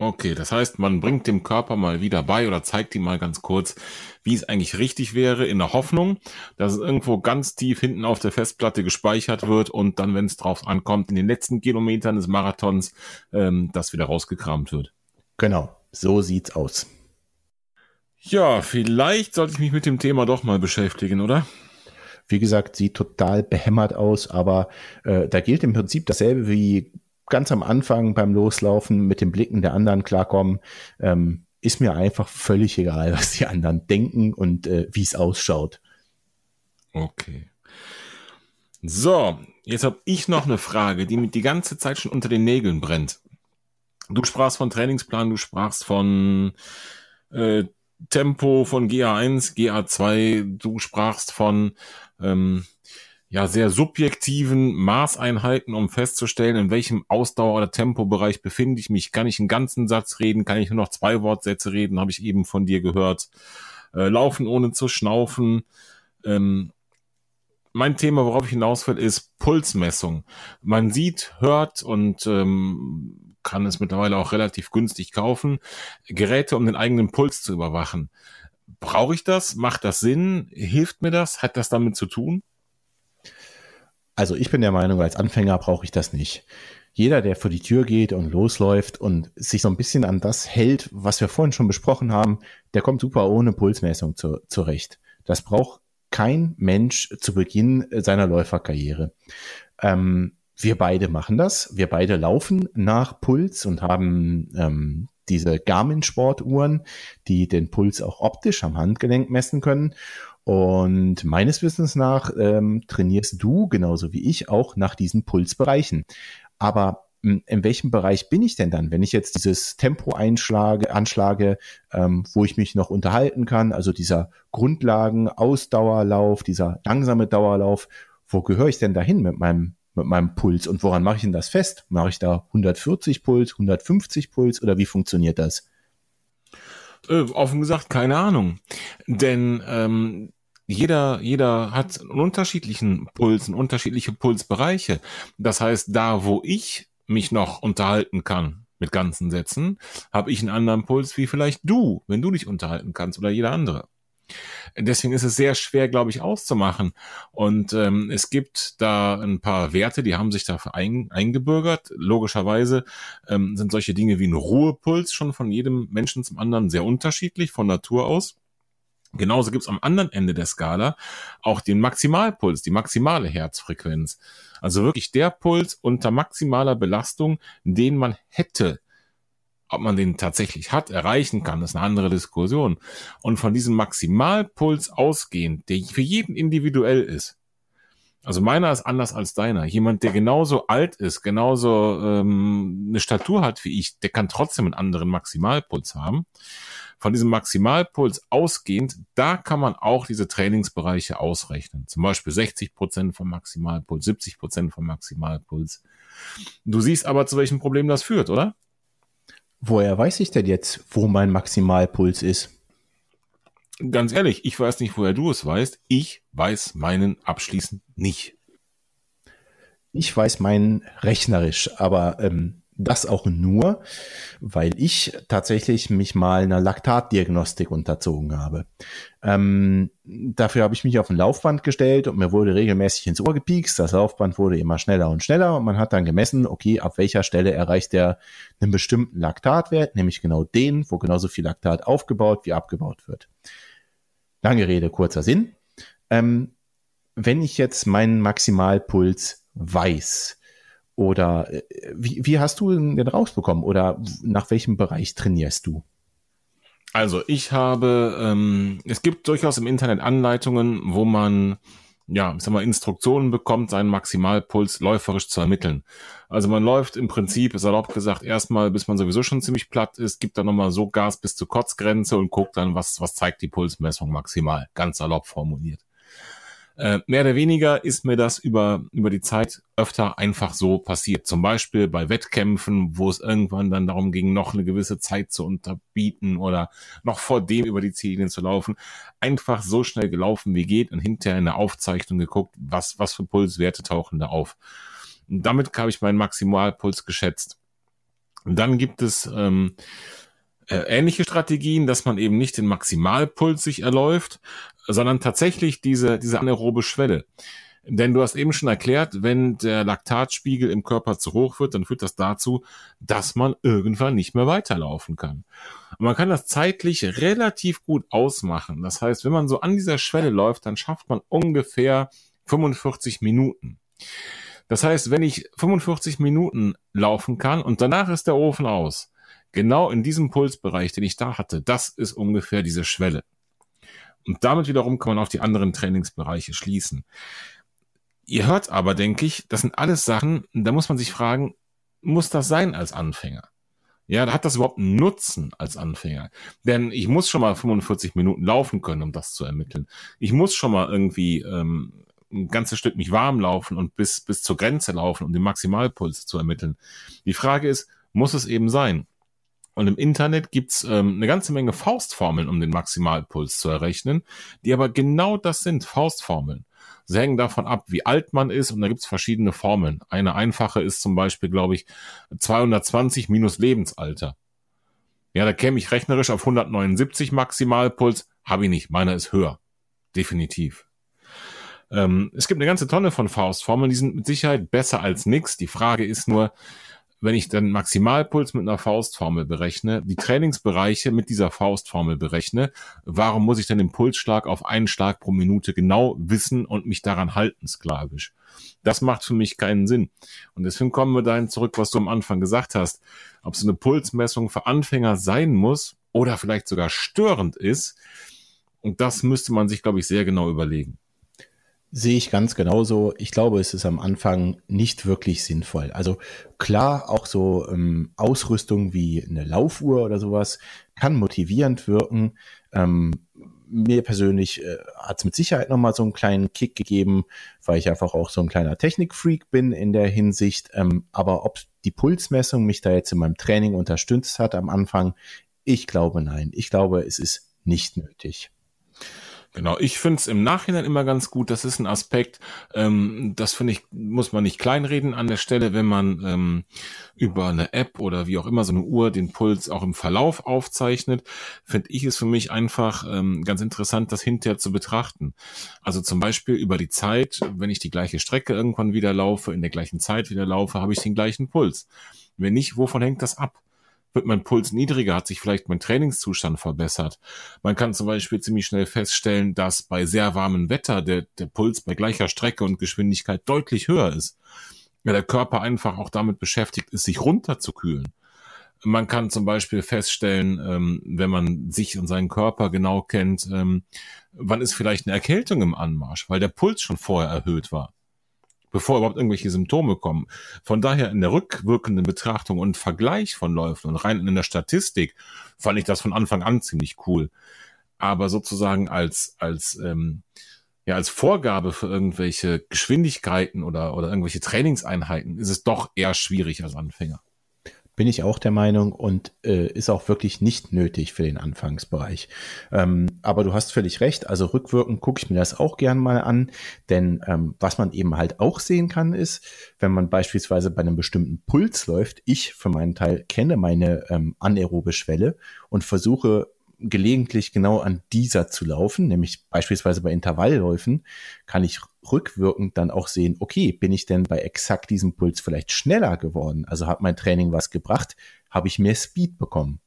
Okay, das heißt, man bringt dem Körper mal wieder bei oder zeigt ihm mal ganz kurz, wie es eigentlich richtig wäre, in der Hoffnung, dass es irgendwo ganz tief hinten auf der Festplatte gespeichert wird und dann, wenn es drauf ankommt, in den letzten Kilometern des Marathons, ähm, das wieder rausgekramt wird. Genau, so sieht's aus. Ja, vielleicht sollte ich mich mit dem Thema doch mal beschäftigen, oder? Wie gesagt, sieht total behämmert aus, aber äh, da gilt im Prinzip dasselbe wie ganz am Anfang beim Loslaufen mit den Blicken der anderen klarkommen, ähm, ist mir einfach völlig egal, was die anderen denken und äh, wie es ausschaut. Okay. So, jetzt habe ich noch eine Frage, die mir die ganze Zeit schon unter den Nägeln brennt. Du sprachst von Trainingsplan, du sprachst von äh, Tempo, von GA1, GA2, du sprachst von ähm, ja sehr subjektiven Maßeinheiten, um festzustellen, in welchem Ausdauer- oder Tempobereich befinde ich mich. Kann ich einen ganzen Satz reden? Kann ich nur noch zwei Wortsätze reden? Habe ich eben von dir gehört. Äh, laufen ohne zu schnaufen. Ähm, mein Thema, worauf ich hinaus will, ist Pulsmessung. Man sieht, hört und ähm, kann es mittlerweile auch relativ günstig kaufen, Geräte, um den eigenen Puls zu überwachen. Brauche ich das? Macht das Sinn? Hilft mir das? Hat das damit zu tun? Also ich bin der Meinung, als Anfänger brauche ich das nicht. Jeder, der vor die Tür geht und losläuft und sich so ein bisschen an das hält, was wir vorhin schon besprochen haben, der kommt super ohne Pulsmessung zu, zurecht. Das braucht kein Mensch zu Beginn seiner Läuferkarriere. Ähm, wir beide machen das. Wir beide laufen nach Puls und haben ähm, diese Garmin-Sportuhren, die den Puls auch optisch am Handgelenk messen können. Und meines Wissens nach ähm, trainierst du genauso wie ich auch nach diesen Pulsbereichen. Aber hm, in welchem Bereich bin ich denn dann, wenn ich jetzt dieses Tempo einschlage, anschlage, ähm, wo ich mich noch unterhalten kann, also dieser Grundlagen, Ausdauerlauf, dieser langsame Dauerlauf, wo gehöre ich denn dahin mit meinem mit meinem Puls und woran mache ich denn das fest? Mache ich da 140 Puls, 150 Puls oder wie funktioniert das? Äh, offen gesagt, keine Ahnung. Denn ähm, jeder, jeder hat einen unterschiedlichen Puls, unterschiedliche Pulsbereiche. Das heißt, da, wo ich mich noch unterhalten kann mit ganzen Sätzen, habe ich einen anderen Puls wie vielleicht du, wenn du dich unterhalten kannst oder jeder andere. Deswegen ist es sehr schwer, glaube ich, auszumachen. Und ähm, es gibt da ein paar Werte, die haben sich dafür ein, eingebürgert. Logischerweise ähm, sind solche Dinge wie ein Ruhepuls schon von jedem Menschen zum anderen sehr unterschiedlich von Natur aus. Genauso gibt's am anderen Ende der Skala auch den Maximalpuls, die maximale Herzfrequenz. Also wirklich der Puls unter maximaler Belastung, den man hätte. Ob man den tatsächlich hat, erreichen kann, ist eine andere Diskussion. Und von diesem Maximalpuls ausgehend, der für jeden individuell ist, also meiner ist anders als deiner. Jemand, der genauso alt ist, genauso ähm, eine Statur hat wie ich, der kann trotzdem einen anderen Maximalpuls haben von diesem Maximalpuls ausgehend, da kann man auch diese Trainingsbereiche ausrechnen. Zum Beispiel 60 Prozent vom Maximalpuls, 70 Prozent vom Maximalpuls. Du siehst aber, zu welchem Problem das führt, oder? Woher weiß ich denn jetzt, wo mein Maximalpuls ist? Ganz ehrlich, ich weiß nicht, woher du es weißt. Ich weiß meinen abschließend nicht. Ich weiß meinen rechnerisch, aber ähm, das auch nur, weil ich tatsächlich mich mal einer Laktatdiagnostik unterzogen habe. Ähm, dafür habe ich mich auf ein Laufband gestellt und mir wurde regelmäßig ins Ohr gepiekst. Das Laufband wurde immer schneller und schneller und man hat dann gemessen, okay, ab welcher Stelle erreicht er einen bestimmten Laktatwert, nämlich genau den, wo genauso viel Laktat aufgebaut wie abgebaut wird. Lange Rede, kurzer Sinn. Ähm, wenn ich jetzt meinen Maximalpuls weiß, oder äh, wie, wie hast du den rausbekommen? Oder nach welchem Bereich trainierst du? Also ich habe, ähm, es gibt durchaus im Internet Anleitungen, wo man ja, ich sag mal, Instruktionen bekommt, seinen Maximalpuls läuferisch zu ermitteln. Also man läuft im Prinzip, ist erlaubt gesagt, erstmal, bis man sowieso schon ziemlich platt ist, gibt dann nochmal so Gas bis zur Kotzgrenze und guckt dann, was, was zeigt die Pulsmessung maximal. Ganz erlaubt formuliert. Äh, mehr oder weniger ist mir das über, über die Zeit öfter einfach so passiert. Zum Beispiel bei Wettkämpfen, wo es irgendwann dann darum ging, noch eine gewisse Zeit zu unterbieten oder noch vor dem über die Ziellinie zu laufen. Einfach so schnell gelaufen wie geht und hinterher in der Aufzeichnung geguckt, was, was für Pulswerte tauchen da auf. Und damit habe ich meinen Maximalpuls geschätzt. Und dann gibt es ähm, äh, ähnliche Strategien, dass man eben nicht den Maximalpuls sich erläuft, sondern tatsächlich diese, diese anaerobe Schwelle. Denn du hast eben schon erklärt, wenn der Laktatspiegel im Körper zu hoch wird, dann führt das dazu, dass man irgendwann nicht mehr weiterlaufen kann. Und man kann das zeitlich relativ gut ausmachen. Das heißt, wenn man so an dieser Schwelle läuft, dann schafft man ungefähr 45 Minuten. Das heißt, wenn ich 45 Minuten laufen kann und danach ist der Ofen aus, genau in diesem Pulsbereich, den ich da hatte, das ist ungefähr diese Schwelle. Und damit wiederum kann man auf die anderen Trainingsbereiche schließen. Ihr hört aber, denke ich, das sind alles Sachen, da muss man sich fragen, muss das sein als Anfänger? Ja, hat das überhaupt einen Nutzen als Anfänger? Denn ich muss schon mal 45 Minuten laufen können, um das zu ermitteln. Ich muss schon mal irgendwie ähm, ein ganzes Stück mich warm laufen und bis, bis zur Grenze laufen, um den Maximalpuls zu ermitteln. Die Frage ist, muss es eben sein? Und im Internet gibt's ähm, eine ganze Menge Faustformeln, um den Maximalpuls zu errechnen, die aber genau das sind, Faustformeln. Sie hängen davon ab, wie alt man ist und da gibt's verschiedene Formeln. Eine einfache ist zum Beispiel, glaube ich, 220 minus Lebensalter. Ja, da käme ich rechnerisch auf 179 Maximalpuls, habe ich nicht, meiner ist höher. Definitiv. Ähm, es gibt eine ganze Tonne von Faustformeln, die sind mit Sicherheit besser als nix. Die Frage ist nur, wenn ich dann Maximalpuls mit einer Faustformel berechne, die Trainingsbereiche mit dieser Faustformel berechne, warum muss ich dann den Pulsschlag auf einen Schlag pro Minute genau wissen und mich daran halten, sklavisch? Das macht für mich keinen Sinn. Und deswegen kommen wir dahin zurück, was du am Anfang gesagt hast. Ob so eine Pulsmessung für Anfänger sein muss oder vielleicht sogar störend ist. Und das müsste man sich, glaube ich, sehr genau überlegen. Sehe ich ganz genauso. Ich glaube, es ist am Anfang nicht wirklich sinnvoll. Also klar, auch so ähm, Ausrüstung wie eine Laufuhr oder sowas kann motivierend wirken. Ähm, mir persönlich äh, hat es mit Sicherheit nochmal so einen kleinen Kick gegeben, weil ich einfach auch so ein kleiner Technikfreak bin in der Hinsicht. Ähm, aber ob die Pulsmessung mich da jetzt in meinem Training unterstützt hat am Anfang, ich glaube nein. Ich glaube, es ist nicht nötig. Genau, ich finde es im Nachhinein immer ganz gut. Das ist ein Aspekt, ähm, das finde ich, muss man nicht kleinreden an der Stelle, wenn man ähm, über eine App oder wie auch immer so eine Uhr den Puls auch im Verlauf aufzeichnet, finde ich es für mich einfach ähm, ganz interessant, das hinterher zu betrachten. Also zum Beispiel über die Zeit, wenn ich die gleiche Strecke irgendwann wieder laufe, in der gleichen Zeit wieder laufe, habe ich den gleichen Puls. Wenn nicht, wovon hängt das ab? Wird mein Puls niedriger, hat sich vielleicht mein Trainingszustand verbessert. Man kann zum Beispiel ziemlich schnell feststellen, dass bei sehr warmem Wetter der, der Puls bei gleicher Strecke und Geschwindigkeit deutlich höher ist. Ja, der Körper einfach auch damit beschäftigt ist, sich runterzukühlen. Man kann zum Beispiel feststellen, ähm, wenn man sich und seinen Körper genau kennt, ähm, wann ist vielleicht eine Erkältung im Anmarsch, weil der Puls schon vorher erhöht war bevor überhaupt irgendwelche Symptome kommen. Von daher in der rückwirkenden Betrachtung und Vergleich von Läufen und rein in der Statistik fand ich das von Anfang an ziemlich cool. Aber sozusagen als, als, ähm, ja, als Vorgabe für irgendwelche Geschwindigkeiten oder, oder irgendwelche Trainingseinheiten ist es doch eher schwierig als Anfänger. Bin ich auch der Meinung und äh, ist auch wirklich nicht nötig für den Anfangsbereich. Ähm, aber du hast völlig recht. Also rückwirkend gucke ich mir das auch gern mal an, denn ähm, was man eben halt auch sehen kann, ist, wenn man beispielsweise bei einem bestimmten Puls läuft, ich für meinen Teil kenne meine ähm, anaerobe Schwelle und versuche gelegentlich genau an dieser zu laufen, nämlich beispielsweise bei Intervallläufen, kann ich rückwirkend dann auch sehen, okay, bin ich denn bei exakt diesem Puls vielleicht schneller geworden? Also hat mein Training was gebracht? Habe ich mehr Speed bekommen?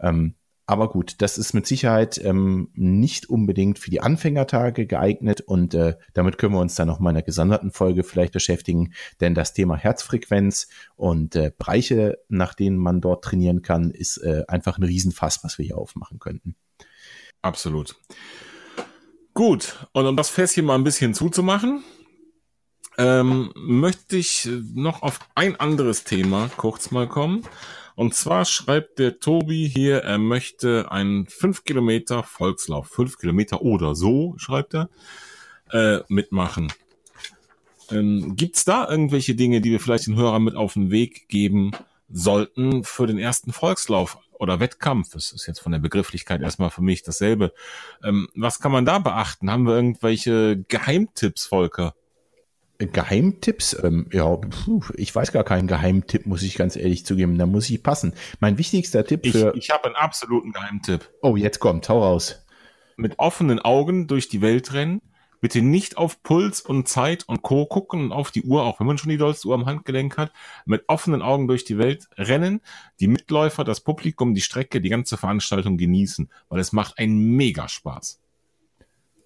Ähm, aber gut, das ist mit Sicherheit ähm, nicht unbedingt für die Anfängertage geeignet und äh, damit können wir uns dann noch mal in einer gesonderten Folge vielleicht beschäftigen, denn das Thema Herzfrequenz und äh, Bereiche, nach denen man dort trainieren kann, ist äh, einfach ein Riesenfass, was wir hier aufmachen könnten. Absolut. Gut, und um das Fässchen mal ein bisschen zuzumachen, ähm, möchte ich noch auf ein anderes Thema kurz mal kommen. Und zwar schreibt der Tobi hier, er möchte einen 5 Kilometer Volkslauf, 5 Kilometer oder so, schreibt er, äh, mitmachen. Ähm, Gibt es da irgendwelche Dinge, die wir vielleicht den Hörern mit auf den Weg geben sollten für den ersten Volkslauf oder Wettkampf? Das ist jetzt von der Begrifflichkeit erstmal für mich dasselbe. Ähm, was kann man da beachten? Haben wir irgendwelche Geheimtipps, Volker? Geheimtipps? Ähm, ja, ich weiß gar keinen Geheimtipp, muss ich ganz ehrlich zugeben. Da muss ich passen. Mein wichtigster Tipp für. Ich, ich habe einen absoluten Geheimtipp. Oh, jetzt kommt, hau raus. Mit offenen Augen durch die Welt rennen. Bitte nicht auf Puls und Zeit und Co. gucken und auf die Uhr, auch wenn man schon die dollste Uhr am Handgelenk hat. Mit offenen Augen durch die Welt rennen, die Mitläufer, das Publikum, die Strecke, die ganze Veranstaltung genießen, weil es macht einen Megaspaß.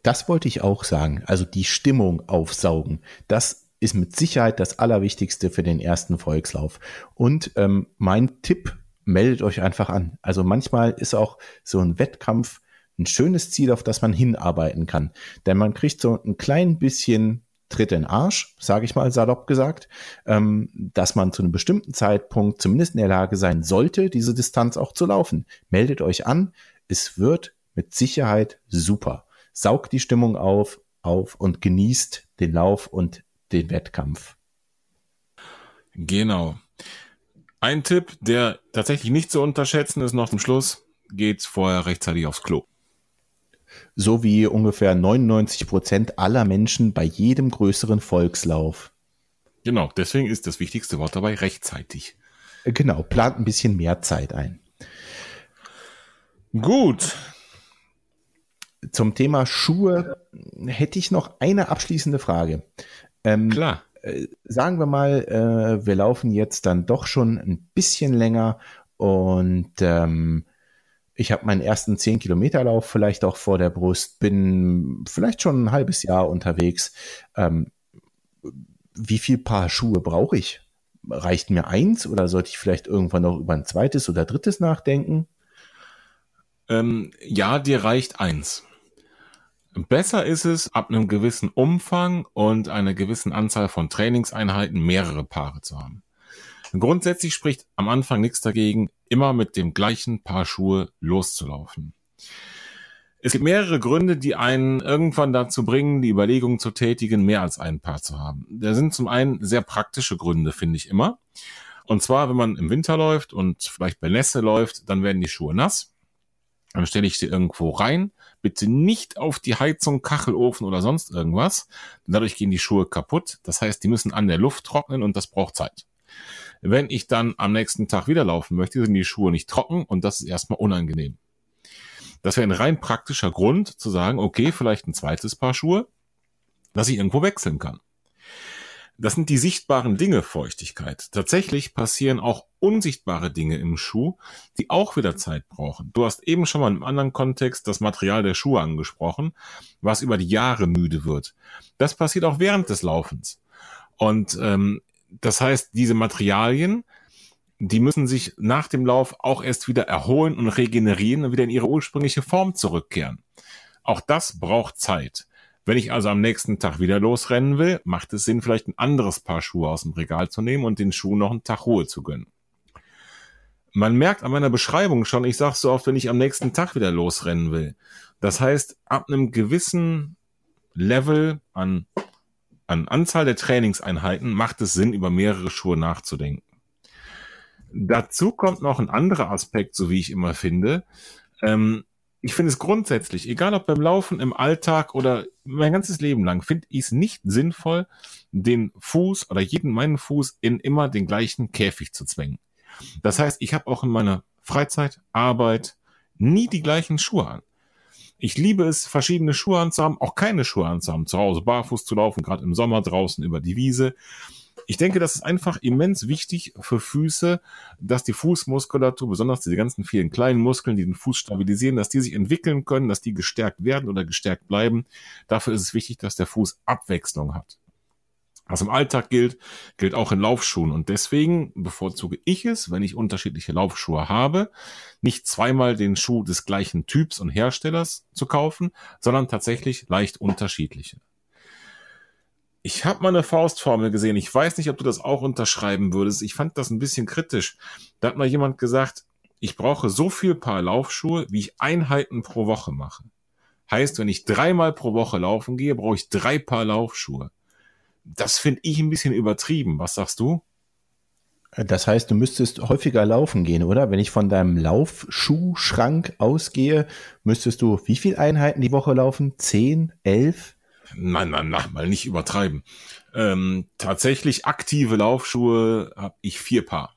Das wollte ich auch sagen. Also die Stimmung aufsaugen. Das ist mit Sicherheit das Allerwichtigste für den ersten Volkslauf. Und ähm, mein Tipp, meldet euch einfach an. Also manchmal ist auch so ein Wettkampf ein schönes Ziel, auf das man hinarbeiten kann. Denn man kriegt so ein klein bisschen Tritt in Arsch, sage ich mal salopp gesagt, ähm, dass man zu einem bestimmten Zeitpunkt zumindest in der Lage sein sollte, diese Distanz auch zu laufen. Meldet euch an, es wird mit Sicherheit super saugt die Stimmung auf, auf und genießt den Lauf und den Wettkampf. Genau. Ein Tipp, der tatsächlich nicht zu unterschätzen ist, noch zum Schluss, geht vorher rechtzeitig aufs Klo. So wie ungefähr 99 Prozent aller Menschen bei jedem größeren Volkslauf. Genau, deswegen ist das wichtigste Wort dabei rechtzeitig. Genau, plant ein bisschen mehr Zeit ein. Gut, zum Thema Schuhe hätte ich noch eine abschließende Frage. Ähm, Klar. Äh, sagen wir mal, äh, wir laufen jetzt dann doch schon ein bisschen länger und ähm, ich habe meinen ersten 10 Kilometer Lauf vielleicht auch vor der Brust, bin vielleicht schon ein halbes Jahr unterwegs. Ähm, wie viel Paar Schuhe brauche ich? Reicht mir eins oder sollte ich vielleicht irgendwann noch über ein zweites oder drittes nachdenken? Ähm, ja, dir reicht eins. Besser ist es, ab einem gewissen Umfang und einer gewissen Anzahl von Trainingseinheiten mehrere Paare zu haben. Grundsätzlich spricht am Anfang nichts dagegen, immer mit dem gleichen Paar Schuhe loszulaufen. Es gibt mehrere Gründe, die einen irgendwann dazu bringen, die Überlegung zu tätigen, mehr als ein Paar zu haben. Da sind zum einen sehr praktische Gründe, finde ich immer. Und zwar, wenn man im Winter läuft und vielleicht bei Nässe läuft, dann werden die Schuhe nass. Dann stelle ich sie irgendwo rein. Bitte nicht auf die Heizung, Kachelofen oder sonst irgendwas. Dadurch gehen die Schuhe kaputt. Das heißt, die müssen an der Luft trocknen und das braucht Zeit. Wenn ich dann am nächsten Tag wieder laufen möchte, sind die Schuhe nicht trocken und das ist erstmal unangenehm. Das wäre ein rein praktischer Grund zu sagen, okay, vielleicht ein zweites Paar Schuhe, dass ich irgendwo wechseln kann. Das sind die sichtbaren Dinge Feuchtigkeit. Tatsächlich passieren auch unsichtbare Dinge im Schuh, die auch wieder Zeit brauchen. Du hast eben schon mal im anderen Kontext das Material der Schuhe angesprochen, was über die Jahre müde wird. Das passiert auch während des Laufens. Und ähm, das heißt, diese Materialien, die müssen sich nach dem Lauf auch erst wieder erholen und regenerieren und wieder in ihre ursprüngliche Form zurückkehren. Auch das braucht Zeit. Wenn ich also am nächsten Tag wieder losrennen will, macht es Sinn, vielleicht ein anderes Paar Schuhe aus dem Regal zu nehmen und den Schuh noch einen Tag Ruhe zu gönnen. Man merkt an meiner Beschreibung schon, ich sage so oft, wenn ich am nächsten Tag wieder losrennen will. Das heißt, ab einem gewissen Level an, an Anzahl der Trainingseinheiten macht es Sinn, über mehrere Schuhe nachzudenken. Dazu kommt noch ein anderer Aspekt, so wie ich immer finde. Ähm, ich finde es grundsätzlich, egal ob beim Laufen, im Alltag oder mein ganzes Leben lang, finde ich es nicht sinnvoll, den Fuß oder jeden meinen Fuß in immer den gleichen Käfig zu zwängen. Das heißt, ich habe auch in meiner Freizeit, Arbeit nie die gleichen Schuhe an. Ich liebe es, verschiedene Schuhe anzuhaben, auch keine Schuhe anzuhaben, zu Hause barfuß zu laufen, gerade im Sommer draußen über die Wiese. Ich denke, das ist einfach immens wichtig für Füße, dass die Fußmuskulatur, besonders diese ganzen vielen kleinen Muskeln, die den Fuß stabilisieren, dass die sich entwickeln können, dass die gestärkt werden oder gestärkt bleiben. Dafür ist es wichtig, dass der Fuß Abwechslung hat. Was im Alltag gilt, gilt auch in Laufschuhen. Und deswegen bevorzuge ich es, wenn ich unterschiedliche Laufschuhe habe, nicht zweimal den Schuh des gleichen Typs und Herstellers zu kaufen, sondern tatsächlich leicht unterschiedliche. Ich habe mal eine Faustformel gesehen. Ich weiß nicht, ob du das auch unterschreiben würdest. Ich fand das ein bisschen kritisch. Da hat mal jemand gesagt, ich brauche so viel Paar Laufschuhe, wie ich Einheiten pro Woche mache. Heißt, wenn ich dreimal pro Woche laufen gehe, brauche ich drei Paar Laufschuhe. Das finde ich ein bisschen übertrieben. Was sagst du? Das heißt, du müsstest häufiger laufen gehen, oder? Wenn ich von deinem Laufschuhschrank ausgehe, müsstest du wie viele Einheiten die Woche laufen? Zehn? Elf? Nein, nein, nein, mal nicht übertreiben. Ähm, tatsächlich aktive Laufschuhe habe ich vier Paar.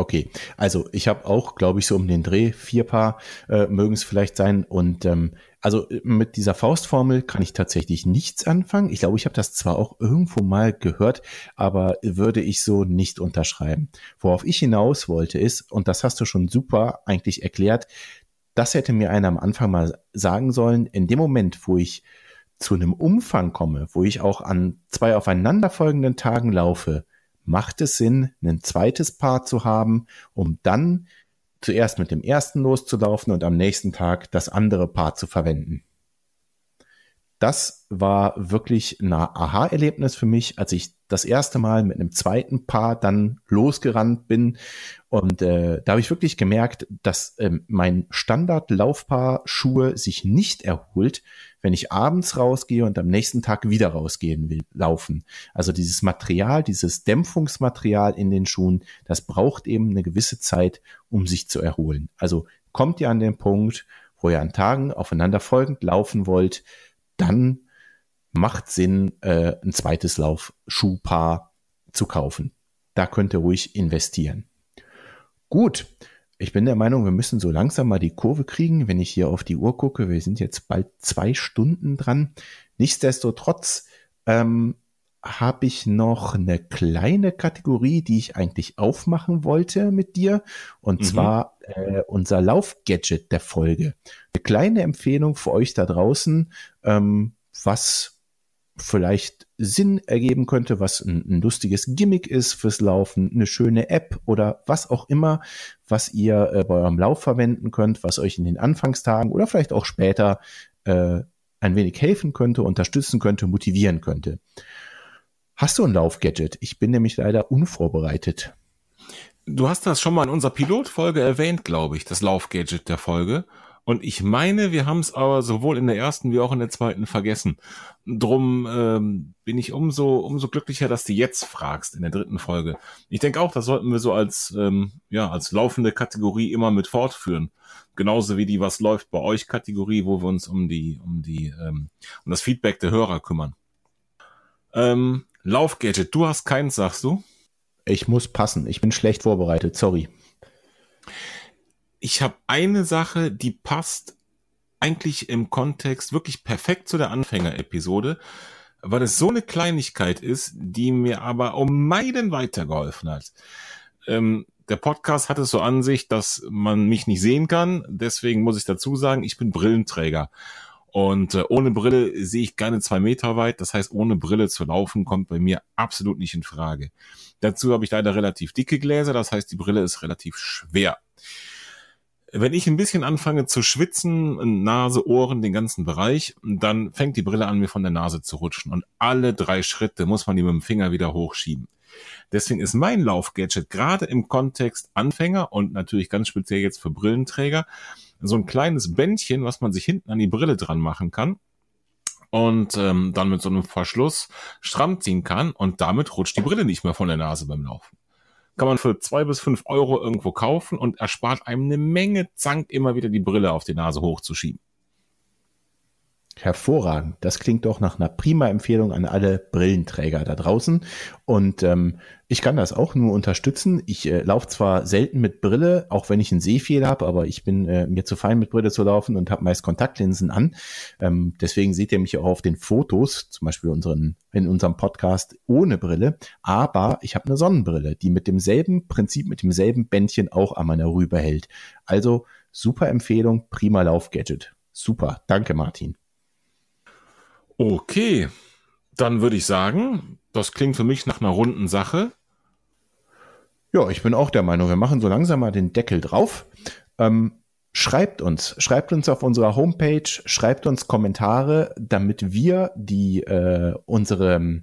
Okay, also ich habe auch, glaube ich, so um den Dreh vier Paar äh, mögen es vielleicht sein. Und ähm, also mit dieser Faustformel kann ich tatsächlich nichts anfangen. Ich glaube, ich habe das zwar auch irgendwo mal gehört, aber würde ich so nicht unterschreiben. Worauf ich hinaus wollte ist, und das hast du schon super eigentlich erklärt, das hätte mir einer am Anfang mal sagen sollen, in dem Moment, wo ich zu einem Umfang komme, wo ich auch an zwei aufeinanderfolgenden Tagen laufe, macht es Sinn, ein zweites Paar zu haben, um dann zuerst mit dem ersten loszulaufen und am nächsten Tag das andere Paar zu verwenden. Das war wirklich ein Aha-Erlebnis für mich, als ich das erste Mal mit einem zweiten Paar dann losgerannt bin. Und äh, da habe ich wirklich gemerkt, dass ähm, mein Standard-Laufpaar Schuhe sich nicht erholt, wenn ich abends rausgehe und am nächsten Tag wieder rausgehen will, laufen. Also dieses Material, dieses Dämpfungsmaterial in den Schuhen, das braucht eben eine gewisse Zeit, um sich zu erholen. Also kommt ihr an den Punkt, wo ihr an Tagen aufeinander folgend laufen wollt, dann macht Sinn, äh, ein zweites Laufschuhpaar zu kaufen. Da könnt ihr ruhig investieren. Gut, ich bin der Meinung, wir müssen so langsam mal die Kurve kriegen, wenn ich hier auf die Uhr gucke. Wir sind jetzt bald zwei Stunden dran. Nichtsdestotrotz ähm, habe ich noch eine kleine Kategorie, die ich eigentlich aufmachen wollte mit dir. Und mhm. zwar äh, unser Laufgadget der Folge. Eine kleine Empfehlung für euch da draußen, ähm, was vielleicht Sinn ergeben könnte, was ein, ein, lustiges Gimmick ist fürs Laufen, eine schöne App oder was auch immer, was ihr äh, bei eurem Lauf verwenden könnt, was euch in den Anfangstagen oder vielleicht auch später äh, ein wenig helfen könnte, unterstützen könnte, motivieren könnte. Hast du ein Laufgadget? Ich bin nämlich leider unvorbereitet. Du hast das schon mal in unserer Pilotfolge erwähnt, glaube ich, das Laufgadget der Folge. Und ich meine, wir haben es aber sowohl in der ersten wie auch in der zweiten vergessen. Drum ähm, bin ich umso, umso glücklicher, dass du jetzt fragst in der dritten Folge. Ich denke auch, das sollten wir so als, ähm, ja, als laufende Kategorie immer mit fortführen. Genauso wie die Was läuft bei euch Kategorie, wo wir uns um die, um die, ähm, um das Feedback der Hörer kümmern. Ähm, Laufgadget, du hast keins, sagst du? Ich muss passen. Ich bin schlecht vorbereitet. Sorry ich habe eine Sache, die passt eigentlich im Kontext wirklich perfekt zu der Anfänger-Episode, weil es so eine Kleinigkeit ist, die mir aber um Meiden weitergeholfen hat. Ähm, der Podcast hat es so an sich, dass man mich nicht sehen kann. Deswegen muss ich dazu sagen, ich bin Brillenträger. Und äh, ohne Brille sehe ich keine zwei Meter weit. Das heißt, ohne Brille zu laufen kommt bei mir absolut nicht in Frage. Dazu habe ich leider relativ dicke Gläser. Das heißt, die Brille ist relativ schwer wenn ich ein bisschen anfange zu schwitzen, Nase, Ohren, den ganzen Bereich, dann fängt die Brille an, mir von der Nase zu rutschen. Und alle drei Schritte muss man die mit dem Finger wieder hochschieben. Deswegen ist mein Laufgadget gerade im Kontext Anfänger und natürlich ganz speziell jetzt für Brillenträger so ein kleines Bändchen, was man sich hinten an die Brille dran machen kann und ähm, dann mit so einem Verschluss stramm ziehen kann und damit rutscht die Brille nicht mehr von der Nase beim Laufen kann man für zwei bis fünf Euro irgendwo kaufen und erspart einem eine Menge Zank, immer wieder die Brille auf die Nase hochzuschieben. Hervorragend. Das klingt doch nach einer prima Empfehlung an alle Brillenträger da draußen. Und ähm, ich kann das auch nur unterstützen. Ich äh, laufe zwar selten mit Brille, auch wenn ich einen Sehfehler habe, aber ich bin äh, mir zu fein mit Brille zu laufen und habe meist Kontaktlinsen an. Ähm, deswegen seht ihr mich auch auf den Fotos, zum Beispiel unseren, in unserem Podcast ohne Brille. Aber ich habe eine Sonnenbrille, die mit demselben Prinzip, mit demselben Bändchen auch an meiner Rübe hält. Also super Empfehlung, prima Laufgadget. Super. Danke, Martin. Okay, Dann würde ich sagen, das klingt für mich nach einer runden Sache. Ja, ich bin auch der Meinung, wir machen so langsam mal den Deckel drauf. Ähm, schreibt uns, schreibt uns auf unserer Homepage, schreibt uns Kommentare, damit wir die äh, unsere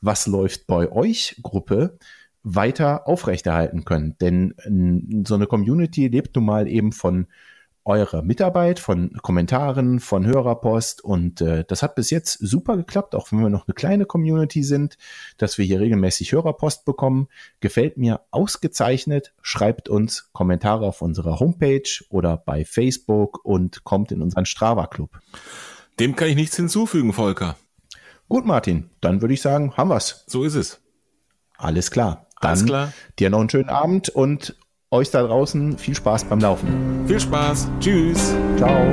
Was läuft bei euch Gruppe weiter aufrechterhalten können. Denn so eine Community lebt nun mal eben von eurer Mitarbeit, von Kommentaren, von Hörerpost und äh, das hat bis jetzt super geklappt, auch wenn wir noch eine kleine Community sind, dass wir hier regelmäßig Hörerpost bekommen. Gefällt mir ausgezeichnet. Schreibt uns Kommentare auf unserer Homepage oder bei Facebook und kommt in unseren Strava Club. Dem kann ich nichts hinzufügen, Volker. Gut, Martin, dann würde ich sagen, haben wir's. So ist es. Alles klar. Dann Alles klar. dir noch einen schönen Abend und euch da draußen viel Spaß beim Laufen. Viel Spaß. Tschüss. Ciao.